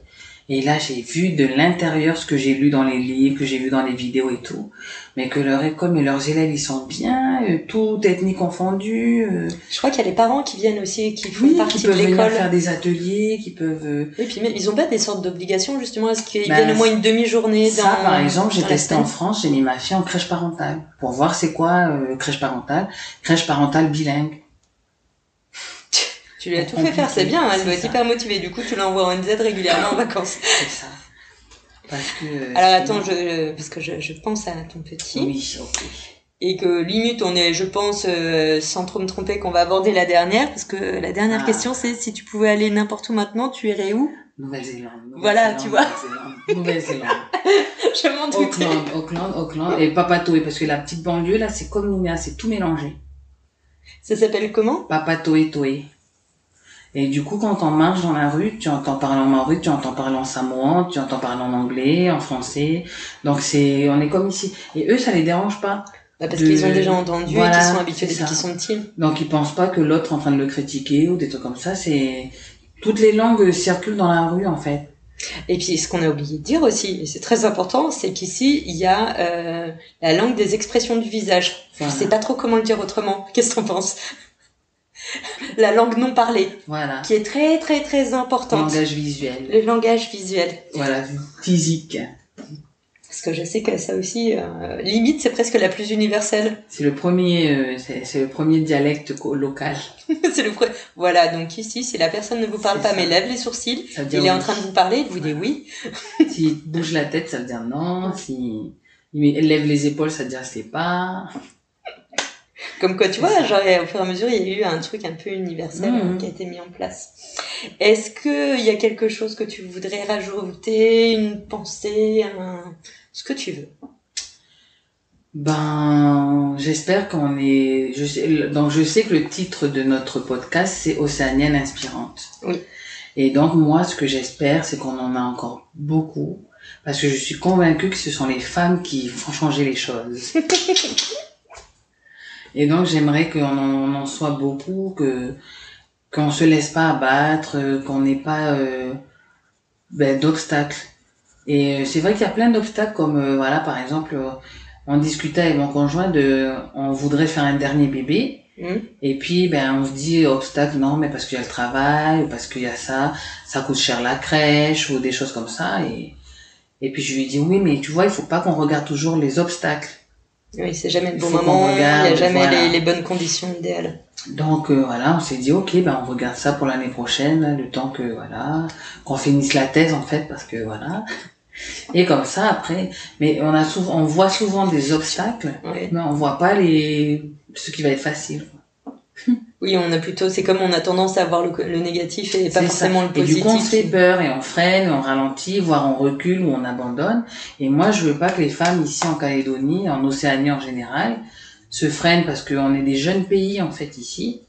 et là j'ai vu de l'intérieur ce que j'ai lu dans les livres, que j'ai vu dans les vidéos et tout, mais que leur école, mais leurs élèves ils sont bien, euh, toute ethnie confondue. euh, Je crois qu'il y a les parents qui viennent aussi, qui font oui, partie qui de peuvent venir l'école. faire des ateliers, qui peuvent. euh, Et puis même, ils ont pas des sortes d'obligations justement à ce qu'ils Ben, viennent au moins une demi-journée dans. Ça, par exemple, j'ai testé en. France, j'ai mis ma fille en crèche parentale pour voir c'est quoi euh, crèche parentale, crèche parentale bilingue. Tu lui as tout fait faire, c'est bien. Elle doit être hyper motivée. Du coup, tu l'envoies en NZ régulièrement en vacances. C'est ça. Parce que. euh, Alors sinon- attends, je parce que je, je pense à ton petit Oui, ok. et que limite on est, je pense, euh, sans trop me tromper, qu'on va aborder la dernière parce que la dernière Ah. question c'est si tu pouvais aller n'importe où maintenant, tu irais où? Nouvelle-Zélande. Voilà, tu vois. Nouvelle-Zélande, Nouvelle-Zélande. Je m'en doutais. Auckland, Auckland, Auckland et Papatoé parce que la petite banlieue là c'est comme Nouméa, c'est tout mélangé. Ça s'appelle comment? Papatoé Toé. Et du coup quand on marche dans la rue, tu entends parler en maori, tu entends parler en samoan, tu entends parler en anglais, en français. Donc c'est on est comme ici. Et eux ça les dérange pas. Bah, Parce De- qu'ils ont déjà entendu Voilà, et qu'ils sont habitués depuis qu'ils sont petits. Donc ils pensent pas que l'autre est en train de le critiquer ou des trucs comme ça. C'est toutes les langues circulent dans la rue en fait. Et puis, ce qu'on a oublié de dire aussi, et c'est très important, c'est qu'ici, il y a euh, la langue des expressions du visage. Voilà. Je sais pas trop comment le dire autrement. Qu'est-ce que t'en penses? La langue non parlée, Voilà. qui est très très très importante. Langage visuel. Le langage visuel. Voilà, physique. Parce que je sais que ça aussi, euh, limite, c'est presque la plus universelle. C'est le premier, euh, c'est le premier dialecte local. c'est le pre- Voilà, donc ici, si la personne ne vous parle pas ça. mais lève les sourcils, il est en train de vous parler, il vous dit oui. S'il bouge la tête, ça veut dire non. S'il il lève les épaules, ça veut dire c'est pas. Comme quoi, tu vois, genre, au fur et à mesure, il y a eu un truc un peu universel euh, qui a été mis en place. Est-ce que il y a quelque chose que tu voudrais rajouter, une pensée, un... ce que tu veux? Ben, j'espère qu'on est. Je sais, donc je sais que le titre de notre podcast c'est Océanienne inspirante. Oui. Et donc moi, ce que j'espère, c'est qu'on en a encore beaucoup, parce que je suis convaincue que ce sont les femmes qui font changer les choses. Et donc j'aimerais qu'on en, on en soit beaucoup, que qu'on se laisse pas abattre, euh, qu'on n'ait pas euh, ben, d'obstacles. Et euh, c'est vrai qu'il y a plein d'obstacles, comme euh, voilà par exemple, on discutait avec mon conjoint de, on voudrait faire un dernier bébé. Hmm Et puis, ben, on se dit, obstacle, non, mais parce qu'il y a le travail, ou parce qu'il y a ça, ça coûte cher la crèche, ou des choses comme ça. Et, et puis, je lui dis, oui, mais tu vois, il faut pas qu'on regarde toujours les obstacles. Oui, c'est jamais le bon moment, il n'y a jamais voilà. les, les bonnes conditions idéales. Donc, euh, voilà, on s'est dit, ok, ben, on regarde ça pour l'année prochaine, le temps que, voilà, qu'on finisse la thèse, en fait, parce que, voilà. Et comme ça, après, mais on a souvent, on voit souvent des obstacles, mais on voit pas les, ce qui va être facile. Oui, on a plutôt, c'est comme on a tendance à voir le, le négatif et pas forcément ça. le positif. Et du coup, on se fait peur et on freine, on ralentit, voire on recule ou on abandonne. Et moi, je veux pas que les femmes ici en Calédonie, en Océanie en général, se freinent parce qu'on est des jeunes pays en fait ici.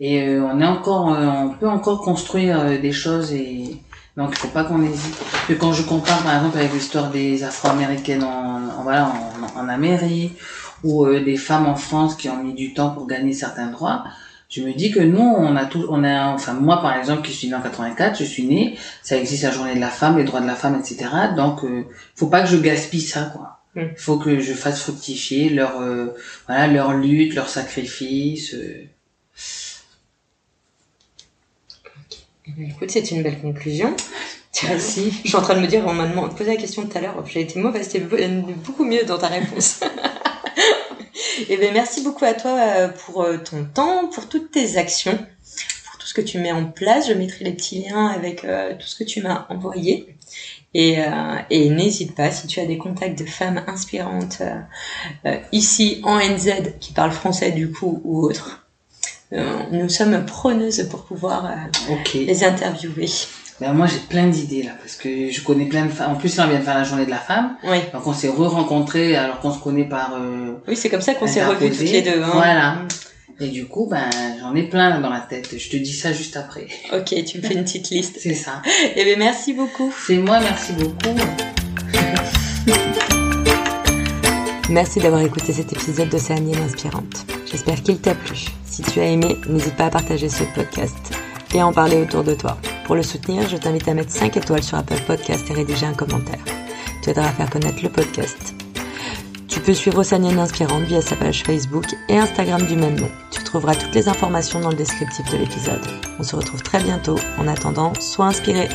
Et euh, on est encore, euh, on peut encore construire euh, des choses et donc il faut pas qu'on hésite. Que quand je compare par exemple avec l'histoire des Afro-américaines en, en- voilà en, en Amérique ou euh, des femmes en France qui ont mis du temps pour gagner certains droits, je me dis que nous on a tout, on a enfin moi par exemple qui suis née en 84, je suis née, ça existe la journée de la femme, les droits de la femme, etc. Donc euh, faut pas que je gaspille ça quoi. Mm. Il faut que je fasse fructifier leur euh, voilà leur lutte, leur sacrifice. euh. Eh bien, Écoute, c'est une belle conclusion. Merci. Je suis en train de me dire, on m'a posé la question tout à l'heure, j'ai été mauvaise, be- beaucoup mieux dans ta réponse. Et bien, merci beaucoup à toi euh, pour euh, ton temps, pour toutes tes actions, pour tout ce que tu mets en place. Je mettrai les petits liens avec euh, tout ce que tu m'as envoyé. Et, euh, et n'hésite pas, si tu as des contacts de femmes inspirantes euh, ici en NZ qui parlent français du coup ou autre, nous sommes preneuses pour pouvoir les interviewer. Ben, moi j'ai plein d'idées là parce que je connais plein de femmes. En plus là on vient de faire la journée de la femme, Oui. donc on s'est re-rencontrés alors qu'on se connaît par. euh, Oui, c'est comme ça qu'on s'est revus toutes les deux. Hein. Voilà. Et du coup ben j'en ai plein là dans la tête. Je te dis ça juste après. Ok, tu me fais une petite liste. C'est ça. Eh bien, merci beaucoup. C'est moi, merci beaucoup. Merci d'avoir écouté cet épisode d'Océanienne Inspirante. J'espère qu'il t'a plu. Si tu as aimé, n'hésite pas à partager ce podcast et en parler autour de toi. Pour le soutenir, je t'invite à mettre 5 étoiles sur Apple Podcast et rédiger un commentaire. Tu aideras à faire connaître le podcast. Tu peux suivre Océanienne Inspirante via sa page Facebook et Instagram du même nom. Tu trouveras toutes les informations dans le descriptif de l'épisode. On se retrouve très bientôt. En attendant, sois inspiré.